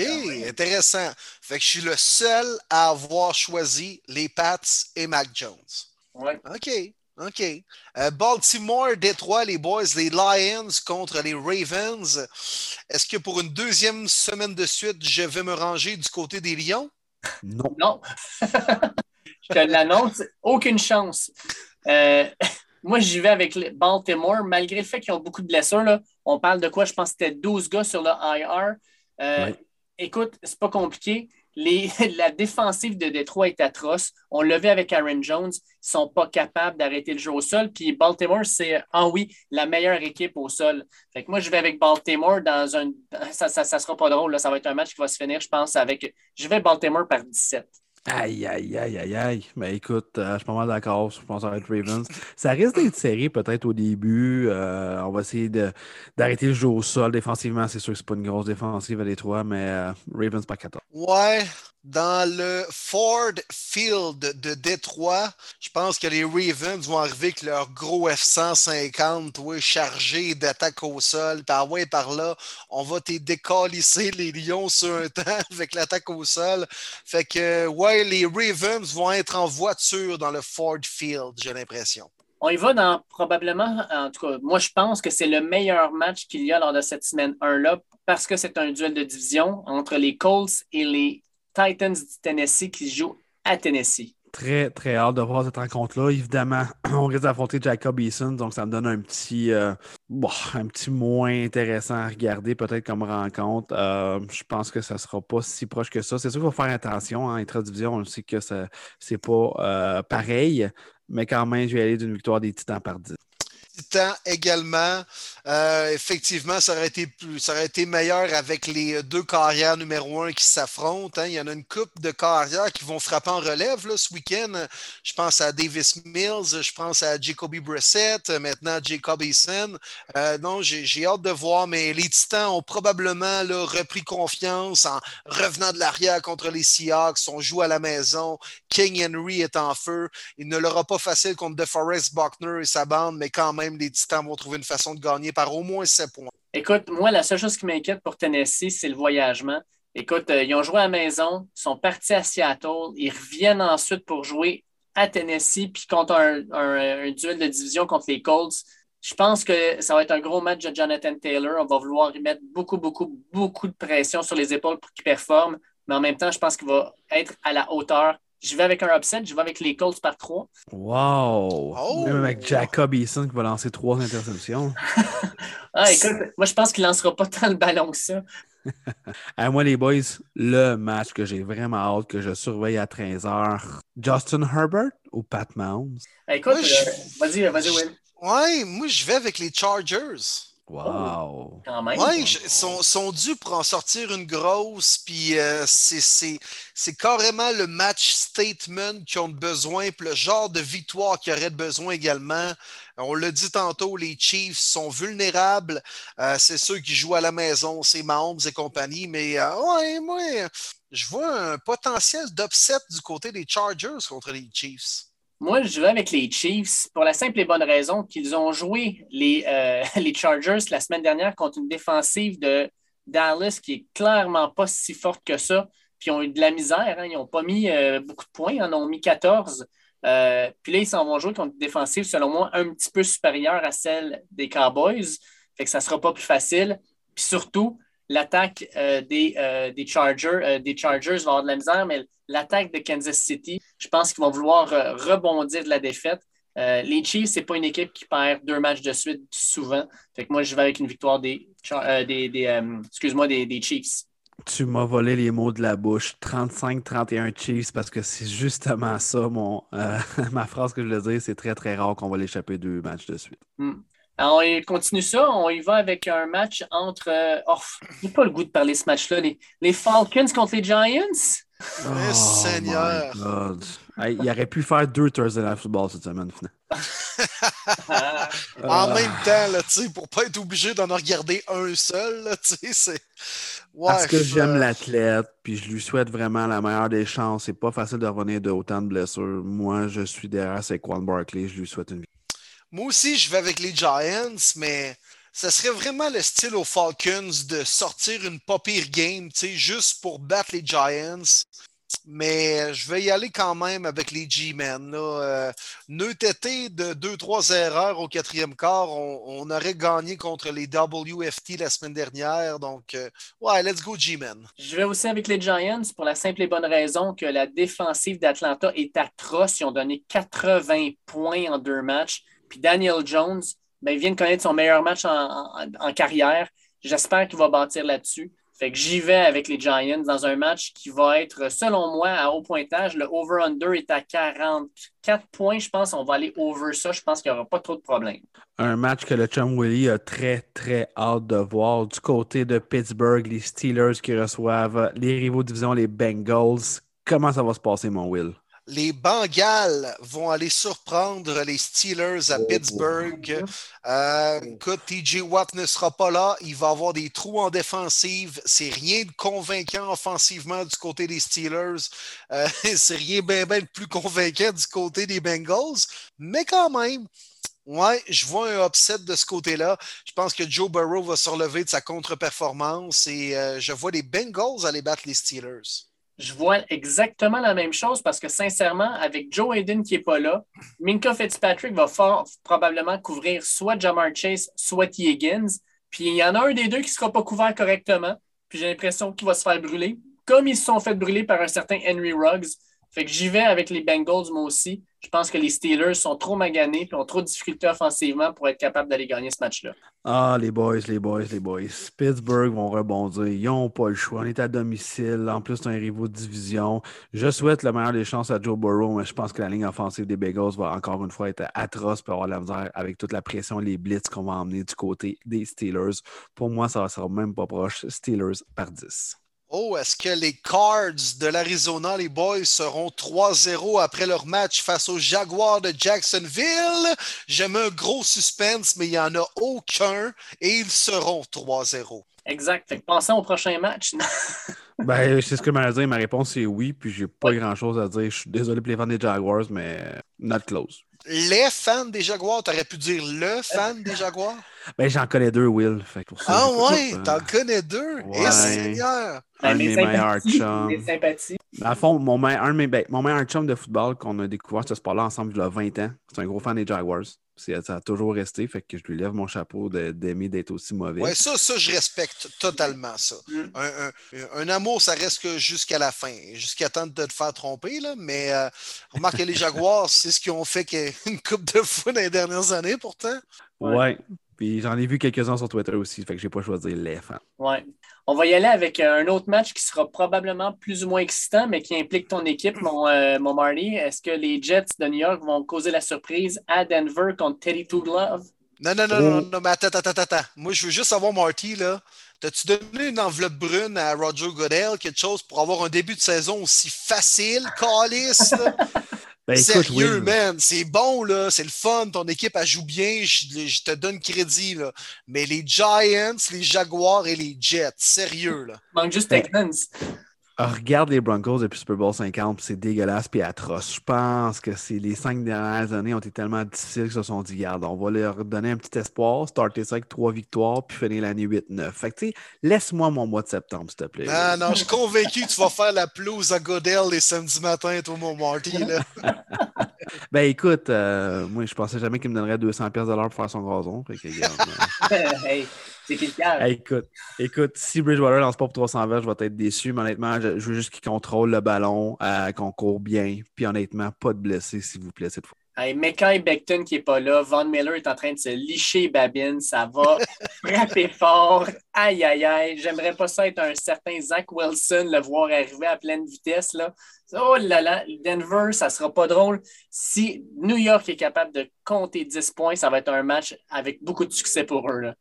intéressant. Fait que je suis le seul à avoir choisi les Pats et Mac Jones. Ouais. OK, OK. Euh, Baltimore, Détroit, les Boys, les Lions contre les Ravens. Est-ce que pour une deuxième semaine de suite, je vais me ranger du côté des Lions? Non. Non. je te l'annonce, aucune chance. Euh, moi, j'y vais avec Baltimore, malgré le fait qu'ils ont beaucoup de blessures. Là, on parle de quoi? Je pense que c'était 12 gars sur le IR. Euh, écoute, c'est pas compliqué. la défensive de Détroit est atroce. On l'a vu avec Aaron Jones. Ils ne sont pas capables d'arrêter le jeu au sol. Puis Baltimore, c'est, ah oui, la meilleure équipe au sol. Fait que moi, je vais avec Baltimore dans un. Ça ne sera pas drôle. Ça va être un match qui va se finir, je pense, avec. Je vais Baltimore par 17. Aïe, aïe, aïe, aïe, aïe. Mais ben, écoute, euh, je suis pas mal d'accord. Je pense va être Ravens. Ça risque d'être serré peut-être au début. Euh, on va essayer d'arrêter le jeu au sol. Défensivement, c'est sûr que c'est pas une grosse défensive à Détroit, mais euh, Ravens pas 14. Ouais, dans le Ford Field de Détroit, je pense que les Ravens vont arriver avec leur gros F-150 ouais, chargé d'attaque au sol. Par ouais, par là, on va te décalisser les Lions sur un temps avec l'attaque au sol. Fait que, ouais, les Ravens vont être en voiture dans le Ford Field, j'ai l'impression. On y va dans probablement, en tout cas, moi je pense que c'est le meilleur match qu'il y a lors de cette semaine 1-là parce que c'est un duel de division entre les Colts et les Titans du Tennessee qui jouent à Tennessee. Très, très hâte de voir cette rencontre-là. Évidemment, on risque d'affronter Jacob Eason, donc ça me donne un petit, euh, un petit moins intéressant à regarder peut-être comme rencontre. Euh, je pense que ça ne sera pas si proche que ça. C'est sûr qu'il faut faire attention. En hein, division on sait que ce n'est pas euh, pareil, mais quand même, je vais aller d'une victoire des Titans par 10. Titans également. Euh, effectivement, ça aurait, été plus, ça aurait été meilleur avec les deux carrières numéro un qui s'affrontent. Hein. Il y en a une coupe de carrières qui vont frapper en relève ce week-end. Je pense à Davis Mills, je pense à Jacoby Brissett, maintenant Jacob Eason. Euh, non, j'ai hâte de voir, mais les Titans ont probablement repris confiance en revenant de l'arrière contre les Seahawks. On joue à la maison. King Henry est en feu. Il ne l'aura pas facile contre DeForest Buckner et sa bande, mais quand même, les Titans vont trouver une façon de gagner par au moins 7 points. Écoute, moi, la seule chose qui m'inquiète pour Tennessee, c'est le voyagement. Écoute, euh, ils ont joué à la maison, ils sont partis à Seattle, ils reviennent ensuite pour jouer à Tennessee, puis contre un, un, duel de division contre les Colts. Je pense que ça va être un gros match de Jonathan Taylor. On va vouloir y mettre beaucoup, beaucoup, beaucoup de pression sur les épaules pour qu'il performe. Mais en même temps, je pense qu'il va être à la hauteur je vais avec un upset, je vais avec les Colts par trois. Wow! Oh! Même avec Jacob Eason qui va lancer trois interceptions. ah, écoute, moi je pense qu'il ne lancera pas tant le ballon que ça. moi, les boys, le match que j'ai vraiment hâte, que je surveille à 13h, Justin Herbert ou Pat Mahomes? écoute, euh, vas-y, vas-y, Will. Ouais, moi je vais avec les Chargers. Wow! quand même. Ouais, sont, sont dus pour en sortir une grosse, puis euh, c'est carrément le match statement qu'ils ont besoin, puis le genre de victoire qu'ils auraient besoin également. On l'a dit tantôt, les Chiefs sont vulnérables. Euh, c'est ceux qui jouent à la maison, c'est Mahomes et compagnie, mais euh, ouais, moi, je vois un potentiel d'upset du côté des Chargers contre les Chiefs. Moi, je vais avec les Chiefs pour la simple et bonne raison qu'ils ont joué les, euh, les Chargers la semaine dernière contre une défensive de Dallas qui est clairement pas si forte que ça. Puis ils ont eu de la misère. Hein. Ils n'ont pas mis euh, beaucoup de points, ils en ont mis 14. Euh, puis là, ils s'en vont jouer contre une défensive, selon moi, un petit peu supérieure à celle des Cowboys. Fait que ça ne sera pas plus facile. Puis surtout, l'attaque des, des, Chargers, des Chargers va avoir de la misère, mais l'attaque de Kansas City, je pense qu'ils vont vouloir euh, rebondir de la défaite. Euh, les Chiefs, ce n'est pas une équipe qui perd deux matchs de suite souvent. Fait que moi, je vais avec une victoire des, euh, des, excuse-moi, des, des, Chiefs. Tu m'as volé les mots de la bouche. 35-31 Chiefs parce que c'est justement ça, mon, ma phrase que je voulais dire. C'est très, très rare qu'on va l'échapper deux matchs de suite. Hmm. Alors, on continue ça. On y va avec un match entre. oh, j'ai pas le goût de parler de ce match-là. Les, les Falcons contre les Giants? Oh, Seigneur! il aurait pu faire deux Thursday Night Football cette semaine, en même temps, là, pour pas être obligé d'en regarder un seul, là, c'est. Parce que j'aime l'athlète, puis je lui souhaite vraiment la meilleure des chances. C'est pas facile de revenir de autant de blessures. Moi, je suis derrière Saquon Barkley, je lui souhaite une vie. Moi aussi, je vais avec les Giants, mais ce serait vraiment le style aux Falcons de sortir une pas pire game, juste pour battre les Giants. Mais je vais y aller quand même avec les G-Men. Euh, été de 2-3 erreurs au quatrième quart, on, aurait gagné contre les WFT la semaine dernière. Donc, euh, ouais, let's go G-Men. Je vais aussi avec les Giants pour la simple et bonne raison que la défensive d'Atlanta est atroce. Ils ont donné 80 points en deux matchs. Puis Daniel Jones, ben, il vient de connaître son meilleur match en, carrière. J'espère qu'il va bâtir là-dessus. Fait que j'y vais avec les Giants dans un match qui va être, selon moi, à haut pointage. Le over-under est à 44 points. Je pense qu'on va aller over ça. Je pense qu'il n'y aura pas trop de problèmes. Un match que le Chum Willie a très, très hâte de voir. Du côté de Pittsburgh, les Steelers qui reçoivent les rivaux de division, les Bengals. Comment ça va se passer, mon Will? Les Bengals vont aller surprendre les Steelers à oh, Pittsburgh. Euh, écoute, TJ Watt ne sera pas là. Il va avoir des trous en défensive. C'est rien de convaincant offensivement du côté des Steelers. Euh, c'est rien bien ben plus convaincant du côté des Bengals. Mais quand même, Ouais, je vois un upset de ce côté-là. Je pense que Joe Burrow va se relever de sa contre-performance et euh, je vois les Bengals aller battre les Steelers je vois exactement la même chose parce que sincèrement, avec Joe Hayden qui n'est pas là, Minka Fitzpatrick va fort, probablement couvrir soit Jamar Chase, soit. Higgins. Puis il y en a un des deux qui ne sera pas couvert correctement. Puis j'ai l'impression qu'il va se faire brûler, comme ils se sont fait brûler par un certain Henry Ruggs. Fait que j'y vais avec les Bengals, moi aussi. Je pense que les Steelers sont trop maganés et ont trop de difficultés offensivement pour être capables d'aller gagner ce match-là. Ah, les boys, les boys, les boys. Pittsburgh vont rebondir. Ils n'ont pas le choix. On est à domicile. En plus, c'est un rivaux de division. Je souhaite le meilleur des chances à Joe Burrow, mais je pense que la ligne offensive des Bengals va encore une fois être atroce pour avoir la misère avec toute la pression, les blitz qu'on va emmener du côté des Steelers. Pour moi, ça ne sera même pas proche. Steelers par 10. Oh, est-ce que les Cards de l'Arizona, les Boys, seront 3-0 après leur match face aux Jaguars de Jacksonville? J'aime un gros suspense, mais il n'y en a aucun et ils seront 3-0. Exact. Fait que pensons au prochain match. ben, c'est ce que m'a dit. Ma réponse est oui, puis j'ai pas grand-chose à dire. Je suis désolé pour les fans des Jaguars, mais not close. Les fans des Jaguars, t'aurais pu dire le fan des Jaguars? Ben, j'en connais deux, Will. Fait pour ça, ah ouais, t'en connais deux? Ouais. Et Seigneur! Un de mes meilleurs chums. À fond, mon, un de mes, ben, mon meilleur chum de football qu'on a découvert ce sport-là ensemble il y a 20 ans, c'est un gros fan des Jaguars. Ça a toujours resté, fait que je lui lève mon chapeau d'aimer d'être aussi mauvais. Oui, ça, ça, je respecte totalement ça. Mm. Un, un, un, amour, ça reste que jusqu'à la fin, jusqu'à temps de te faire tromper, là, mais euh, remarque que les Jaguars, c'est ce qu'ils ont fait une coupe de fou dans les dernières années, pourtant. Ouais. ouais. Puis j'en ai vu quelques-uns sur Twitter aussi, fait que j'ai pas choisi les fans. Ouais. On va y aller avec euh, un autre match qui sera probablement plus ou moins excitant, mais qui implique ton équipe, mon, euh, mon Marty. Est-ce que les Jets de New York vont causer la surprise à Denver contre Teddy Two Glove? Non, non, non, non, non, mais attends, attends, attends. Moi, je veux juste savoir, Marty, là. T'as-tu donné une enveloppe brune à Roger Goodell, quelque chose pour avoir un début de saison aussi facile, calice? Ben, Sérieux, man, c'est bon, là, c'est le fun, ton équipe, elle joue bien, je, te donne crédit, là. Mais les Giants, les Jaguars et les Jets, sérieux, là. Manque juste Titans. Ah, regarde les Broncos depuis Super Bowl 50, c'est dégueulasse puis atroce. Je pense que c'est les cinq dernières années ont été tellement difficiles qu'ils se sont dit, regarde, on va leur donner un petit espoir, starter ça avec trois victoires, puis finir l'année 8-9. Fait que, tu sais, laisse-moi mon mois de septembre, s'il te plaît. Ah non, je suis convaincu que tu vas faire la pelouse à Godell les samedis matins, toi, mon Marty, là. ben, écoute, euh, moi, je pensais jamais qu'il me donnerait 200$ de l'heure pour faire son gazon. Fait que, regarde, hey. C'est écoute, écoute, si Bridgewater lance pas pour 300 verges, je vais être déçu, mais honnêtement, je, veux juste qu'il contrôle le ballon, euh, qu'on court bien, puis honnêtement, pas de blessés, s'il vous plaît, cette fois. Hey, Mekai Beckton qui n'est pas là, Von Miller est en train de se licher Babine, ça va frapper fort. Aïe, aïe, aïe. J'aimerais pas ça être un certain Zach Wilson, le voir arriver à pleine vitesse. Là. Oh là là, Denver, ça sera pas drôle. Si New York est capable de compter 10 points, ça va être un match avec beaucoup de succès pour eux. Là.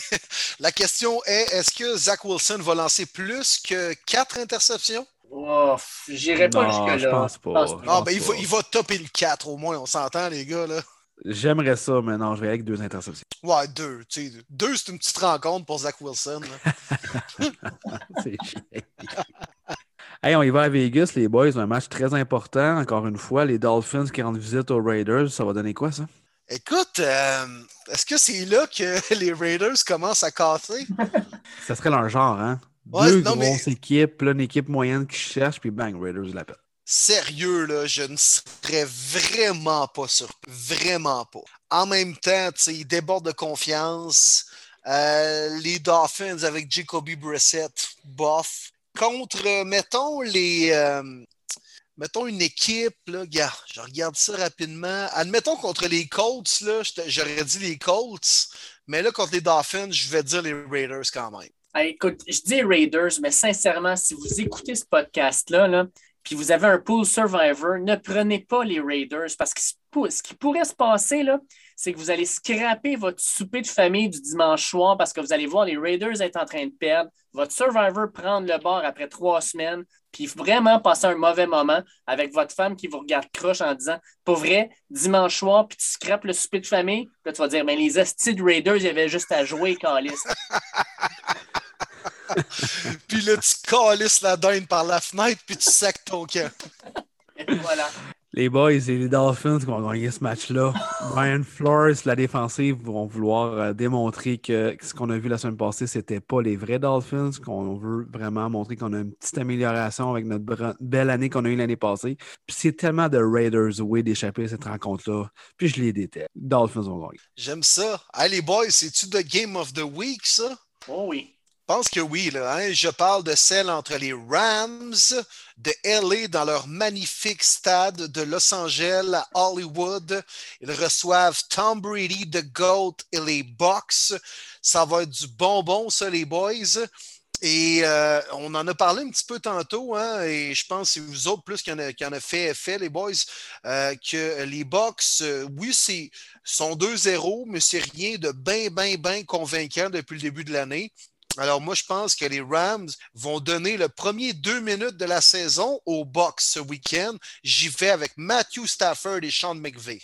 La question est est-ce que Zach Wilson va lancer plus que quatre interceptions? Oh, J'irai pas jusque-là. Je pense pas. Ah, ben, il, va, il va topper le 4 au moins, on s'entend, les gars. là. J'aimerais ça, mais non, je vais avec deux interceptions. Ouais, deux. Tu sais, deux, c'est une petite rencontre pour Zach Wilson. c'est chiant. Hey, on y va à Vegas, les boys. Un match très important. Encore une fois, les Dolphins qui rendent visite aux Raiders. Ça va donner quoi, ça? Écoute, euh, est-ce que c'est là que les Raiders commencent à casser? ça serait leur genre, hein? Deux grosses équipes, une équipe moyenne qui cherche, puis bang, Raiders l'appellent. Sérieux, là, je ne serais vraiment pas surpris. Vraiment pas. En même temps, ils débordent de confiance. Euh, les Dolphins avec Jacoby Brissett, bof. Contre, mettons, les, euh, mettons une équipe, là, je regarde ça rapidement. Admettons contre les Colts, là, j'aurais dit les Colts, mais là, contre les Dolphins, je vais dire les Raiders quand même. écoute, je dis Raiders, mais sincèrement, si vous écoutez ce podcast-là, là, puis vous avez un pool survivor, ne prenez pas les Raiders parce que ce qui pourrait se passer, là, c'est que vous allez scraper votre souper de famille du dimanche soir parce que vous allez voir les Raiders être en train de perdre, votre survivor prendre le bord après trois semaines, puis vraiment passer un mauvais moment avec votre femme qui vous regarde croche en disant Pour vrai, dimanche soir, puis tu scrapes le souper de famille, là, tu vas dire Mais les Asti Raiders, il y avait juste à jouer, Calis. puis là, tu calisses la dinde par la fenêtre, puis tu sacs ton camp. voilà. Les boys et les Dolphins qui vont gagner ce match-là. Brian Flores, la défensive, vont vouloir euh, démontrer que ce qu'on a vu la semaine passée, c'était pas les vrais Dolphins, qu'on veut vraiment montrer qu'on a une petite amélioration avec notre belle année qu'on a eue l'année passée. Puis c'est tellement de Raiders way d'échapper à cette rencontre-là. Puis je les déteste. Dolphins vont gagner. J'aime ça. Hey les boys, c'est-tu the Game of the Week, ça? Oh oui. Je pense que oui. Là, hein. Je parle de celle entre les Rams de LA dans leur magnifique stade de Los Angeles à Hollywood. Ils reçoivent Tom Brady, The GOAT et les Bucks. Ça va être du bonbon, ça, les boys. Et euh, on en a parlé un petit peu tantôt, hein, et je pense que vous autres plus qui en en a fait effet, les boys, euh, que les Bucks, euh, oui, c'est sont 2-0, mais c'est rien de bien, bien, bien convaincant depuis le début de l'année. Alors, moi, je pense que les Rams vont donner le premier deux minutes de la saison aux Bucks ce week-end. J'y vais avec Matthew Stafford et Sean McVay.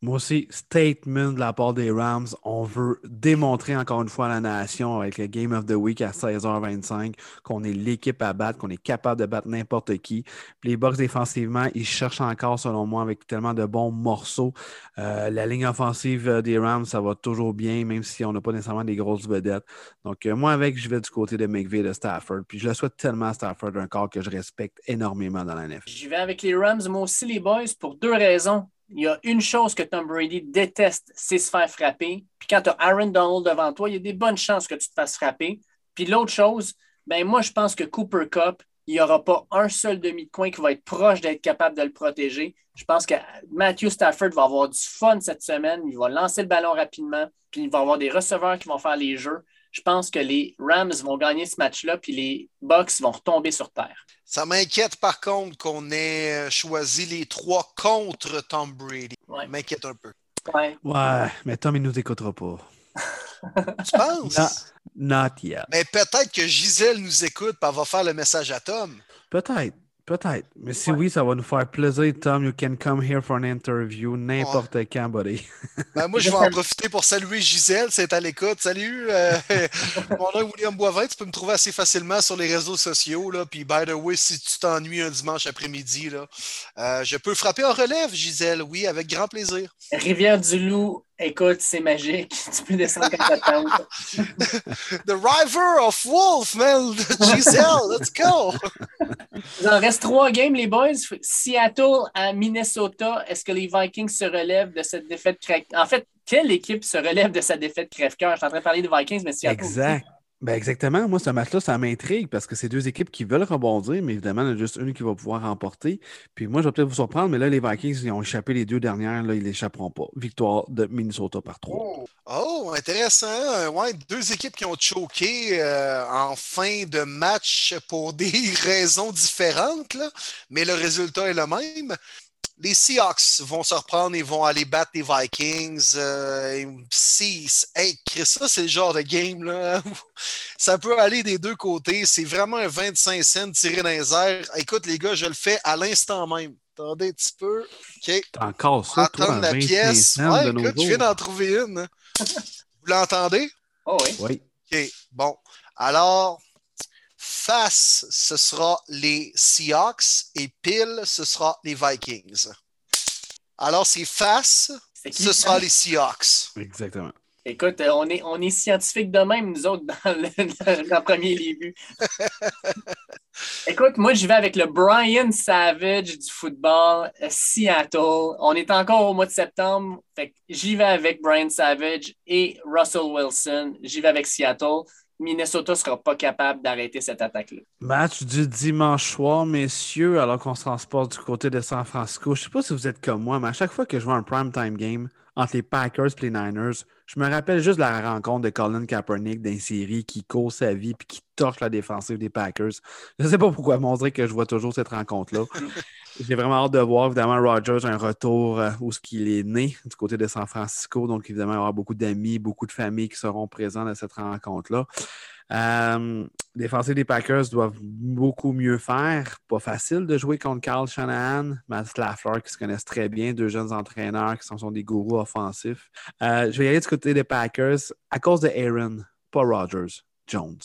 Moi aussi, statement de la part des Rams. On veut démontrer encore une fois à la nation avec le Game of the Week à 16h25 qu'on est l'équipe à battre, qu'on est capable de battre n'importe qui. les Bucks défensivement, ils cherchent encore, selon moi, avec tellement de bons morceaux. Euh, la ligne offensive des Rams, ça va toujours bien, même si on n'a pas nécessairement des grosses vedettes. Donc, euh, moi, avec, je vais du côté de McVeigh de Stafford. Puis je le souhaite tellement à Stafford, un corps que je respecte énormément dans la nef. J'y vais avec les Rams, moi aussi, les boys, pour deux raisons il y a une chose que Tom Brady déteste, c'est se faire frapper. Puis quand tu as Aaron Donald devant toi, il y a des bonnes chances que tu te fasses frapper. Puis l'autre chose, ben moi, je pense que Cooper Cup, il n'y aura pas un seul demi de coin qui va être proche d'être capable de le protéger. Je pense que Matthew Stafford va avoir du fun cette semaine. Il va lancer le ballon rapidement, puis il va avoir des receveurs qui vont faire les jeux. Je pense que les Rams vont gagner ce match-là, puis les Bucks vont retomber sur terre. Ça m'inquiète par contre qu'on ait choisi les trois contre Tom Brady. Ça m'inquiète un peu. Ouais. ouais, mais Tom, il ne nous écoutera pas. tu penses? not yet. Mais peut-être que Gisèle nous écoute et va faire le message à Tom. Peut-être. Peut-être. Mais si oui, ça va nous faire plaisir, Tom. You can come here for an interview n'importe quand, buddy. Ben, moi, je vais en profiter pour saluer Gisèle, c'est à l'écoute. Salut, euh, mon nom est William Boivin. Tu peux me trouver assez facilement sur les réseaux sociaux. Là. Puis, by the way, si tu t'ennuies un dimanche après-midi, euh, je peux frapper en relève, Gisèle. Oui, avec grand plaisir. Rivière-du-Loup, Écoute, c'est magique. Tu peux descendre comme ta The River of Wolf, man. Giselle, let's go. Il en reste trois games, les boys. Seattle à Minnesota. Est-ce que les Vikings se relèvent de cette défaite crève En fait, quelle équipe se relève de sa défaite crève-cœur? Je suis en train de parler des Vikings, mais Seattle. Exact. Ben exactement. Moi, ce match-là, ça m'intrigue parce que c'est deux équipes qui veulent rebondir, mais évidemment, il y en a juste une qui va pouvoir remporter. Puis moi, je vais peut-être vous surprendre, mais là, les Vikings, ils ont échappé les deux dernières. Là, ils l'échapperont pas. Victoire de Minnesota par trois. Oh, intéressant. Ouais, deux équipes qui ont choqué euh, en fin de match pour des raisons différentes, mais le résultat est le même les Seahawks vont se reprendre et vont aller battre les Vikings. Euh, hey, ça, c'est le genre de game, là. ça peut aller des deux côtés. C'est vraiment un 25 cents tiré dans les airs. Écoute, les gars, je le fais à l'instant même. Attendez un petit peu. OK. Encore ça, toi, la pièce. Ouais, écoute, je viens d'en trouver une. Vous l'entendez? Oh oui. Oui. OK. Bon. Alors, Face, ce sera les Seahawks et pile, ce sera les Vikings. Alors, c'est face, ce sera les Seahawks. Exactement. Écoute, euh, on est, on est scientifiques de même, nous autres, dans le, premier début. Écoute, moi, je vais avec le Brian Savage du football euh, Seattle. On est encore au mois de septembre. j'y vais avec Brian Savage et Russell Wilson. J'y vais avec Seattle. Minnesota ne sera pas capable d'arrêter cette attaque-là. Match du dimanche soir, messieurs, alors qu'on se transporte du côté de San Francisco. Je ne sais pas si vous êtes comme moi, mais à chaque fois que je vois un prime time game entre les Packers et les Niners, je me rappelle juste la rencontre de Colin Kaepernick d'un série qui court sa vie et qui torche la défensive des Packers. Je ne sais pas pourquoi, montrer que je vois toujours cette rencontre-là. J'ai vraiment hâte de voir, évidemment, Rogers un retour euh, où ce qu'il est né, du côté de San Francisco. Donc, évidemment, il y aura beaucoup d'amis, beaucoup de familles qui seront présents dans cette rencontre-là. Euh, défenseurs des Packers doivent beaucoup mieux faire. Pas facile de jouer contre Carl Shanahan, Matt Lafleur qui se connaissent très bien, deux jeunes entraîneurs qui sont, des gourous offensifs. Euh, je vais y aller du côté des Packers à cause de Aaron, pas Rogers, Jones.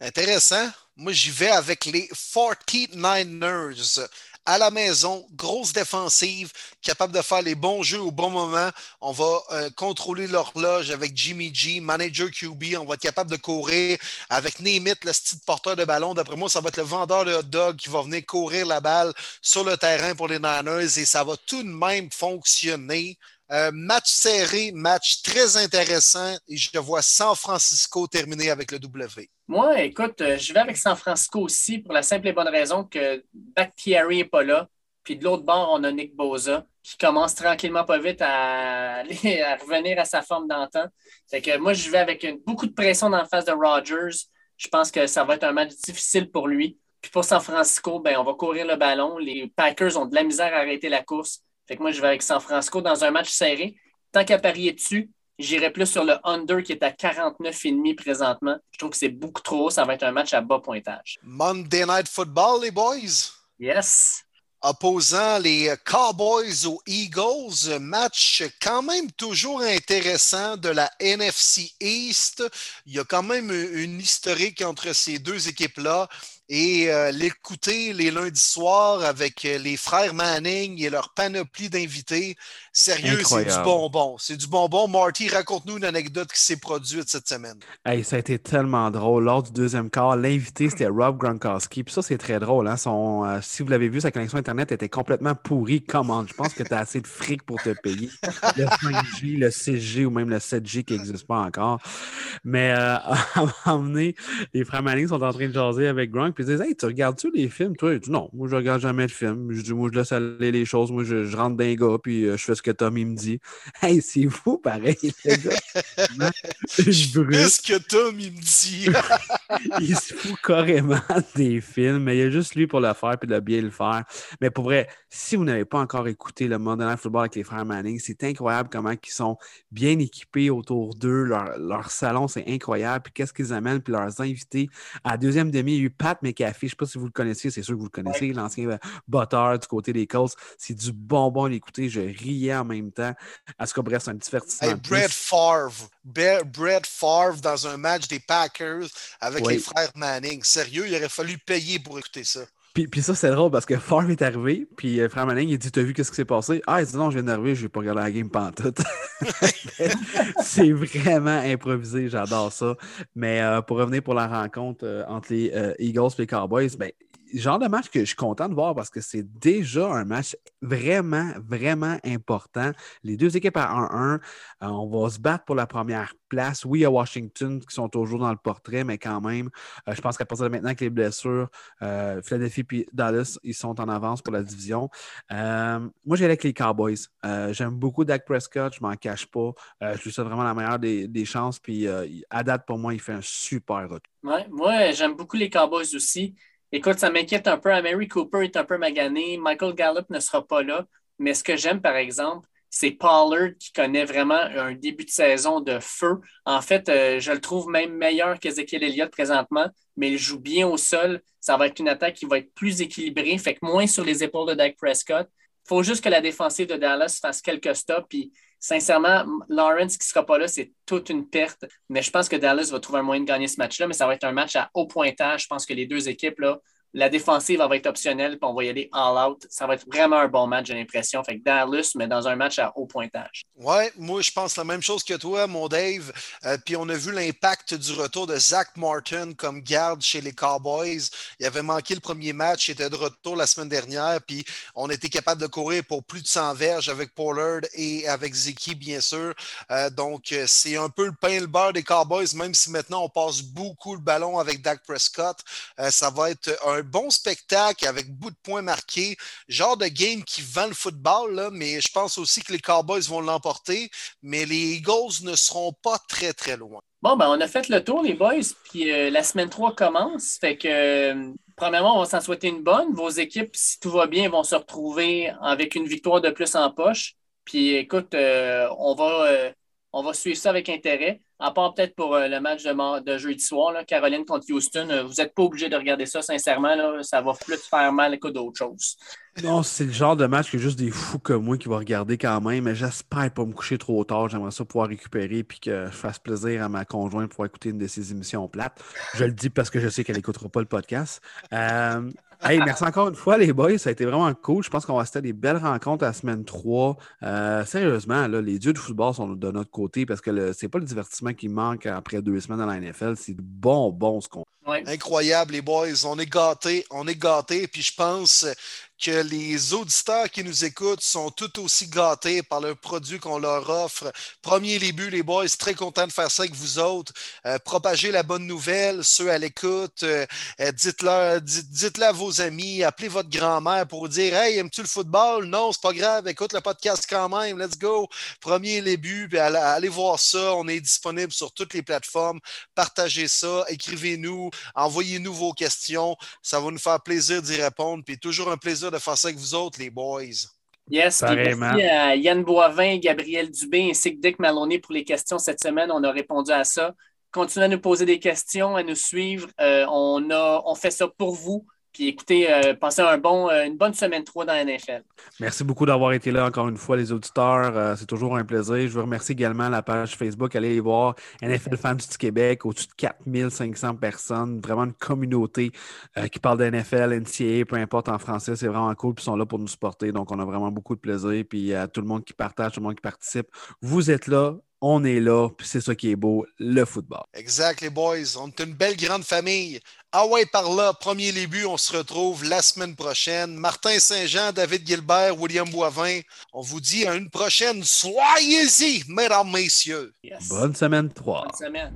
Intéressant. Moi, j'y vais avec les 49ers à la maison, grosse défensive, capable de faire les bons jeux au bon moment. On va euh, contrôler l'horloge avec Jimmy G, manager QB. On va être capable de courir avec Nemit, le style porteur de ballon. D'après moi, ça va être le vendeur de hot dog qui va venir courir la balle sur le terrain pour les Niners et ça va tout de même fonctionner. Euh, match serré, match très intéressant et je vois San Francisco terminer avec le W. Moi, écoute, euh, je vais avec San Francisco aussi pour la simple et bonne raison que Bakhtiari n'est pas là. Puis de l'autre bord, on a Nick Boza qui commence tranquillement pas vite à, revenir à sa forme d'antan. Fait que moi, je vais avec beaucoup de pression dans la face de Rogers. Je pense que ça va être un match difficile pour lui. Puis pour San Francisco, ben, on va courir le ballon. Les Packers ont de la misère à arrêter la course. Fait que moi, je vais avec San Francisco dans un match serré. Tant qu'à parier dessus, j'irai plus sur le under qui est à 49,5 présentement. Je trouve que c'est beaucoup trop haut. Ça va être un match à bas pointage. Monday Night Football, les boys? Yes opposant les Cowboys aux Eagles. Match quand même toujours intéressant de la NFC East. Il y a quand même une historique entre ces deux équipes-là et euh, l'écouter les lundis soirs avec euh, les frères Manning et leur panoplie d'invités. Sérieux, c'est du bonbon. C'est du bonbon. Marty, raconte-nous une anecdote qui s'est produite cette semaine. Hey, ça a été tellement drôle. Lors du deuxième quart, l'invité, c'était Rob Gronkowski. Puis ça, c'est très drôle. Hein? Son, euh, si vous l'avez vu, sa connexion Internet était complètement pourrie. Comment? Je pense que tu as assez de fric pour te payer. Le 5G, le 6G ou même le 7G qui n'existe pas encore. Mais à un moment donné, les frères Manning sont en train de jaser avec Gronk puis ils disent Hey, tu regardes-tu les films? Toi, dis non, moi je regarde jamais le film. Je dis moi je laisse aller les choses, moi je, rentre d'un gars, puis euh, je fais ce que Tom il me dit. Hey, c'est fou, pareil, le gars. ce que Tom il me dit. il se fout carrément des films, mais il y a juste lui pour le faire puis de bien le faire. Mais pour vrai, si vous n'avez pas encore écouté le Monday Night Football avec les frères Manning, c'est incroyable comment ils sont bien équipés autour d'eux. Leur, leur salon, c'est incroyable. Puis qu'est-ce qu'ils amènent, puis leurs invités. À la deuxième demi, il y a eu Pat McAfee. Je ne sais pas si vous le connaissez, c'est sûr que vous le connaissez, l'ancien botteur du côté des Colts. C'est du bonbon à l'écouter. Je riais en même temps. À ce que bref, c'est un divertissement. Hey, Brett Favre. Brett Favre dans un match des Packers avec les frères Manning. Sérieux, il aurait fallu payer pour écouter ça. Puis, puis, ça, c'est drôle parce que Favre est arrivé, puis euh, Frère Manning, il dit T'as vu qu'est-ce qui s'est passé? Ah, il dit Non, je viens d'arriver, je vais pas regarder la game pantoute. c'est vraiment improvisé, j'adore ça. Mais euh, pour revenir pour la rencontre euh, entre les Eagles et les Cowboys, ben, genre de match que je suis content de voir parce que c'est déjà un match vraiment, vraiment important. Les deux équipes à 1-1, euh, on va se battre pour la première place. Oui, à Washington, qui sont toujours dans le portrait, mais quand même, euh, je pense qu'à partir de maintenant que les blessures, euh, Philadelphie et Dallas, ils sont en avance pour la division. moi, j'ai avec les Cowboys. J'aime beaucoup Dak Prescott, je m'en cache pas. je lui souhaite vraiment la meilleure des, des chances. Puis à date, pour moi, il fait un super retour. Ouais, moi, j'aime beaucoup les Cowboys aussi. Écoute, ça m'inquiète un peu. Mary Cooper est un peu magané. Michael Gallup ne sera pas là. Mais ce que j'aime, par exemple, c'est Pollard qui connaît vraiment un début de saison de feu. En fait, euh, je le trouve même meilleur qu'Ezekiel Elliott présentement, mais il joue bien au sol. Ça va être une attaque qui va être plus équilibrée, fait que moins sur les épaules de Dak Prescott. Il faut juste que la défensive de Dallas fasse quelques stops. Puis, sincèrement, Lawrence qui ne sera pas là, c'est toute une perte. Mais je pense que Dallas va trouver un moyen de gagner ce match-là. Mais ça va être un match à haut pointage. Je pense que les deux équipes là, la défensive va être optionnelle, puis on va y aller all-out. Ça va être vraiment un bon match, j'ai l'impression. Fait que Dallas, mais dans un match à haut pointage. Ouais, moi, je pense la même chose que toi, mon Dave. Euh, puis on a vu l'impact du retour de Zach Martin comme garde chez les Cowboys. Il avait manqué le premier match, il était de retour la semaine dernière, puis on était capable de courir pour plus de 100 verges avec Pollard et avec Zeki, bien sûr. Euh, donc, euh, c'est un peu le pain et le beurre des Cowboys, même si maintenant on passe beaucoup le ballon avec Dak Prescott. ça va être un bon spectacle avec bout de points marqués, genre de game qui vend le football, là, mais je pense aussi que les Cowboys vont l'emporter, mais les Eagles ne seront pas très, très loin. Bon, ben, on a fait le tour, les boys, puis euh, la semaine 3 commence. Fait que, euh, premièrement, on va s'en souhaiter une bonne. Vos équipes, si tout va bien, vont se retrouver avec une victoire de plus en poche. Puis, écoute, euh, on va on va suivre ça avec intérêt. À part peut-être pour euh, le match de, jeudi soir, Caroline contre Houston, euh, vous n'êtes pas obligé de regarder ça, sincèrement. Ça va plus faire mal que d'autres choses. Non, c'est le genre de match que juste des fous comme moi qui vont regarder quand même. Mais j'espère pas me coucher trop tard. J'aimerais ça pouvoir récupérer et que je fasse plaisir à ma conjointe pour écouter une de ses émissions plates. Je le dis parce que je sais qu'elle n'écoutera pas le podcast. Euh, Hey, merci encore une fois, les boys. Ça a été vraiment cool. Je pense qu'on va à des belles rencontres la semaine 3. Euh, sérieusement, là, les dieux du football sont de notre côté parce que c'est pas le divertissement qui manque après deux semaines dans la NFL. C'est bon, bon ce qu'on. Incroyable, les boys. On est gâtés. On est gâtés. Puis je pense que les auditeurs qui nous écoutent sont tout aussi gâtés par le produit qu'on leur offre. Premier début, les boys, très content de faire ça avec vous autres. Euh, propagez la bonne nouvelle, ceux à l'écoute. Euh, euh, dites-le dites, à vos amis, appelez votre grand-mère pour dire Hey, aimes-tu le football? Non, c'est pas grave, écoute le podcast quand même, let's go. Premier début, puis allez voir ça. On est disponible sur toutes les plateformes. Partagez ça, écrivez-nous, envoyez-nous vos questions. Ça va nous faire plaisir d'y répondre. Puis toujours un plaisir de faire ça avec vous autres, les boys. Yes, merci à Yann Boivin, Gabriel Dubé ainsi que Dick Maloney pour les questions cette semaine. On a répondu à ça. Continuez à nous poser des questions, à nous suivre. Euh, on, a, on fait ça pour vous. Puis écoutez, euh, passez un bon, euh, une bonne semaine 3 dans la NFL. Merci beaucoup d'avoir été là encore une fois, les auditeurs. Euh, c'est toujours un plaisir. Je vous remercie également la page Facebook. Allez y voir NFL Fans du Québec, au-dessus de 4500 personnes. Vraiment une communauté qui parle de NFL, NCAA, peu importe en français. C'est vraiment cool. Puis ils sont là pour nous supporter. Donc, on a vraiment beaucoup de plaisir. Puis à tout le monde qui partage, tout le monde qui participe, vous êtes là on est là, puis c'est ça qui est beau, le football. Exact, les boys. On est une belle grande famille. Ah ouais, par là, premier début, on se retrouve la semaine prochaine. Martin Saint-Jean, David Gilbert, William Boivin. On vous dit à une prochaine. Soyez-y, mesdames, messieurs. Bonne semaine 3. Bonne semaine.